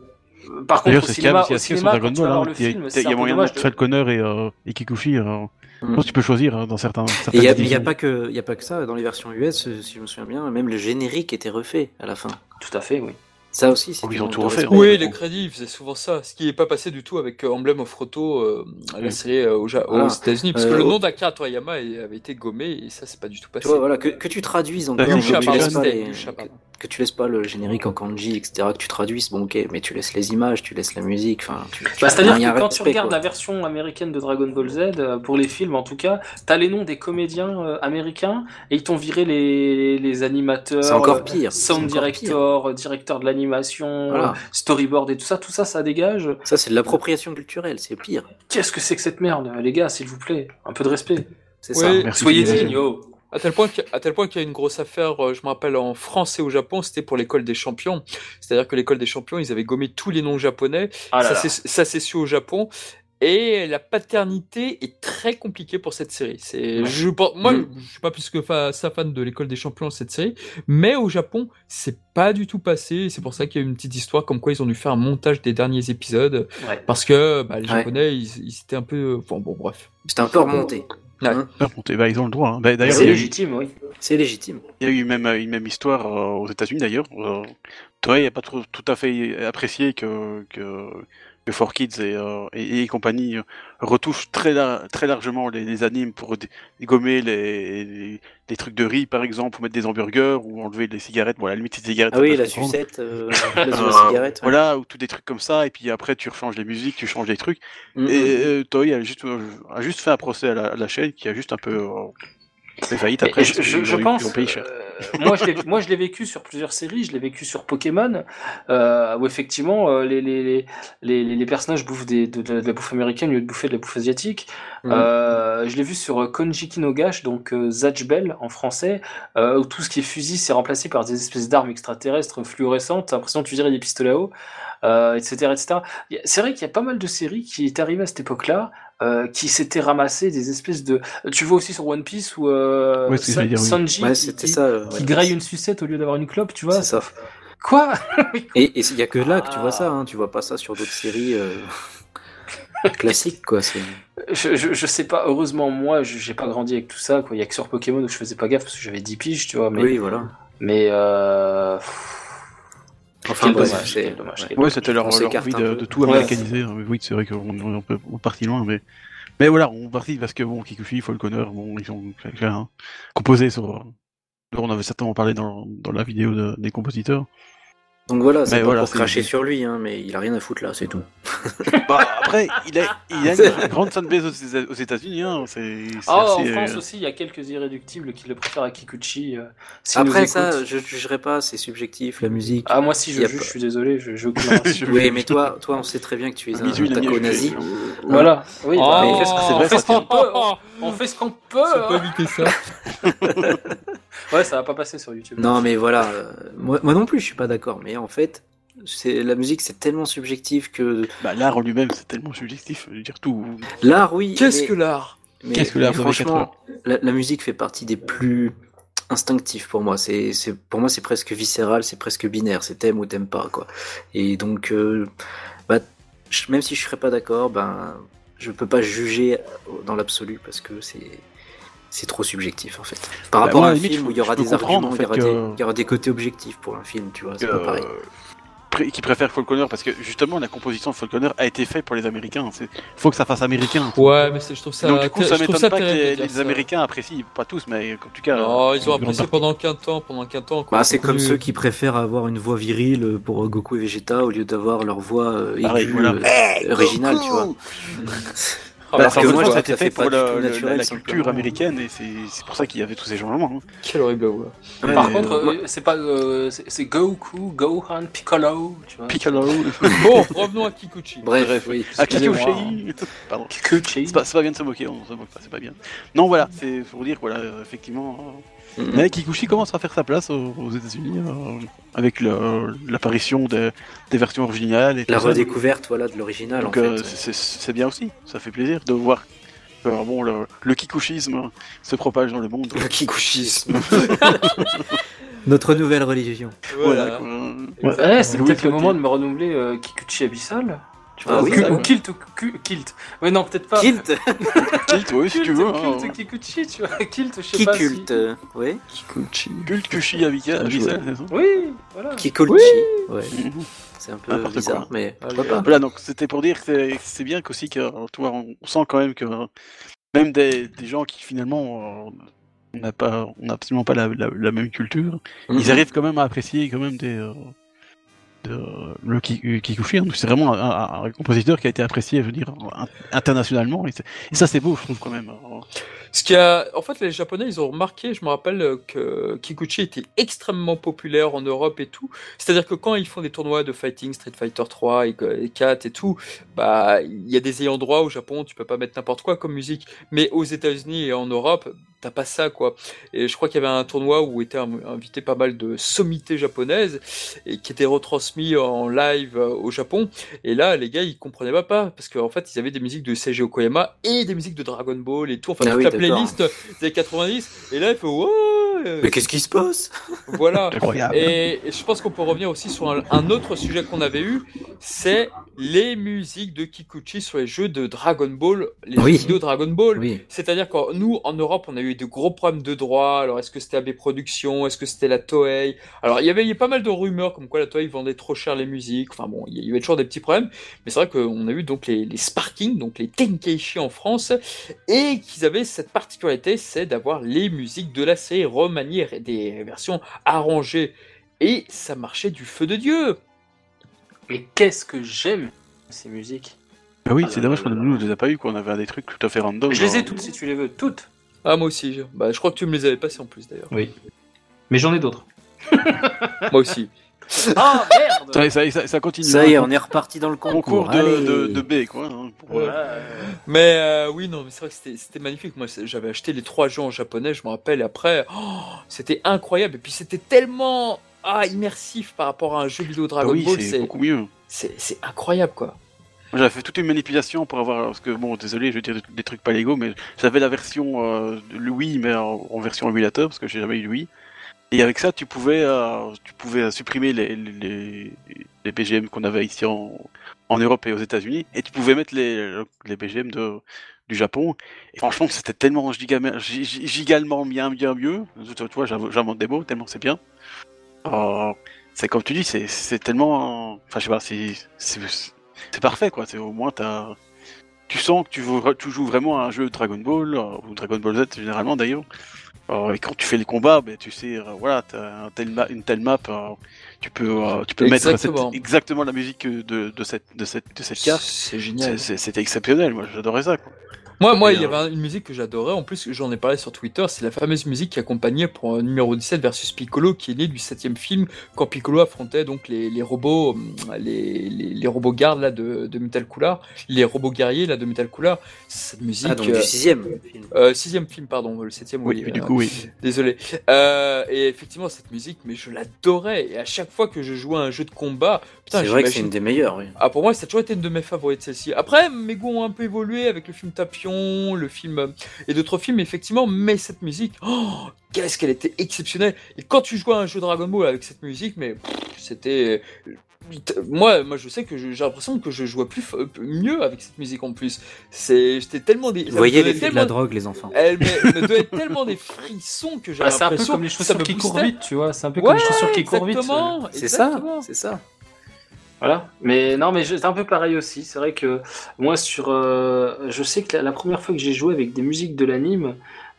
Par contre, au cinéma, au cinéma, quand tu vas voir le film, il y a, moyen de Falconer et, et Kikuchi. Mm. tu peux choisir hein, dans certains. Il n'y a, y a, pas que, y a pas que ça dans les versions US, si je me souviens bien. Même le générique était refait à la fin. Tout à fait, oui. Ça aussi, c'est oh, tout refait. Oui, les crédits, ils faisaient souvent ça. Ce qui n'est pas passé du tout avec euh, Emblem of Roto, euh, la série euh, aux, États-Unis. Parce que le nom d'Akira Toriyama avait été gommé et ça, c'est pas du tout passé. voilà, que, que, tu traduises encore. que, tu laisses pas le générique en kanji, etc. Que tu traduises, bon, ok, mais tu laisses les images, tu laisses la musique. Enfin, bah, C'est-à-dire que quand tu regardes la version américaine de Dragon Ball Z, pour les films en tout cas, tu as les noms des comédiens américains et ils t'ont viré les, les animateurs. C'est encore pire. Sound director, directeur de l'animation storyboard et tout ça, tout ça, ça dégage. Ça, c'est de l'appropriation culturelle, c'est pire. Qu'est-ce que c'est que cette merde, les gars, s'il vous plaît? Un peu de respect. C'est ça. Soyez dignes, À tel point qu'il y a une grosse affaire, euh, je me rappelle en France et au Japon, c'était pour l'école des champions. C'est-à-dire que l'école des champions, ils avaient gommé tous les noms japonais. Ah ça s'est su au Japon. Et la paternité est très compliquée pour cette série. C'est, je moi, mm. je suis pas plus que ça fan de l'école des champions cette série, mais au Japon, c'est pas du tout passé. C'est pour ça qu'il y a une petite histoire comme quoi ils ont dû faire un montage des derniers épisodes parce que bah, les Japonais, ils, étaient un peu, bon, bon bref. C'était un peu remonté. Hein bah, ils ont le droit. Hein. Bah, d'ailleurs, c'est légitime, oui. C'est légitime. Il y a eu même une même histoire euh, aux États-Unis d'ailleurs. Euh, toi, il n'a pas tout, tout à fait apprécié que, que que 4Kids euh, et, et, compagnie euh, retouchent très, très largement les, animes pour gommer les, les, trucs de riz, par exemple, ou mettre des hamburgers, ou enlever les cigarettes. Bon, la limite, des cigarettes. Ah oui, la sucette, euh, la cigarette. Voilà, ou tous des trucs comme ça, et puis après, tu rechanges les musiques, tu changes les trucs. Mm, et mm. Toy a juste, a juste fait un procès à la, chaîne qui a juste un peu fait faillite après. Je, je, pense. Moi, je l'ai vécu sur plusieurs séries. Je l'ai vécu sur Pokémon, où effectivement, les, les, les, les, personnages bouffent des, de, la bouffe américaine au lieu de bouffer de la bouffe asiatique. Mm. je l'ai vu sur Konji Kinogash, donc Zatch Bell en français, où tout ce qui est fusil, c'est remplacé par des espèces d'armes extraterrestres fluorescentes. T'as l'impression de tirer des pistolets à eau etc., euh, etc. C'est vrai qu'il y a pas mal de séries qui est arrivées à cette époque-là, euh, qui s'étaient ramassées des espèces de. Tu vois aussi sur One Piece où euh, Sanji qui, ça, qui graille une sucette au lieu d'avoir une clope, tu vois. C'est ça. Quoi? Et il y a que là que tu vois ça, hein. tu vois pas ça sur d'autres séries. classiques quoi je, je, je, sais pas heureusement moi j'ai pas grandi avec tout ça quoi il y a que sur Pokémon où je faisais pas gaffe parce que j'avais 10 piges tu vois mais oui voilà mais euh... Enfin, c'est dommage. Ouais, c'était leur, leur envie de, de, tout américaniser. Hein. Oui, c'est vrai qu'on est parti loin, mais. Mais voilà, on partit parce que bon, Kikuchi, Falconer, bon, ils ont hein, composé sur. On avait certainement parlé dans, dans la vidéo de, des compositeurs. Donc voilà, c'est pas pour cracher sur lui, hein, mais il a rien à foutre là, c'est tout. bah, après, il a, il a une grande fanbase aux, États-Unis. Hein, c'est, oh, en France euh, aussi, il y a quelques irréductibles qui le préfèrent à Kikuchi. Euh, après, ça, je jugerai pas, c'est subjectif, la musique. Ah, moi, si je juge, je suis désolé, je, je Oui, mais toi, toi, on sait très bien que tu es un taco nazi. Voilà, oui, bah, oh, on fait ce qu'on peut. On fait ce qu'on peut. pas hein. éviter ça. ouais, ça va pas passer sur YouTube. Non, mais voilà, euh, moi, moi non plus, je suis pas d'accord, mais en fait, c'est la musique, c'est tellement subjectif que. Bah, l'art en lui-même, c'est tellement subjectif. Je veux dire tout. L'art, oui. Qu'est-ce que l'art? Qu'est-ce que l'art Franchement, la, la, musique fait partie des plus instinctifs pour moi. C'est, c'est pour moi, c'est presque viscéral, c'est presque binaire. C'est t'aimes ou t'aimes pas, quoi. Et donc, euh, bah, même si je serais pas d'accord, ben, je peux pas juger dans l'absolu parce que c'est c'est trop subjectif en fait. Par bah, rapport à un film où il y aura des arguments, il, y aura des, il y aura des côtés objectifs pour un film, tu vois, c'est pas pareil qui préfère Falconer parce que justement la composition de Falconer a été faite pour les Américains. Il faut que ça fasse américain. Ouais, mais je trouve ça. Donc du coup, ça m'étonne pas que les, Américains apprécient, pas tous, mais en tout cas. Non, ils ont apprécié pendant 15 temps, pendant 15 temps. Bah, c'est comme ceux qui préfèrent avoir une voix virile pour Goku et Vegeta au lieu d'avoir leur voix euh, aiguë, euh, originale, tu vois. Ah, Parce que moi, ça a fait pour la, culture américaine et c'est pour ça qu'il y avait tous ces changements. Hein. Quel horrible voix. Par contre, euh, c'est pas euh, c'est Goku, Gohan, Piccolo, tu vois. Piccolo. bon, revenons à Kikuchi. Bref, oui. À Kikuchi. Pardon. Kikuchi. C'est pas, pas bien de se moquer, on se moque pas, c'est pas bien. Non, voilà, c'est pour dire voilà, effectivement. Mm-hmm. Mais Kikuchi commence à faire sa place aux, États-Unis euh, avec l'apparition des versions originales. Et la redécouverte voilà, de l'original. Donc euh, c'est bien aussi, ça fait plaisir de voir que bon, le, le kikushisme se propage dans le monde. Le kikushisme Notre nouvelle religion. Voilà. Ouais, c'est peut-être le moment de me renouveler euh, Kikuchi Abyssal. Tu vois, ah, oui, ou Kilt ou Kilt. Ouais, non, peut-être pas. Kilt Kilt, oui, si tu veux. Kilt, hein. Kikuchi, tu vois. Kilt, je sais pas. Kikulte, si... oui. Kikuchi. Kult Kushi Abika, Oui, voilà. Kikulchi, oui. ouais. Mhm. C'est un peu bizarre, quoi. mais pourquoi pas. Voilà, donc c'était pour dire que c'est bien qu'aussi que, tu vois, on sent quand même que même des, des gens qui finalement on n'a pas, on n'a absolument pas la, la, la même culture, mm -hmm. ils mhm. arrivent quand même à apprécier quand même des, euh, le Kikuchi, hein. c'est vraiment un, compositeur qui a été apprécié, je veux dire, internationalement. Et, ça, c'est beau, je trouve quand même. Ce qui a, en fait, les Japonais, ils ont remarqué. Je me rappelle que Kikuchi était extrêmement populaire en Europe et tout. C'est-à-dire que quand ils font des tournois de fighting, Street Fighter 3 et 4 et tout, bah, il y a des ayants droit au Japon. Tu peux pas mettre n'importe quoi comme musique. Mais aux États-Unis et en Europe, t'as pas ça, quoi. Et je crois qu'il y avait un tournoi où étaient invités pas mal de sommités japonaises et qui étaient retransmis en live euh, au Japon. Et là, les gars, ils comprenaient pas, pas parce qu'en fait, ils avaient des musiques de Seiji Okoyama et des musiques de Dragon Ball et tout. Enfin, ah playlist des 90. Et là, il fait, wow! Mais qu'est-ce qui se passe? Voilà. et, je pense qu'on peut revenir aussi sur un, autre sujet qu'on avait eu, c'est les musiques de Kikuchi sur les jeux de Dragon Ball, les oui. vidéos Dragon Ball. C'est-à-dire que nous, en Europe, on a eu de gros problèmes de droit. Alors, est-ce que c'était AB Productions? Est-ce que c'était la Toei? Alors, il y avait il y a pas mal de rumeurs comme quoi la Toei vendait trop cher les musiques. Enfin bon, il y avait toujours des petits problèmes. Mais c'est vrai qu'on a eu donc les, les Sparking, donc les Tenkeichi en France, et qu'ils avaient cette particularité, c'est d'avoir les musiques de la série remaniées et des versions arrangées. Et ça marchait du feu de Dieu. Mais qu'est-ce que j'aime ces musiques? Bah oui, c'est dommage qu'on ne les a pas eu, qu'on avait des trucs tout à fait random. Je les ai toutes si tu les veux, toutes. Ah, moi aussi. Je... Bah, je crois que tu me les avais passées en plus d'ailleurs. Oui. Mais j'en ai d'autres. Moi aussi. Ah merde ça, ça, continue. Ça y est, on est reparti dans le concours. de, de, B, quoi. Hein, mais euh, oui, non, mais c'est vrai que c'était magnifique. Moi, j'avais acheté les trois jeux en japonais, je me rappelle. Et après, oh, c'était incroyable. Et puis, c'était tellement ah, immersif par rapport à un jeu vidéo Dragon oui, Ball. C'est beaucoup mieux. C'est incroyable, quoi. J'avais fait toute une manipulation pour avoir, parce que bon, désolé, je vais dire des trucs pas légaux, mais j'avais la version euh, de Wii, mais en, version émulateur, parce que j'ai jamais eu Wii. Et avec ça, tu pouvais, euh, tu pouvais supprimer les, les, les BGM qu'on avait ici en, en Europe et aux États-Unis, et tu pouvais mettre les, les BGM de, du Japon. Et franchement, c'était tellement gigalement bien, bien mieux. Tu vois, j'invente des mots, tellement c'est bien. Euh, c'est comme tu dis, c'est tellement. Enfin, je sais pas, c'est parfait, quoi. Au moins, as, tu sens que tu, tu joues vraiment à un jeu Dragon Ball, euh, ou Dragon Ball Z généralement d'ailleurs. Euh, et quand tu fais les combats, ben, tu sais, euh, voilà, t'as un tel une telle map, euh, tu peux, tu peux mettre exactement la musique de, de, cette, de, cette, de cette carte. C'est génial. C'était exceptionnel, moi j'adorais ça. Quoi. Moi, moi, il y avait une musique que j'adorais. En plus, j'en ai parlé sur Twitter. C'est la fameuse musique qui accompagnait pour un numéro 17 versus Piccolo, qui est né du septième film, quand Piccolo affrontait donc les, les robots, les, les, les, robots gardes là de, de Metal Cooler, les robots guerriers là de Metal Cooler. Cette musique. Ah, donc du sixième film. Euh, sixième film, pardon, le septième. Oui, oui du coup, oui. Désolé. Euh, et effectivement, cette musique, mais je l'adorais. Et à chaque fois que je jouais à un jeu de combat, c'est vrai que c'est une des meilleures. Oui. Ah, pour moi, ça a toujours été une de mes favorites celle-ci. Après, mes goûts ont un peu évolué avec le film Le film et d'autres films, effectivement, mais cette musique, oh, qu'est-ce qu'elle était exceptionnelle. Et quand tu jouais à un jeu Dragon Ball avec cette musique, mais c'était moi, moi, je sais que j'ai l'impression que je jouais plus mieux avec cette musique en plus. C'est, j'étais tellement des. Vous voyez l'effet de la drogue, les enfants. Elle me, donnait tellement des frissons que j'ai ah, C'est un peu comme les chaussures qui courent vite, tu vois. C'est un peu comme les chaussures qui courent vite. C'est ça, c'est ça. Voilà. Mais non, mais c'est un peu pareil aussi. C'est vrai que moi, sur, euh, je sais que la, première fois que j'ai joué avec des musiques de l'anime,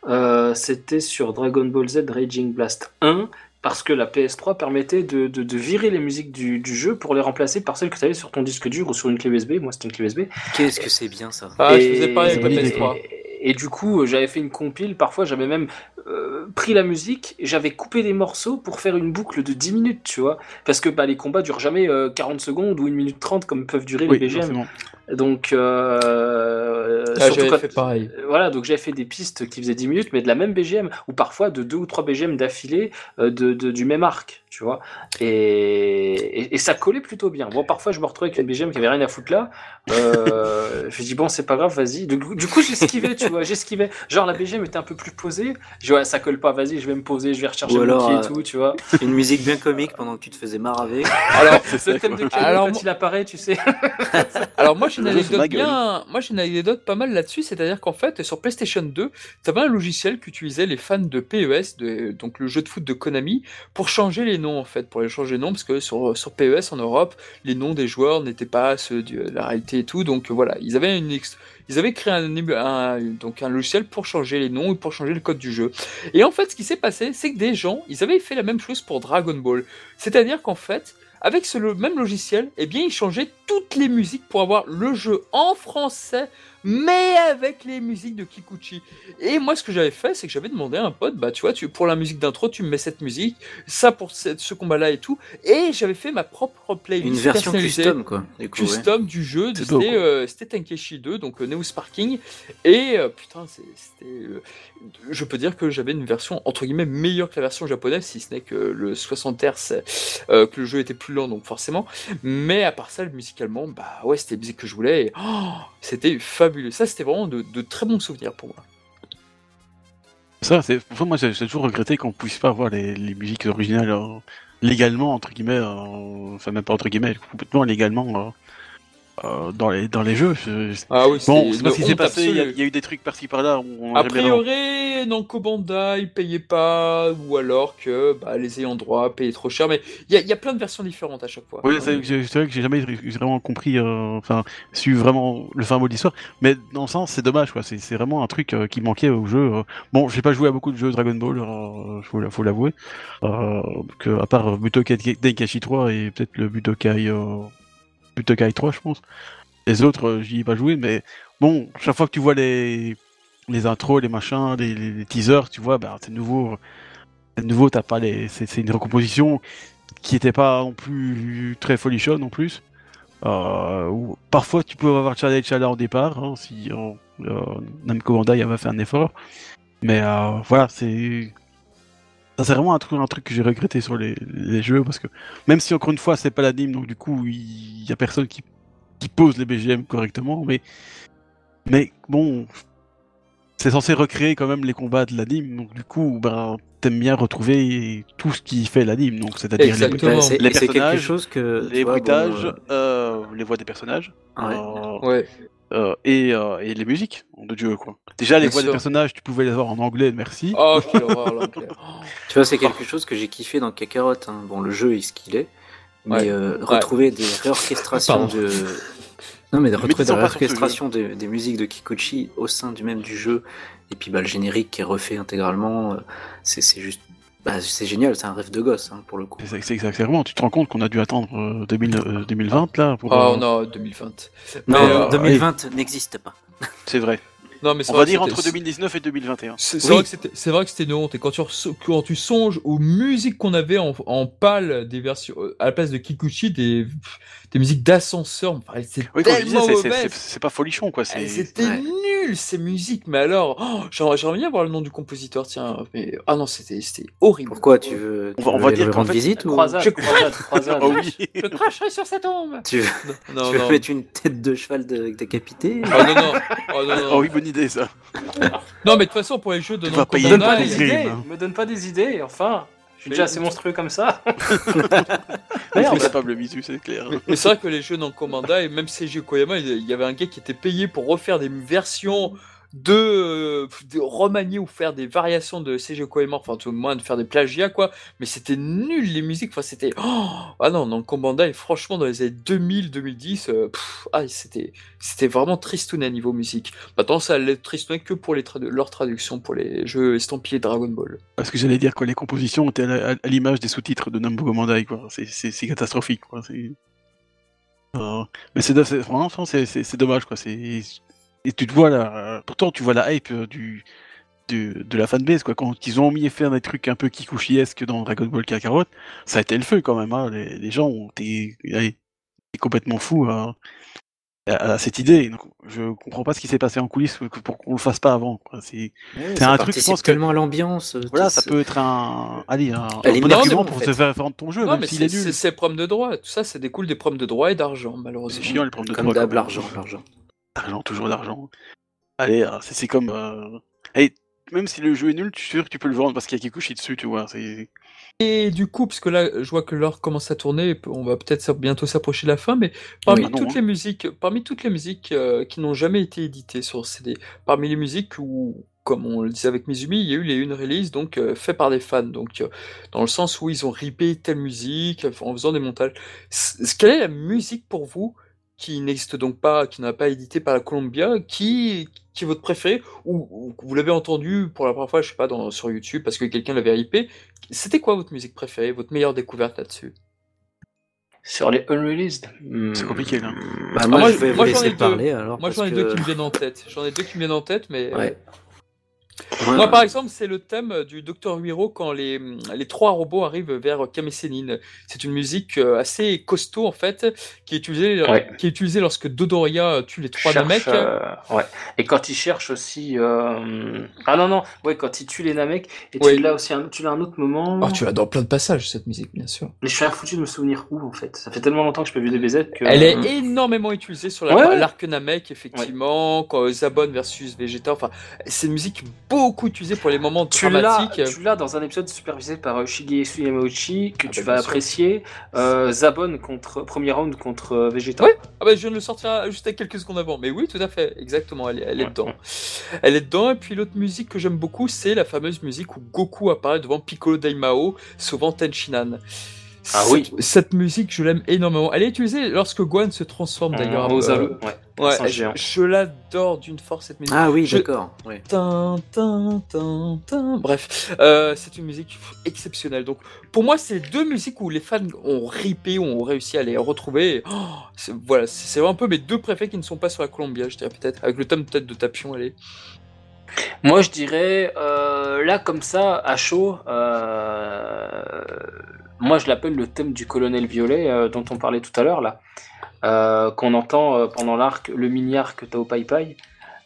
euh, c'était sur Dragon Ball Z Raging Blast 1, parce que la PS3 permettait de, de, virer les musiques du, du, jeu pour les remplacer par celles que tu avais sur ton disque dur ou sur une clé USB. Moi, c'était une clé USB. Qu'est-ce que c'est bien ça Ah, je faisais pareil avec la PS3. Et, du coup, j'avais fait une compile. Parfois, j'avais même euh, pris la musique et j'avais coupé des morceaux pour faire une boucle de 10 minutes, tu vois. Parce que bah, les combats durent jamais 40 euh, secondes ou 1 minute 30 comme peuvent durer les BGM. Donc, euh, ah, j'avais fait pareil. Voilà, donc j'avais fait des pistes qui faisaient 10 minutes, mais de la même BGM, ou parfois de 2 ou 3 BGM d'affilée de, de, du même arc tu vois. Et, et, ça collait plutôt bien. Bon, parfois, je me retrouvais avec une BGM qui avait rien à foutre là. Euh, je dis, bon, c'est pas grave, vas-y. Du, coup, j'esquivais, tu vois, j'esquivais. Genre, la BGM était un peu plus posée. Je dis, ouais, ça colle pas, vas-y, je vais me poser, je vais recharger mon pied et euh, tout, tu vois. Une musique bien comique pendant que tu te faisais maraver. Alors, le thème de Alors, quand il apparaît, tu sais. Alors, moi, j'ai une anecdote bien. Moi, j'ai une anecdote pas mal là-dessus. C'est-à-dire qu'en fait, sur PlayStation 2, tu avais un logiciel qu'utilisaient les fans de PES, de, donc le jeu de foot de Konami, pour changer les noms en fait, pour les changer de nom, parce que sur, sur PES en Europe, les noms des joueurs n'étaient pas ceux de la réalité et tout, donc voilà, ils avaient une ils avaient créé un, donc un logiciel pour changer les noms et pour changer le code du jeu. Et en fait, ce qui s'est passé, c'est que des gens, ils avaient fait la même chose pour Dragon Ball. C'est-à-dire qu'en fait, avec ce même logiciel, eh bien, ils changeaient toutes les musiques pour avoir le jeu en français mais avec les musiques de Kikuchi. Et moi, ce que j'avais fait, c'est que j'avais demandé à un pote, bah, tu vois, tu, pour la musique d'intro, tu me mets cette musique, ça pour ce, combat-là et tout. Et j'avais fait ma propre playlist. Une version custom, quoi. custom du jeu. C'était euh, Tenkeshi 2, donc euh, Neo Sparking. Et euh, putain, c'était. je peux dire que j'avais une version, entre guillemets, meilleure que la version japonaise, si ce n'est que le 60 Hz, que le jeu était plus lent, donc forcément. Mais à part ça, musicalement, bah ouais, c'était la musique que je voulais. Et, oh, c'était fabuleux ça, c'était vraiment de, très bons souvenirs pour moi. Ça, c'est moi j'ai toujours regretté qu'on puisse pas avoir les, musiques originales euh, légalement entre guillemets, euh, enfin même pas entre guillemets, complètement légalement euh, euh, dans, les, dans les jeux. Ah oui, bon, c'est pas ce qui s'est passé, il y, a eu des trucs par-ci par-là. A priori, Namco Bandai payait pas, ou alors que bah, les ayants droit payaient trop cher, mais il y, y, a plein de versions différentes à chaque fois. Oui, c'est vrai que j'ai jamais vraiment compris, euh, enfin, su vraiment le fin mot de l'histoire, mais dans le sens, c'est dommage, quoi. C'est vraiment un truc euh, qui manquait au jeu. Bon, j'ai pas joué à beaucoup de jeux Dragon Ball, il faut l'avouer, à part Butokai Tenkaichi 3 et peut-être le Butokai Butokai 3, je pense. Les autres, euh, j'y ai pas joué, mais bon, chaque fois que tu vois les, intros, les machins, les, teasers, tu vois, bah, c'est nouveau. À nouveau, t'as pas les. C'est une recomposition qui était pas non plus très folichonne en plus. Euh, parfois, tu peux avoir Charlie Chala au départ, hein, si euh, Namco Bandai avait fait un effort. Mais euh, voilà, c'est. C'est vraiment un truc, un truc que j'ai regretté sur les, les, jeux parce que même si encore une fois c'est pas l'anime donc du coup il y a personne qui, qui pose les BGM correctement mais mais bon c'est censé recréer quand même les combats de l'anime, donc du coup, ben, t'aimes bien retrouver tout ce qui fait l'anime, donc c'est-à-dire les, les, personnages, chose que, les bruitages, euh, euh, les voix des personnages, ouais. Euh, ouais. Euh, et, euh, et, les musiques de Dieu quoi. Déjà les voix des personnages, tu pouvais les avoir en anglais, merci. Oh, quelle horreur l'anglais. tu vois, c'est quelque chose que j'ai kiffé dans Kakarot. Hein. Bon, le jeu est ce qu'il est, mais ouais. retrouver des réorchestrations de non, mais de retrouver de l'orchestration des, des, musiques de Kikuchi au sein du même du jeu, et puis bah, le générique qui est refait intégralement, euh, c'est juste. Bah, c'est génial, c'est un rêve de gosse hein, pour le coup. C'est exactement, tu te rends compte qu'on a dû attendre 2000, euh, 2020 euh, là pour, Oh non, 2020. Non, 2020 n'existe pas. C'est vrai. Non, mais On va dire entre 2019 et 2021. C'est vrai que c'était une honte. Et quand tu, quand tu songes aux musiques qu'on avait en, en pâle des versions, à la place de Kikuchi, des, des musiques d'ascenseur. c'est oui, tellement C'est pas folichon, quoi. C'était nul, ces musiques. Mais alors, oh, j'aimerais bien voir le nom du compositeur, tiens. Mais, ah non, c'était horrible. Pourquoi tu veux, On va, dire rendre visite ou... Croisade, je... croisade, croisade. oh, oui. je cracherai sur cette tombe. Tu veux, non, tu veux mettre une tête de cheval de... décapité Oh non, non. Oh, non, non. oh oui, bonne idée, ça. non, mais de toute façon, pour les jeux de non me donne pas des idées. Me donne pas des idées, enfin. Je suis déjà assez monstrueux comme ça. Merde. C'est capable bisu, c'est clair. Mais c'est vrai que les jeux dans Commanda, et même CG Koyama, il y avait un gars qui était payé pour refaire des versions de, de, remanier ou faire des variations de CG Koema, enfin tout le moins de faire des plagiats quoi, mais c'était nul les musiques, enfin c'était oh! Ah non dans Commanda franchement dans les années 2000 2010 euh, ah c'était c'était vraiment tristoun à niveau musique. Maintenant ça allait tristouner que pour les leur traduction pour les jeux estampillés Dragon Ball. Parce que j'allais dire que les compositions étaient à, l'image des sous-titres de Nambu Commandai quoi, c'est catastrophique quoi, c'est euh, mais c'est c'est dommage quoi, c'est et tu te vois là, pourtant tu vois la hype euh, du, de, de la fanbase quoi. Quand ils ont mis faire des trucs un peu kikuchiesques dans Dragon Ball Kakarot, ça a été le feu quand même. Hein. Les, les, gens ont été, complètement fous à, à, cette idée. Donc, je comprends pas ce qui s'est passé en coulisses pour qu'on le fasse pas avant. C'est un truc. Je pense tellement à l'ambiance. Voilà, ça peut être un, allez, un, un bon argument pour se faire vendre ton jeu. Non, même mais c'est problèmes de droit. Tout ça, ça découle des problèmes de droit et d'argent malheureusement. C'est chiant les problèmes de droit. Comme l'argent, l'argent. D'argent, toujours d'argent. Allez, euh, c'est comme. Euh... même si le jeu est nul, tu es sûr que tu peux le vendre parce qu'il y a Kikuchi dessus, tu vois. Et du coup, parce que là, je vois que l'heure commence à tourner, on va peut-être bientôt s'approcher de la fin, mais parmi toutes les musiques, parmi toutes les musiques euh, qui n'ont jamais été éditées sur CD, parmi les musiques où, comme on le disait avec Mizumi, il y a eu les une release donc euh, fait par des fans, donc dans le sens où ils ont ripé telle musique en faisant des montages. Quelle est la musique pour vous qui n'existe donc pas, qui n'a pas édité par la Columbia, qui, qui est votre préféré, ou, vous l'avez entendu pour la première fois, je sais pas, dans, sur YouTube, parce que quelqu'un l'avait ripé. C'était quoi votre musique préférée, votre meilleure découverte là-dessus? Sur les unreleased C'est compliqué là. Bah, moi, ah, je vais vous laisser parler alors. Moi j'en ai deux qui me viennent en tête. J'en ai deux qui me viennent en tête, mais. Ouais. Moi, par exemple, c'est le thème du Docteur Huiro quand les, les trois robots arrivent vers Kamesénine. C'est une musique euh, assez costaud, en fait, qui est utilisée, qui est utilisée lorsque Dodoria tue les trois Namek. Euh, ouais. Et quand il cherche aussi. Euh... Ah non, non, ouais, quand il tue les Namek. Et tu l'as aussi un, tu l'as un autre moment. Oh, tu l'as dans plein de passages, cette musique, bien sûr. Mais je suis foutu de me souvenir où, en fait. Ça fait tellement longtemps que je peux vu des BZ que. Elle est énormément utilisée sur l'arc Namek, effectivement, quand Zabon versus Vegeta. Enfin, c'est une musique beaucoup utilisé pour les moments tu dramatiques. Tu l'as dans un épisode supervisé par Shigesu Yamauchi que ah tu bah, vas apprécier. Euh, Zabon contre premier round contre euh, Vegeta. Oui. Ah bah je viens de le sortir juste quelques secondes avant. Mais oui, tout à fait, exactement. Elle, elle est dedans. Elle est dedans. Et puis l'autre musique que j'aime beaucoup, c'est la fameuse musique où Goku apparaît devant Piccolo Daimao, sauvant Tenshinhan. Ah oui. Cette musique, je l'aime énormément. Elle est utilisée lorsque Gohan se transforme d'ailleurs. Euh, ouais. ouais je, l'adore d'une force cette musique. Ah oui, d'accord. Bref, euh, c'est une musique exceptionnelle. Donc, pour moi, c'est deux musiques où les fans ont ripé, ont réussi à les retrouver. Oh, voilà, c'est un peu mes deux préfets qui ne sont pas sur la Columbia, je dirais peut-être, avec le thème peut-être de Tapion, allez. Moi, je dirais là, comme ça, à chaud, moi je l'appelle le thème du colonel violet dont on parlait tout à l'heure, là, qu'on entend pendant l'arc, le mini-arc Tao Pai Pai.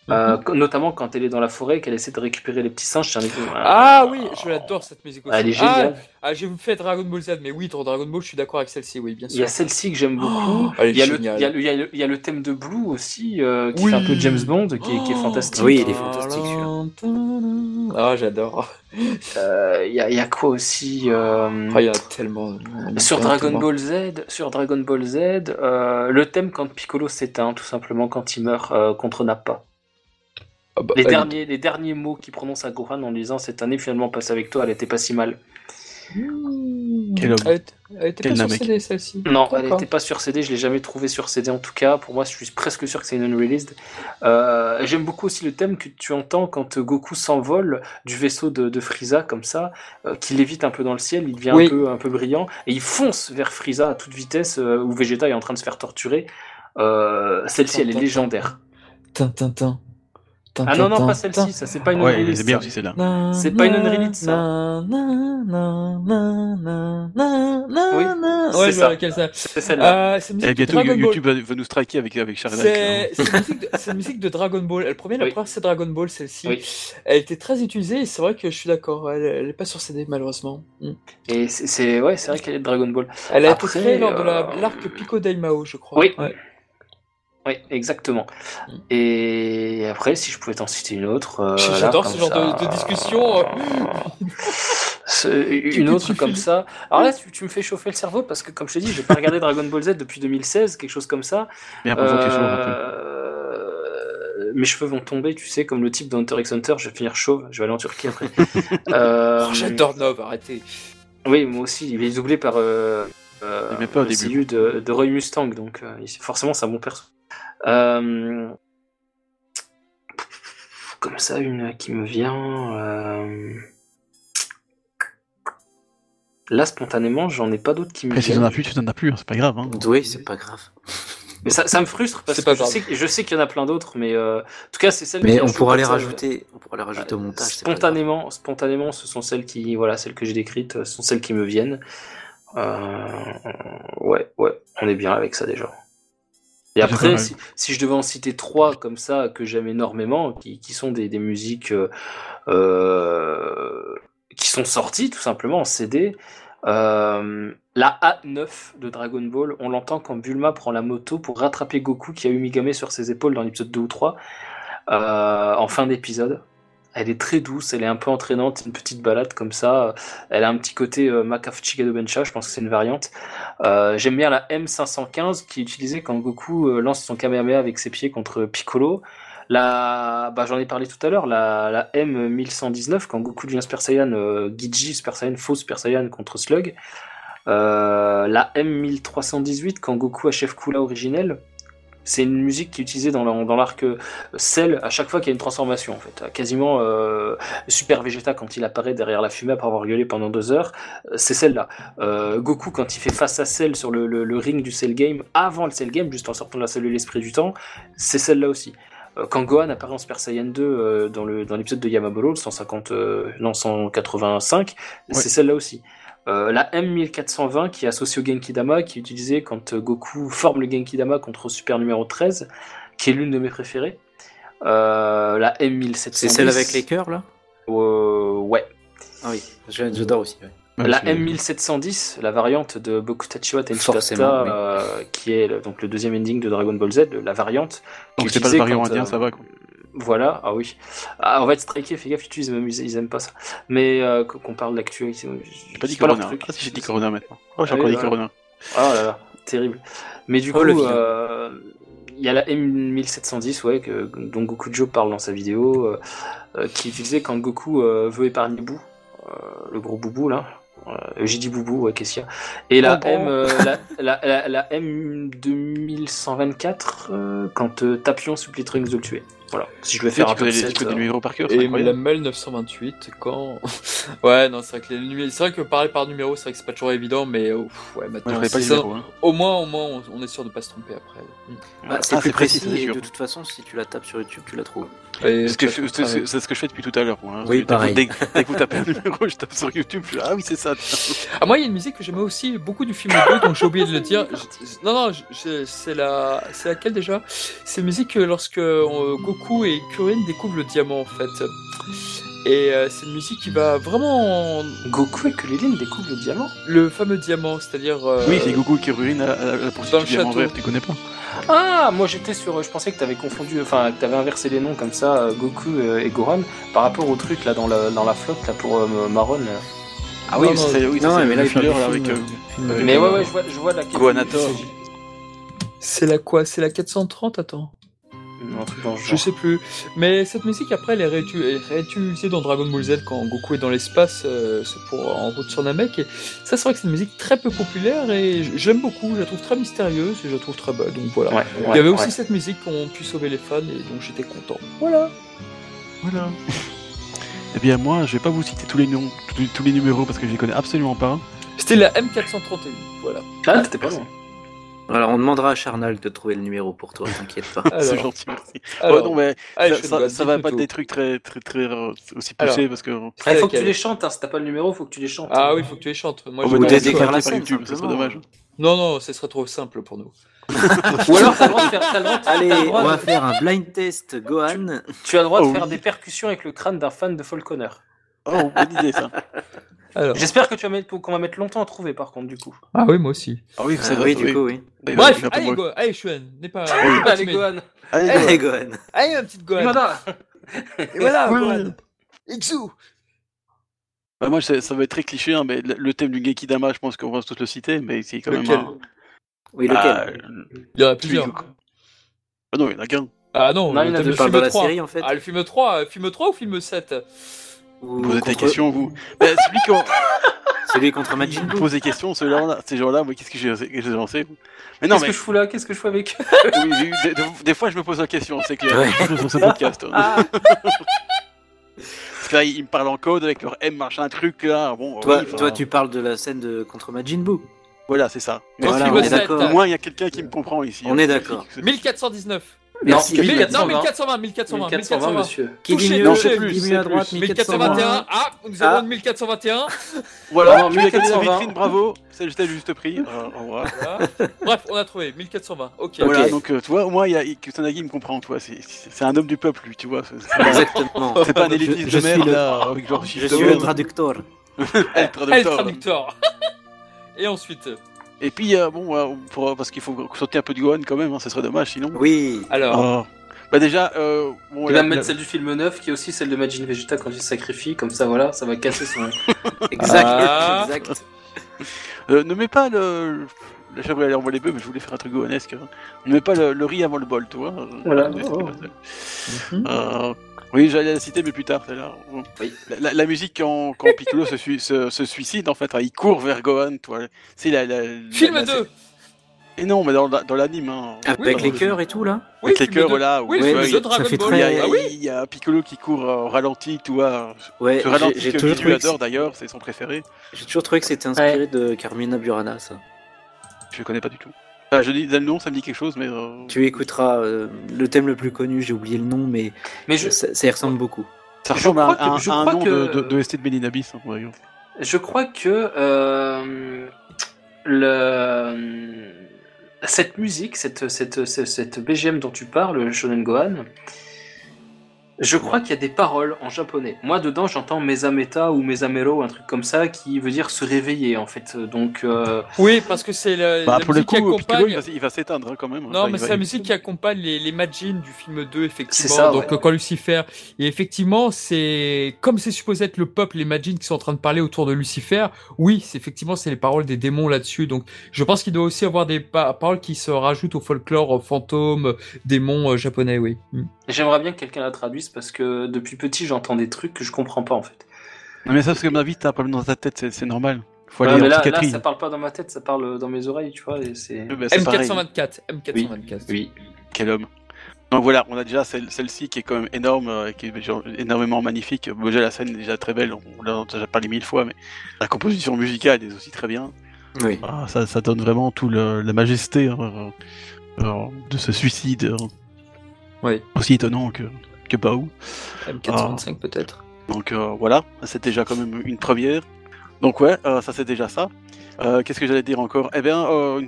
Euh, mhm. notamment quand elle est dans la forêt, qu'elle essaie de récupérer les petits singes. Ah oui, je l'adore cette musique aussi. Elle est géniale. Ah, ah j'ai fait Dragon Ball Z, mais oui, pour Dragon Ball, je suis d'accord avec celle-ci, oui, bien sûr. Il y a celle-ci que j'aime beaucoup. il, y a le, thème de Blue aussi, euh, qui fait un peu James Bond, qui, est, fantastique. Oui, il est fantastique. Ah, j'adore. Euh, il y, a quoi aussi ah, Il y a tellement. Sur Dragon Ball Z, sur Dragon Ball Z, le thème quand Piccolo s'éteint, tout simplement quand il meurt contre Nappa. Ah bah, les, derniers, les derniers mots qu'il prononce à Gohan en disant cette année finalement passe avec toi, elle était pas si mal. Mmh. Elle, était pas sur CD celle-ci Non, elle était pas sur CD, je l'ai jamais trouvé sur CD en tout cas. Pour moi, je suis presque sûr que c'est une unreleased. Euh, J'aime beaucoup aussi le thème que tu entends quand Goku s'envole du vaisseau de, de Frieza comme ça, euh, qu'il évite un peu dans le ciel, il devient un, peu, un peu brillant et il fonce vers Frieza à toute vitesse euh, où Vegeta est en train de se faire torturer. Euh, celle-ci, elle est légendaire. Tintin. Ah non, non, pas celle-ci, ça c'est pas une ouais, c'est bien aussi celle-là. C'est pas une unrelease, ça. Oui, ouais, c'est ça. C'est celle-là. Euh, Et bientôt YouTube va nous striker avec, avec Charles C'est une musique de Dragon Ball. Elle de la première c'est Dragon Ball, celle-ci. Elle était très utilisée et c'est vrai que je suis d'accord. Elle, est pas sur CD malheureusement. Et c'est ouais, c'est vrai qu'elle est de Dragon Ball. Elle a été créée lors de l'arc Pico Daimao, je crois. Oui. Oui, exactement. Et après, si je pouvais t'en citer une autre. Euh, J'adore ce genre de, discussion. une autre comme ça. Alors là, tu, me fais chauffer le cerveau parce que, comme je te dis, j'ai pas regardé Dragon Ball Z depuis 2016, quelque chose comme ça. Euh, mes cheveux vont tomber, tu sais, comme le type d'Hunter x Hunter. Je vais finir chauve, je vais aller en Turquie après. euh... oh, J'adore Nov, arrêtez. Oui, moi aussi. Il est doublé par. Euh, pas au début. De, de Roy Mustang, donc forcément, c'est un bon perso. Euh, comme ça, une qui me vient. Euh, là, spontanément, j'en ai pas d'autres qui me viennent. Si t'en as plus, tu t'en as plus, hein, c'est pas grave. Hein. Oui, c'est pas grave. Mais ça, me frustre parce que je sais, je sais, qu'il y en a plein d'autres, mais euh, en tout cas, c'est celle. Mais on pourra les rajouter. On pourra les rajouter au montage. Spontanément, spontanément, ce sont celles qui, voilà, celles que j'ai décrites, ce sont celles qui me viennent. ouais, ouais, on est bien avec ça déjà. Et après, si, je devais en citer trois comme ça que j'aime énormément, qui, sont des, musiques euh, euh, qui sont sorties tout simplement en CD, euh, la A9 de Dragon Ball, on l'entend quand Bulma prend la moto pour rattraper Goku qui a eu Migame sur ses épaules dans l'épisode 2 ou 3, en fin d'épisode. Elle est très douce, elle est un peu entraînante, une petite balade comme ça. Elle a un petit côté euh, Bencha, je pense que c'est une variante. Euh, J'aime bien la M515 qui est utilisée quand Goku euh, lance son Kamehameha avec ses pieds contre Piccolo. La, bah, j'en ai parlé tout à l'heure, la, la, M1119 quand Goku devient Super Saiyan, euh, Super Saiyan, faux Super Saiyan contre Slug. Euh, la M1318 quand Goku achève Kula originel. C'est une musique qui est utilisée dans, l'arc Cell à chaque fois qu'il y a une transformation en fait. Quasiment euh, Super Vegeta quand il apparaît derrière la fumée après avoir gueulé pendant deux heures, euh, c'est celle-là. Euh, Goku quand il fait face à Cell sur le, ring du Cell Game, avant le Cell Game, juste en sortant de la cellule l'esprit du temps, c'est celle-là aussi. Quand Gohan apparaît en Super Saiyan 2 dans l'épisode de Yamabolo, le 150, non 185, c'est celle-là aussi. Euh, la M1420 qui est associée au Genki Dama, qui est utilisée quand euh, Goku forme le Genki Dama contre Super numéro 13, qui est l'une de mes préférées. Euh, la M1710. C'est celle avec les cœurs là? Ouais. Ah oui, j'adore aussi. La M1710, la variante de Bokutachiwa Tenshidata, qui est donc le deuxième ending de Dragon Ball Z, la variante. Donc c'est pas le variant indien, ça va quoi. Voilà, ah oui. Ah, on va être striké, fais gaffe, ils, aiment, ils aiment pas ça. Mais euh, qu'on parle d'actualité. J'ai pas dit Corona. Ah, si j'ai dit Corona maintenant. Oh, j'ai ah encore dit Corona. Ah là là, terrible. Mais du oh, coup, euh, il y a la M1710, ouais, que, dont Gokujo parle dans sa vidéo, euh, qui utilisait quand Goku euh, veut épargner Bou, le gros boubou là. J'ai dit boubou, ouais, qu'est-ce qu'il y a? Et la, oh, M, la, la, la, la, M2124, quand Tapion supplie Trunks de le tuer. Voilà, si je vais faire un peu de des numéros par cœur. Et la Mel 928, quand. ouais, non, c'est vrai que les numéros. C'est vrai que parler par numéro, c'est vrai que c'est pas toujours évident, mais ouais, maintenant. pas numéro, hein. Au moins, au moins, on, est sûr de pas se tromper après. Bah, c'est ah, plus précis, et de toute façon, si tu la tapes sur YouTube, tu la trouves. C'est ce, que je, ce que je fais depuis tout à l'heure. Hein. Oui, pareil. Dès, que vous tapez un numéro, je tape sur YouTube, je ah oui, c'est ça. Ah, moi, il y a une musique que j'aimais aussi beaucoup du film 2, donc j'ai oublié de le dire. non, non, c'est la... laquelle déjà? C'est une musique lorsque euh, Goku et Kurin découvrent le diamant, en fait. Et euh, c'est une musique qui va vraiment. Goku et Kuririn découvrent le diamant Le fameux diamant, c'est-à-dire. Euh, oui, c'est Goku et Kuririn à, la poursuite du diamant vert, tu connais pas Ah, moi j'étais sur. Je pensais que t'avais confondu. Enfin, que t'avais inversé les noms comme ça, Goku et Gohan, par rapport au truc là dans la, dans la flotte là pour Maron. Ah oui, c'est oui, non, mais là, je avec. mais ouais, ouais, je vois, je vois la. Gohanator. C'est la quoi? C'est la 430 Attends. Je sais plus. Mais cette musique, après, elle est, réutilisée dans Dragon Ball Z quand Goku est dans l'espace, euh, c'est pour en route sur Namek. Et ça, c'est vrai que c'est une musique très peu populaire et j'aime beaucoup. Je la trouve très mystérieuse et je la trouve très belle. Donc voilà. Il y avait aussi cette musique qu'on pu sauver les fans et donc j'étais content. Voilà. Voilà. eh bien, moi, je vais pas vous citer tous les noms, tous, les numéros parce que je les connais absolument pas. C'était la M431. Voilà. Ah, c'était pas loin. Alors, on demandera à Charnal de trouver le numéro pour toi, t'inquiète pas. C'est gentil, merci. Alors, non, mais ça, va pas être des trucs très, très, très euh, aussi poussés parce que. Il faut que tu les chantes, hein. si t'as pas le numéro, faut que tu les chantes. Ah oui, faut que tu les chantes. Moi, je Ou décrire la scène, YouTube, ça serait dommage. Non, non, ce serait trop simple pour nous. Ou alors, t'as le droit de faire. Allez, on va faire un blind test, Gohan. Tu, as le droit de oh faire des percussions avec le crâne d'un fan de Falconer. Oh, bonne idée ça. J'espère que tu vas mettre, qu'on va mettre longtemps à trouver par contre du coup. Ah oui, moi aussi. Ah oui, c'est ah, oui, du coup, oui. Bref, allez, Go allez, Shuen, n'est pas. allez, Gohan. Allez, Gohan. Allez, ma petite Gohan. Et voilà, Gohan. Ixu. Bah moi, ça, va être très cliché, hein, mais le thème du Gekidama, je pense qu'on va tous le citer, mais c'est quand même un... Oui, lequel ah, Il y en a plusieurs. Ah non, il y en a qu'un. Ah non, non il y en a deux. Film 3. série, en fait. Ah, le film 3, film 3 ou film 7 vous posez des questions, vous. Bah, celui, contre Majin Buu. Pose des questions, là ces gens-là, moi, qu'est-ce que j'ai lancé Mais non, qu'est-ce que je fous là? Qu'est-ce que je fous avec? Oui, des, des, fois, je me pose la question, c'est clair. Ouais. sur ce podcast. Ah. Parce que là, ils me parlent en code avec leur M, machin, truc là. Bon, toi, toi, tu parles de la scène de... contre Majin Buu. Voilà, c'est ça. Mais voilà, on est d'accord. Au moins, il y a quelqu'un qui me comprend ici. On est d'accord. 1419. Merci. Non, 1420, 1420, 1420, monsieur. Qui dit mieux, non, plus, à droite, 1421. Ah, nous avons ah. 1421. Voilà, 1420. bravo. C'est juste juste prix. Euh, Bref, on a trouvé 1420. Ok. Voilà, donc euh, tu vois, au moins, il y a Kusanagi me comprend, toi. C'est un homme du peuple, lui, tu vois. Exactement. C'est pas un élitiste de merde, là. Je suis le traducteur. Le traducteur. Et ensuite et puis, euh, bon, parce qu'il faut sauter un peu du Gohan quand même, hein, ça serait dommage sinon. Oui. Alors. Oh. Bah déjà, euh, bon, il va mettre celle du film 9, qui est aussi celle de Majin Vegeta quand il se sacrifie, comme ça, voilà, ça va casser son. exact, ah. exact. Euh, ne mets pas le. Là, j'aimerais aller envoyer les bœufs, mais je voulais faire un truc gohanesque. Hein. Ne mets pas le, riz avant le bol, tu vois. Voilà. Euh, oui, j'allais la citer, mais plus tard, c'est là. Oui. La, musique quand, quand Piccolo se, se, suicide, en fait, il court vers Gohan, toi. C'est la, Film 2 Et non, mais dans, dans l'anime. Hein. Avec les cœurs et tout, là oui, Avec les cœurs, voilà. Oui, oui, oui ça fait très... Ah, oui il y a Piccolo qui court au ralenti, tu vois. Ouais, Ce ralenti j'ai que Mizu adore, d'ailleurs, c'est son préféré. J'ai toujours trouvé que c'était inspiré de Carmina Burana, ça. Je le connais pas du tout. Ah, je dis le nom, ça me dit quelque chose, mais. Euh, tu écouteras euh, le thème le plus connu, j'ai oublié le nom, mais, mais ça, y ressemble beaucoup. Ça ressemble à, un, nom de, de, de ST de Belinabis, hein, Je crois que euh, le... cette musique, cette, cette, cette, cette, BGM dont tu parles, Shonen Gohan, je crois qu'il y a des paroles en japonais. Moi, dedans, j'entends Mesameta ou Mesamero, un truc comme ça, qui veut dire se réveiller, en fait. Donc. Euh... Oui, parce que c'est la, bah, la musique qui accompagne. il va, s'éteindre hein, quand même. Non, mais c'est la musique qui accompagne les, les Majin du film 2, effectivement. Ça, Donc, quand Lucifer. Et effectivement, c'est comme c'est supposé être le peuple, les Majin qui sont en train de parler autour de Lucifer. Oui, c'est effectivement, c'est les paroles des démons là-dessus. Donc, je pense qu'il doit aussi avoir des paroles qui se rajoutent au folklore euh, fantôme, euh, démons euh, japonais, oui. Mm. J'aimerais bien que quelqu'un la traduise parce que depuis petit, j'entends des trucs que je comprends pas en fait. Non, mais ça, parce que ma vie, t'as un problème dans ta tête, c'est normal. Faut aller là, là, ça parle pas dans ma tête, ça parle dans mes oreilles, tu vois. Et c'est... M424, M424. Oui. oui. Quel homme. Donc voilà, on a déjà celle-ci qui est quand même énorme, euh, qui est énormément magnifique. Déjà la scène est déjà très belle, on l'a déjà parlé mille fois, mais la composition musicale est aussi très bien. Oui. Ah, ça, ça, donne vraiment tout le, la majesté hein, euh, de ce suicide. Hein. Oui. Aussi étonnant que, que Baou. M425 ah. peut-être. Donc euh, voilà, c'est déjà quand même une première. Donc ouais, ça c'est déjà ça. Qu'est-ce que j'allais dire encore? Eh bien, une,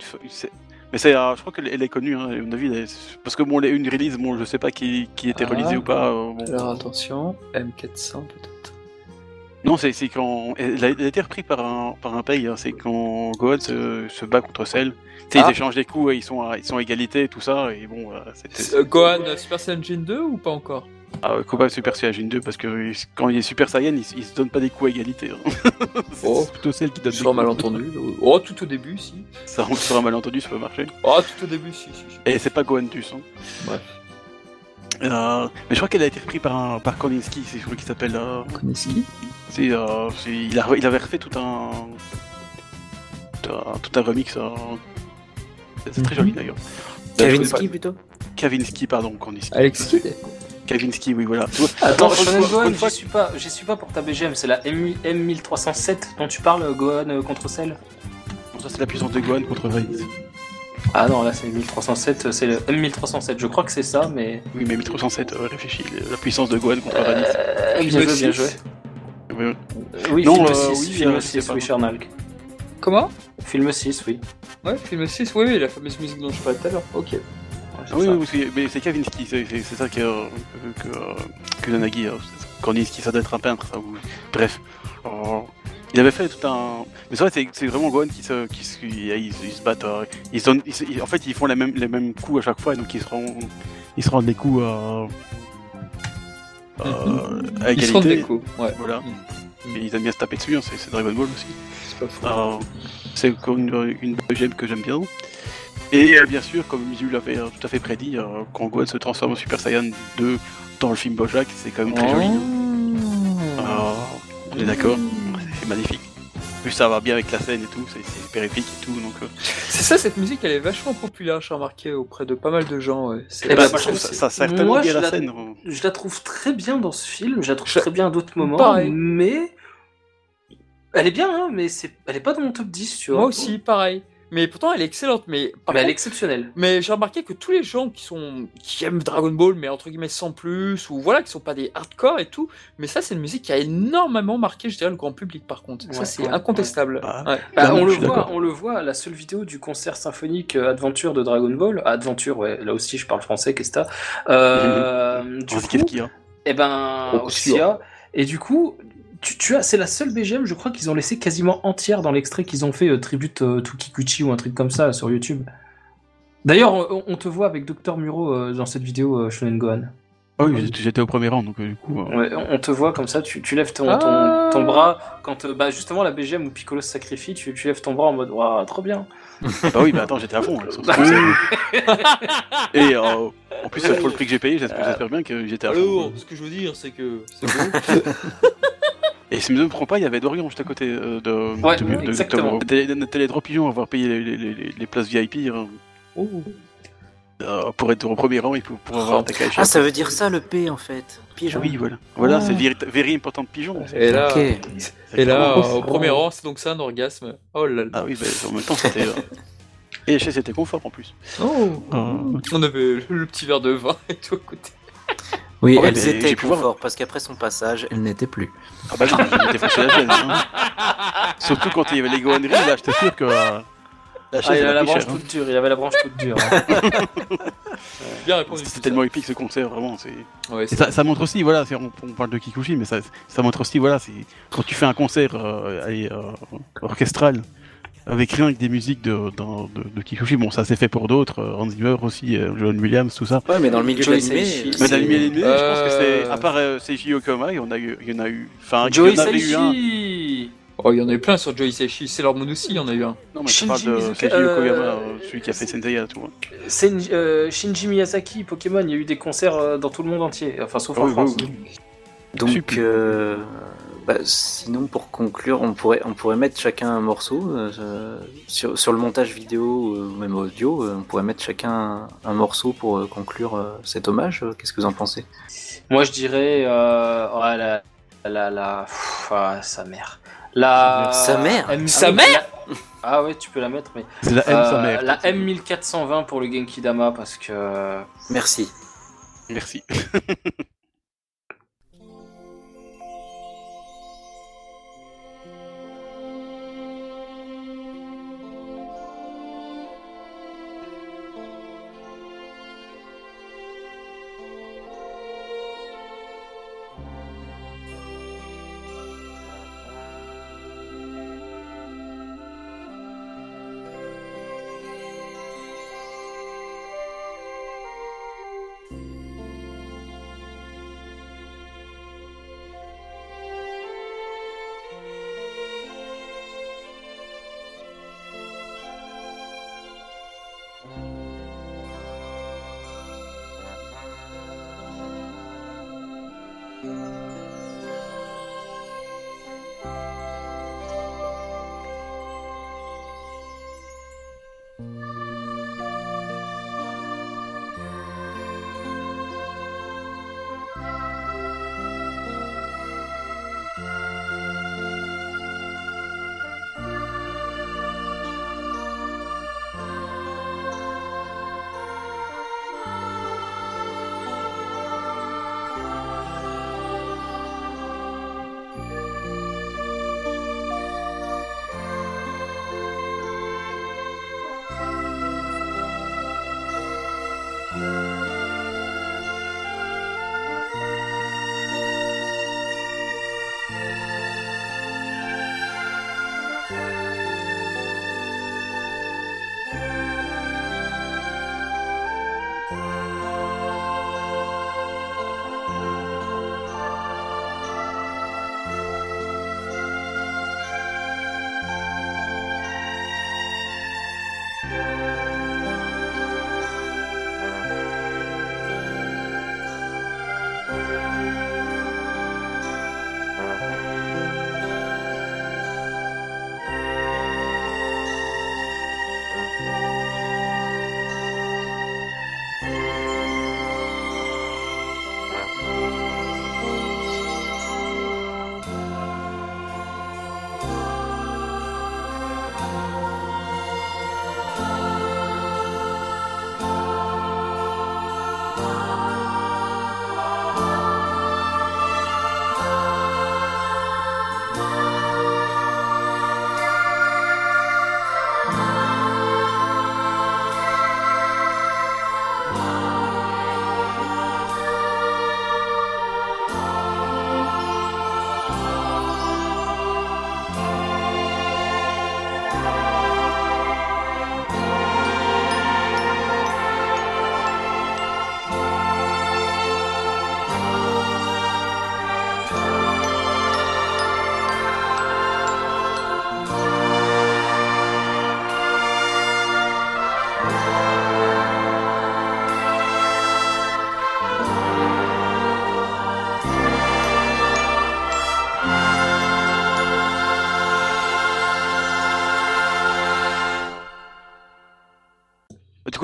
mais c'est, euh, je crois qu'elle est connue, hein, mon avis, parce que bon, les, une release, bon, je sais pas qui, qui était ah. ou pas. Euh, Alors attention, M400 peut-être. Non, c'est, quand. Elle a, été reprise par un, par un pays, hein, c'est quand Gohan se, se, bat contre Cell. Ils ah. échangent des coups, et ils sont, à, ils sont à égalité, tout ça, et bon, euh. Gohan Super Saiyan 2 ou pas encore? Ah, combat Super Saiyan 2 parce que quand il est Super Saiyan, il, il se donne pas des coups à égalité. Hein. oh, plutôt celle qui donne. Sur un malentendu. Oh, tout au début, si. Ça, sur un malentendu, ça peut marcher. Oh, tout au début, si. si, Et c'est pas Goentus. Hein. Bref. Euh, mais je crois qu'elle a été reprise par, un, par Koninsky, c'est je crois qu'il s'appelle. Euh... C'est, euh, il, a, il avait refait tout un. Tout un, tout un remix. Euh... C'est très joli d'ailleurs. Kavinsky plutôt Kavinsky, pardon, Koninsky. Alex Kidd Kavinsky, oui, voilà. Attends, Shonen Gohan, j'y suis, pas, suis pas pour ta BGM, c'est la M 1307 dont tu parles, Gohan euh, contre Cell Ça, c'est la puissance de Gohan contre Raditz. Ah non, là c'est 1307, c'est le M1307, je crois que c'est ça, mais. Oui, mais 1307, euh, réfléchis, la puissance de Gohan contre Raditz. Euh, bien joué, bien joué. Oui, oui non, film 6, oui, film 6, oui, Chernalk. Comment? Film 6, oui. Ouais, film 6, oui, oui, la fameuse musique dont je parlais tout à l'heure, ok. Ah oui, oui, mais c'est Kavinsky, c'est ça que, que, que Zanagi, Korninsky, ça doit être un peintre, ça, ou... bref. il avait fait tout un. Mais c'est vrai, c'est vraiment Gohan qui se, qui, ils, se battent. Euh, ils, donnent, en fait, ils font les mêmes, les mêmes coups à chaque fois, donc ils se rendent, ils se rendent des coups à, euh, à égalité. Ils se rendent des coups, ouais. Voilà. Mm. ils aiment bien se taper dessus, hein, c'est Dragon Ball aussi. C'est pas C'est une, une gemme que j'aime bien. Et euh, bien sûr, comme Mizu l'avait euh, tout à fait prédit, euh, quand Gohan se transforme en Super Saiyan 2 dans le film Bojack, c'est quand même très joli. Oh. on est d'accord, c'est magnifique. Plus ça va bien avec la scène et tout, c'est hyper épique et tout. Donc, C'est ça, cette musique, elle est vachement populaire, j'ai remarqué, auprès de pas mal de gens. Ouais. Ben, ça, bien la, scène. Je la trouve très bien dans ce film, je la trouve très bien à d'autres moments, mais. Elle est bien, hein, mais elle est pas dans mon top 10, tu vois. Moi aussi, pareil. Mais pourtant, elle est excellente. Mais, elle est exceptionnelle. Mais j'ai remarqué que tous les gens qui sont qui aiment Dragon Ball, mais entre guillemets sans plus, ou voilà, qui sont pas des hardcore et tout, mais ça, c'est une musique qui a énormément marqué, je dirais, le grand public. Par contre, ça, c'est incontestable. Bah, bah, on le voit, on le voit. La seule vidéo du concert symphonique euh, Adventure de Dragon Ball, Adventure, ouais, là aussi, je parle français, qu'est-ce que euh, du coup, et eh ben, oh, Et du coup, tu, as, c'est la seule BGM, je crois qu'ils ont laissé quasiment entière dans l'extrait qu'ils ont fait euh, tribute euh, to Kikuchi ou un truc comme ça sur YouTube. D'ailleurs, on, te voit avec Dr Muro euh, dans cette vidéo Shonen Gohan. Ah oui, j'étais au premier rang, donc du coup. on te voit comme ça, tu, lèves ton, ton, ton, ah. bras quand bah, justement la BGM où Piccolo se sacrifie, tu, lèves ton bras en mode waouh, trop bien. bah oui, mais attends, j'étais à fond. Et en plus, pour le prix que j'ai payé, j'espère bien que j'étais à fond. Alors, ce que je veux dire, c'est que c'est Et si je ne me trompe pas, il y avait Dorian juste à côté euh, de, ouais, de, exactement. T'es les trois pigeons à avoir payé les, les, les, places VIP. Hein. Oh. Euh, pour être au premier rang, il faut pour avoir un oh. Ah, ça veut dire ça le P en fait. Pigeon. Oui, voilà. Voilà, c'est ah. very important pigeon. Et là, et là au premier rang, c'est donc ça un orgasme. Oh là là. Ah oui, bah, en même temps, c'était. Euh, et c'était confort en plus. Oh. On avait le petit verre de vin et tout à côté. Oui, elles étaient confort, parce qu'après son passage, elles n'étaient plus. Ah bah non, j'étais fâché la chaîne. Hein. Surtout quand il y avait les Gohan là, je t'assure que. Euh, la chaise, ah, il avait la branche cher, toute hein. dure, il avait la branche toute dure. Hein. Bien répondu. C'était tellement épique ce concert, vraiment. Ouais, ça, ça, montre aussi, voilà, on, on, parle de Kikuchi, mais ça, ça montre aussi, voilà, quand tu fais un concert euh, allez, euh, orchestral, avec rien que des musiques de, de, de, Kikuchi. Bon, ça s'est fait pour d'autres, euh, Hans Zimmer aussi, euh, John Williams, tout ça. Ouais, mais dans le milieu de l'animé. Mais dans le milieu de je pense que c'est. À part euh, Seiji Okama, il y en a eu. Il y en a eu enfin, il y en avait eu un. Oh, il y en a eu plein sur Joey Seishi, c'est leur monde aussi, il y en a eu un. Non, mais je parle de Seiji Okama, celui qui a fait Senseiya, tout. Euh, Shinji Miyazaki, Pokémon, il y a eu des concerts dans tout le monde entier, enfin sauf en France. Donc, Bah, sinon, pour conclure, on pourrait, on pourrait mettre chacun un morceau. Euh, sur, sur, le montage vidéo ou même audio, euh, on pourrait mettre chacun un, morceau pour euh, conclure cet hommage. Qu'est-ce que vous en pensez? Moi, je dirais. Oh, la, la, la, ah, sa mère. La... Sa mère? Sa mère? Ah ouais, tu peux la mettre, mais. la M, sa mère. La M1420 pour le Genki Dama parce que. Merci. Merci.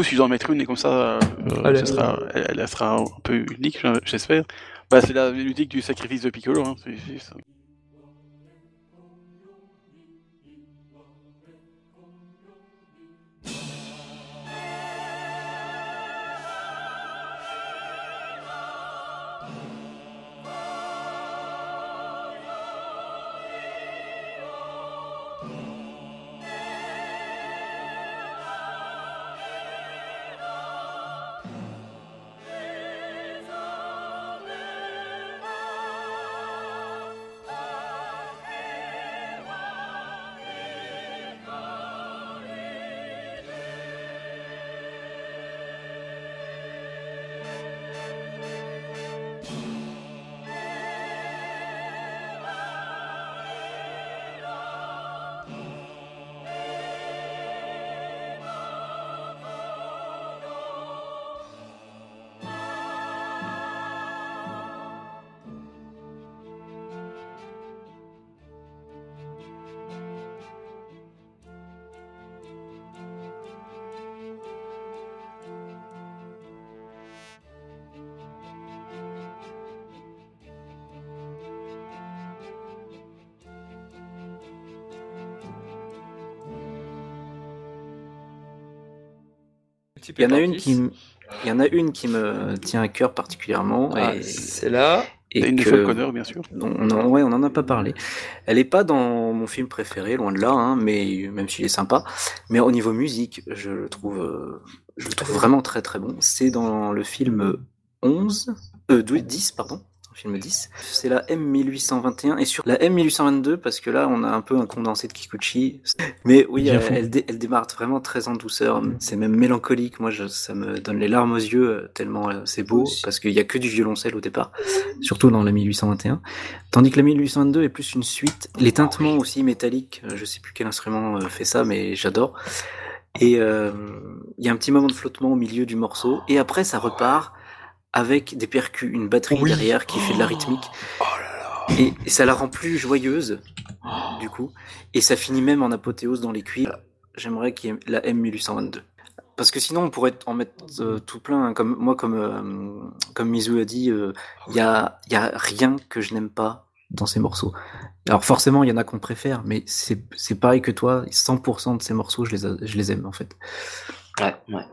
si je dois en mettre une et comme ça, euh, elle, sera un peu unique, j'espère. Bah, c'est la musique du sacrifice de Piccolo. Hein. Il y en a une qui, il y en a une qui me tient à cœur particulièrement. Ah, c'est là. Et une que, Connor, bien sûr. On en, ouais, on en a pas parlé. Elle est pas dans mon film préféré, loin de là, hein, mais même s'il est sympa. Mais au niveau musique, je le trouve, euh, je le trouve vraiment très très bon. C'est dans le film 11, euh, 10, pardon, film 10. C'est la M1821 et sur la M1822 parce que là on a un peu un condensé de Kikuchi. Mais oui, elle, elle, démarre vraiment très en douceur. C'est même mélancolique. Moi, je, ça me donne les larmes aux yeux euh, tellement euh, c'est beau parce qu'il y a que du violoncelle au départ, surtout dans la 1821. Tandis que la 1822 est plus une suite. Les tintements aussi métalliques. Euh, je sais plus quel instrument fait ça, mais j'adore. Et il y a un petit moment de flottement au milieu du morceau et après ça repart avec des percus, une batterie derrière qui fait de la rythmique. Oh et, ça la rend plus joyeuse, du coup. Et ça finit même en apothéose dans les cuivres. J'aimerais qu'il y ait la M1822. Parce que sinon, on pourrait en mettre euh, tout plein. Hein. Comme moi, comme euh, comme Mizu a dit, il euh, y a y a rien que je n'aime pas dans ces morceaux. Alors forcément, il y en a qu'on préfère, mais c'est c'est pareil que toi. 100% de ces morceaux, je les je les aime en fait. Ouais, ouais.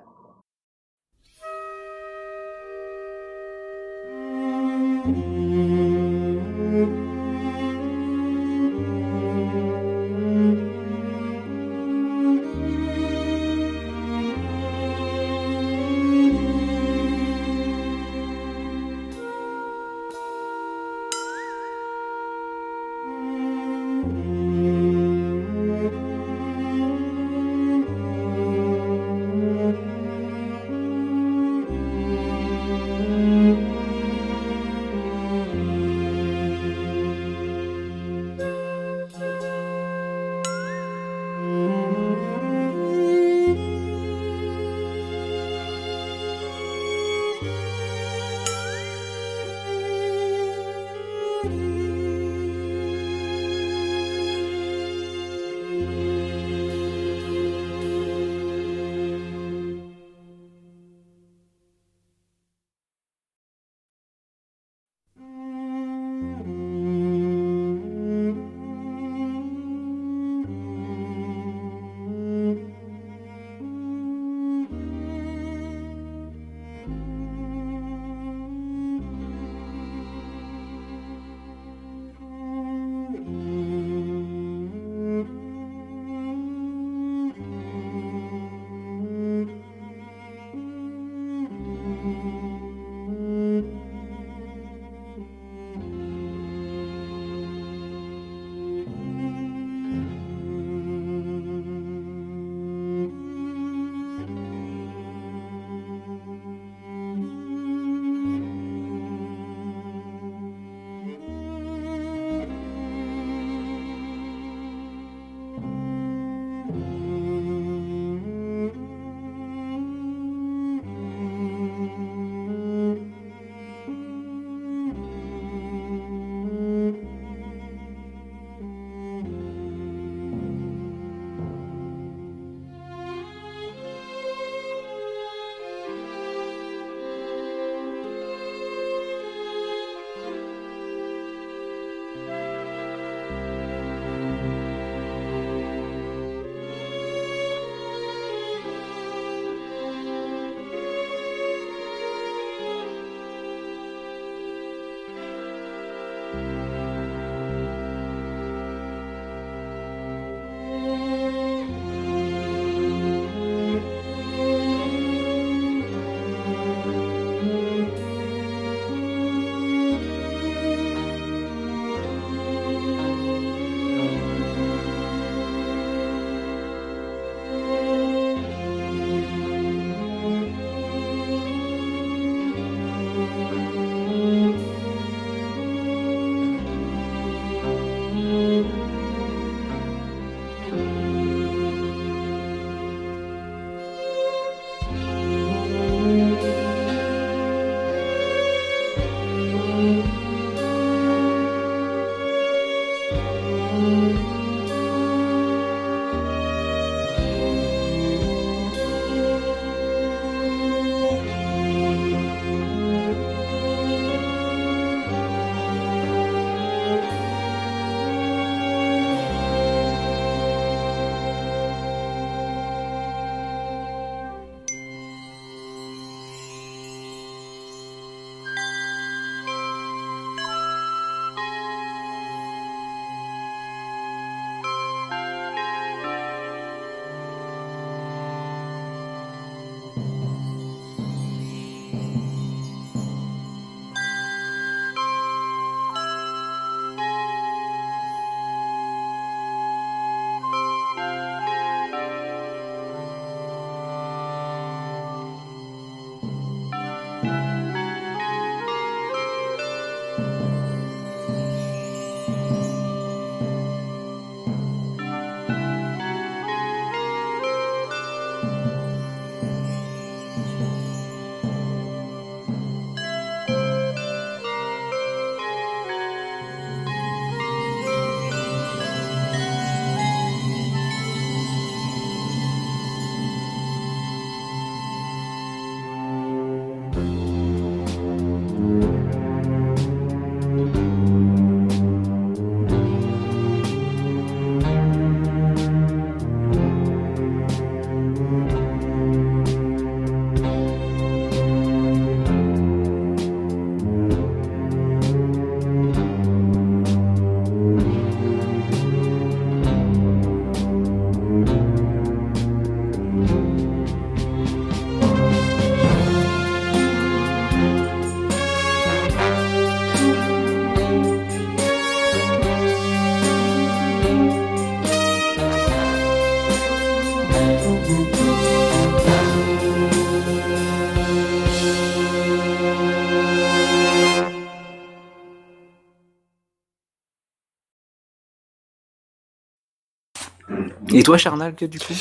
Et toi, Charnal, que du coup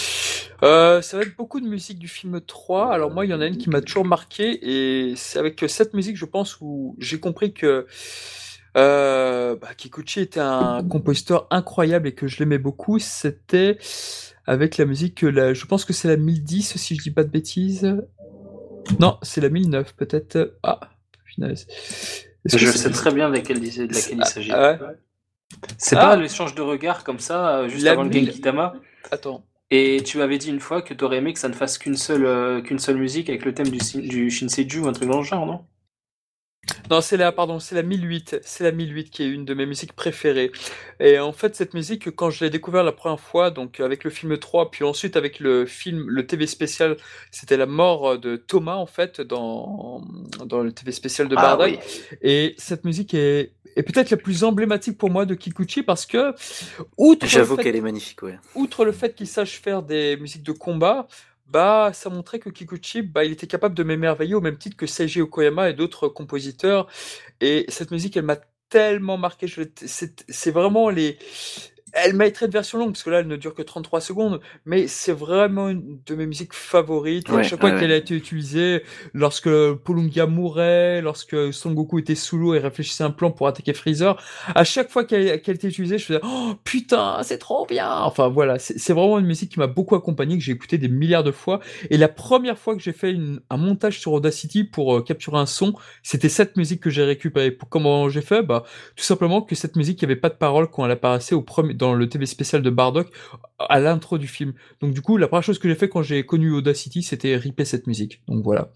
euh, Ça va être beaucoup de musique du film 3. Alors moi, il y en a une qui m'a toujours marqué, et c'est avec cette musique, je pense, où j'ai compris que euh, bah, Kikuchi était un compositeur incroyable et que je l'aimais beaucoup. C'était avec la musique, la, je pense que c'est la 1010, si je dis pas de bêtises. Non, c'est la 1009, peut-être. Ah, finesse. Je sais très bien de laquelle, il s'agit. Ah, c'est pas ah. l'échange de regards comme ça, euh, juste avant le Genkitama Attends. Et tu avais dit une fois que tu aurais aimé que ça ne fasse qu'une seule, euh, qu'une seule musique avec le thème du, du Shinseiju ou un truc dans le genre, non? Non, c'est la, pardon, c'est la 1008. C'est la 1008 qui est une de mes musiques préférées. Et en fait, cette musique, quand je l'ai découvert la première fois, donc avec le film 3, puis ensuite avec le film, le TV spécial, c'était la mort de Thomas, en fait, dans, dans le TV spécial de ah, Bardak. Et cette musique est, est peut-être la plus emblématique pour moi de Kikuchi parce que, outre. J'avoue qu'elle est magnifique, ouais. Outre le fait qu'il sache faire des musiques de combat, bah, ça montrait que Kikuchi, bah, il était capable de m'émerveiller au même titre que Seiji Okoyama et d'autres compositeurs. Et cette musique, elle m'a tellement marqué. C'est vraiment les, elle mériterait de version longue, parce que là, elle ne dure que 33 secondes, mais c'est vraiment une de mes musiques favorites. à chaque fois qu'elle a été utilisée, lorsque Polungia mourait, lorsque Son Goku était sous l'eau et réfléchissait un plan pour attaquer Freezer, à chaque fois qu'elle a été utilisée, je faisais oh putain, c'est trop bien. Enfin voilà, c'est vraiment une musique qui m'a beaucoup accompagné, que j'ai écouté des milliards de fois. Et la première fois que j'ai fait un montage sur Audacity pour euh, capturer un son, c'était cette musique que j'ai récupérée. Comment j'ai fait? Bah tout simplement que cette musique, il n'y avait pas de parole quand elle apparaissait au premier dans le TV spécial de Bardock à l'intro du film. Donc du coup, la première chose que j'ai fait quand j'ai connu Audacity, c'était ripper cette musique. Donc voilà.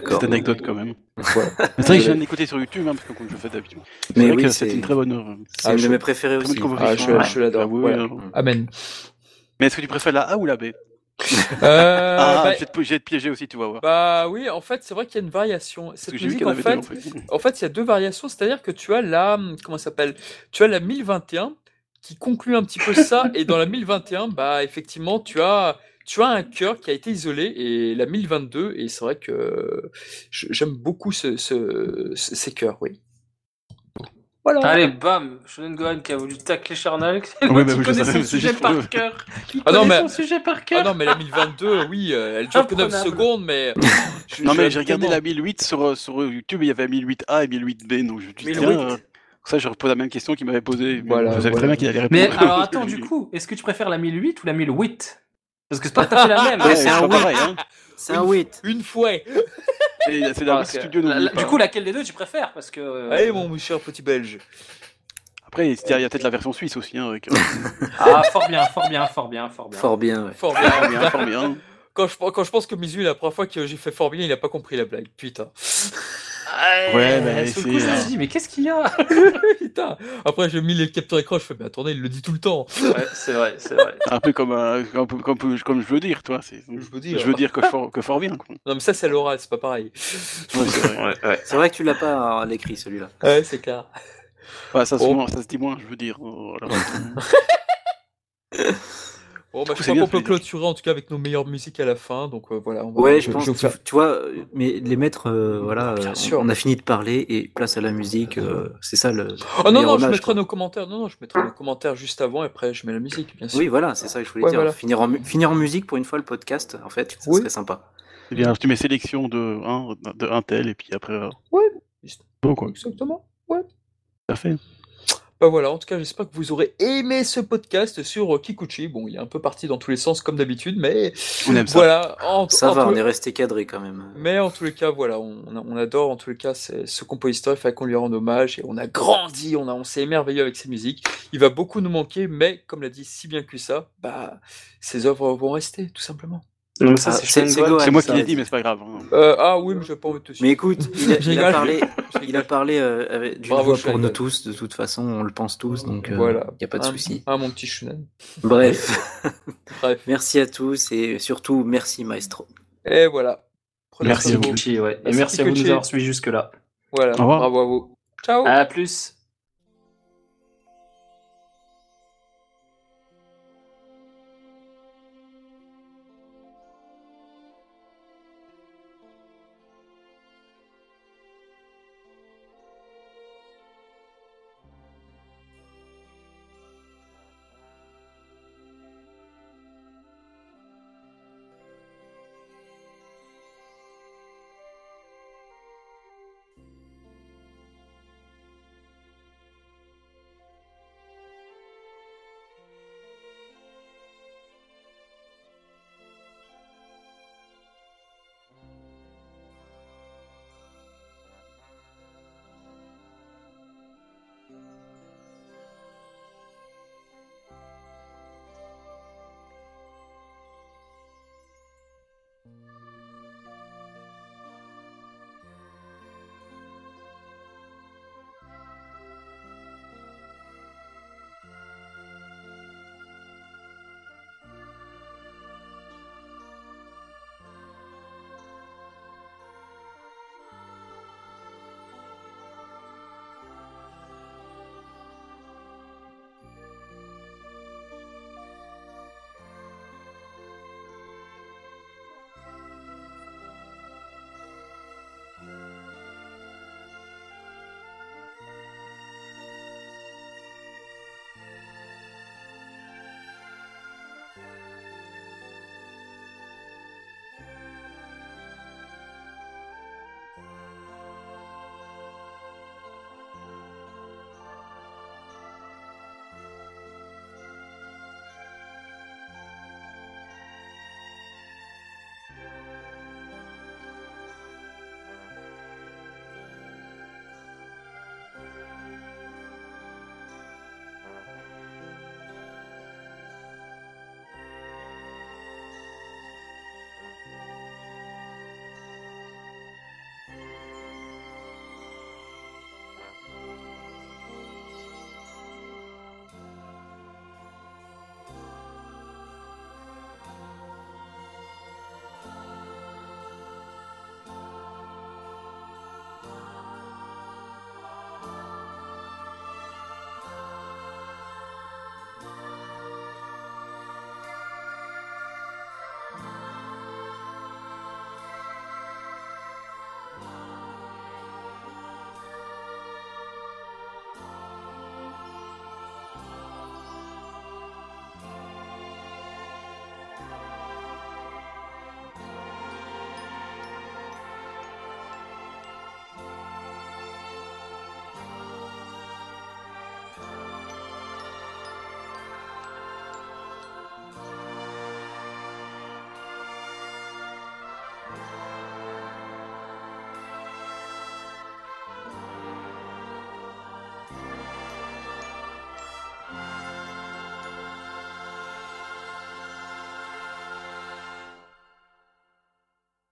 D'accord. Cette anecdote quand même. c'est vrai que j'ai écouté sur YouTube, hein, parce que comme je fais d'habitude. C'est vrai que c'est une très bonne œuvre. C'est une de mes préférées aussi. Ah, je, je l'adore. Amen. Mais est-ce que tu préfères la A ou la B? Euh, ah, bah, je vais te piéger aussi, tu vas voir. Bah oui, en fait, c'est vrai qu'il y a une variation. Cette musique, en fait, en fait, il y a deux variations, c'est-à-dire que tu as la, comment s'appelle? Tu as la 1021 qui conclut un petit peu ça, et dans la 1021, bah effectivement, tu as tu as un cœur qui a été isolé et la 1022 et c'est vrai que j'aime beaucoup ce, ces cœurs, oui. Voilà. Allez, bam, Shonen Gohan qui a voulu tacler Charnal, oui, bah, connaît son sujet par cœur. Il ah non, mais... son sujet par cœur. Ah non, mais la 1022, oui, euh, elle dure que 9 secondes, mais. non, mais j'ai regardé la 1008 sur, sur YouTube, il y avait 1008A et 1008B, donc je me dis, tiens, ça, je repose la même question qu'il m'avait posée. Voilà, je savais très bien qu'il allait répondre. Mais alors, attends, du coup, est-ce que tu préfères la 1008 ou la 1008 parce que c'est pas tout à fait la même. c'est un 8. Hein. C'est un 8. Une fois. C'est dans le studio Du coup, laquelle des deux tu préfères? Parce que. Euh, Allez, mon cher petit belge. Après, il y a peut-être la version suisse aussi. Hein, avec... Euh, ah, fort bien, fort bien, fort bien, fort bien. Fort bien, ouais. Fort bien, fort bien. Quand je, quand je pense que Mizu, la première fois que j'ai fait fort bien, il a pas compris la blague. Putain. Ouais. Coup, je me suis dit, mais qu'est-ce qu'il y a? Putain. Après, j'ai mis les capteurs écran, je fais, mais attendez, il le dit tout le temps. Ouais, c'est vrai, c'est vrai. un peu comme, euh, comme, comme, comme, je veux dire, toi. Je veux dire, je veux dire que, fort, que fort bien. Quoi. Non, mais ça, c'est l'oral, c'est pas pareil. Ouais, c'est vrai. Ouais, c'est vrai que tu l'as pas à l'écrit, celui-là. Ouais, c'est clair. Ouais, ça, se, ça se dit moins, je veux dire. Bon, bah, je crois qu'on peut clôturer en tout cas avec nos meilleures musiques à la fin. Donc euh, voilà. On va, ouais, je, pense. Tu, vois, mais les mettre, euh, voilà, Bien sûr. on a fini de parler et place à la musique. Euh, c'est ça le. Oh non non, je mettrai nos commentaires. Non non, je mettrai nos commentaires juste avant et après je mets la musique, bien sûr. Oui, voilà, c'est ça que je voulais dire. Finir en finir en musique pour une fois le podcast, en fait, ça serait sympa. Eh bien, tu mets sélection de un de un tel et puis après. Ouais. Bon quoi. Exactement. Ouais. Parfait. Bah voilà, en tout cas, j'espère que vous aurez aimé ce podcast sur euh, Kikuchi. Bon, il est un peu parti dans tous les sens comme d'habitude, mais on aime voilà. ça va, on est resté cadré quand même. Mais en tous les cas, voilà, on, on adore en tous les cas ce compositeur. Il fallait qu'on lui rende hommage et on a grandi, on a, on s'est émerveillé avec ses musiques. Il va beaucoup nous manquer, mais comme l'a dit si bien que ça, bah, ses œuvres vont rester, tout simplement. Ça, ah, c'est moi qui l'ai dit, mais c'est pas grave. Hein. Euh, ah oui, mais je pas te Mais écoute, il a, parlé, il a parlé euh, d'une voix pour nous tous, de toute façon, on le pense tous, donc voilà. il n'y a pas de souci. Ah, mon petit Shunan. Bref. Bref. merci à tous et surtout, merci Maestro. Et voilà. merci à vous. Ouais. Et merci, à vous de nous avoir suivis jusque-là. Voilà, bravo à vous. Ciao. À plus.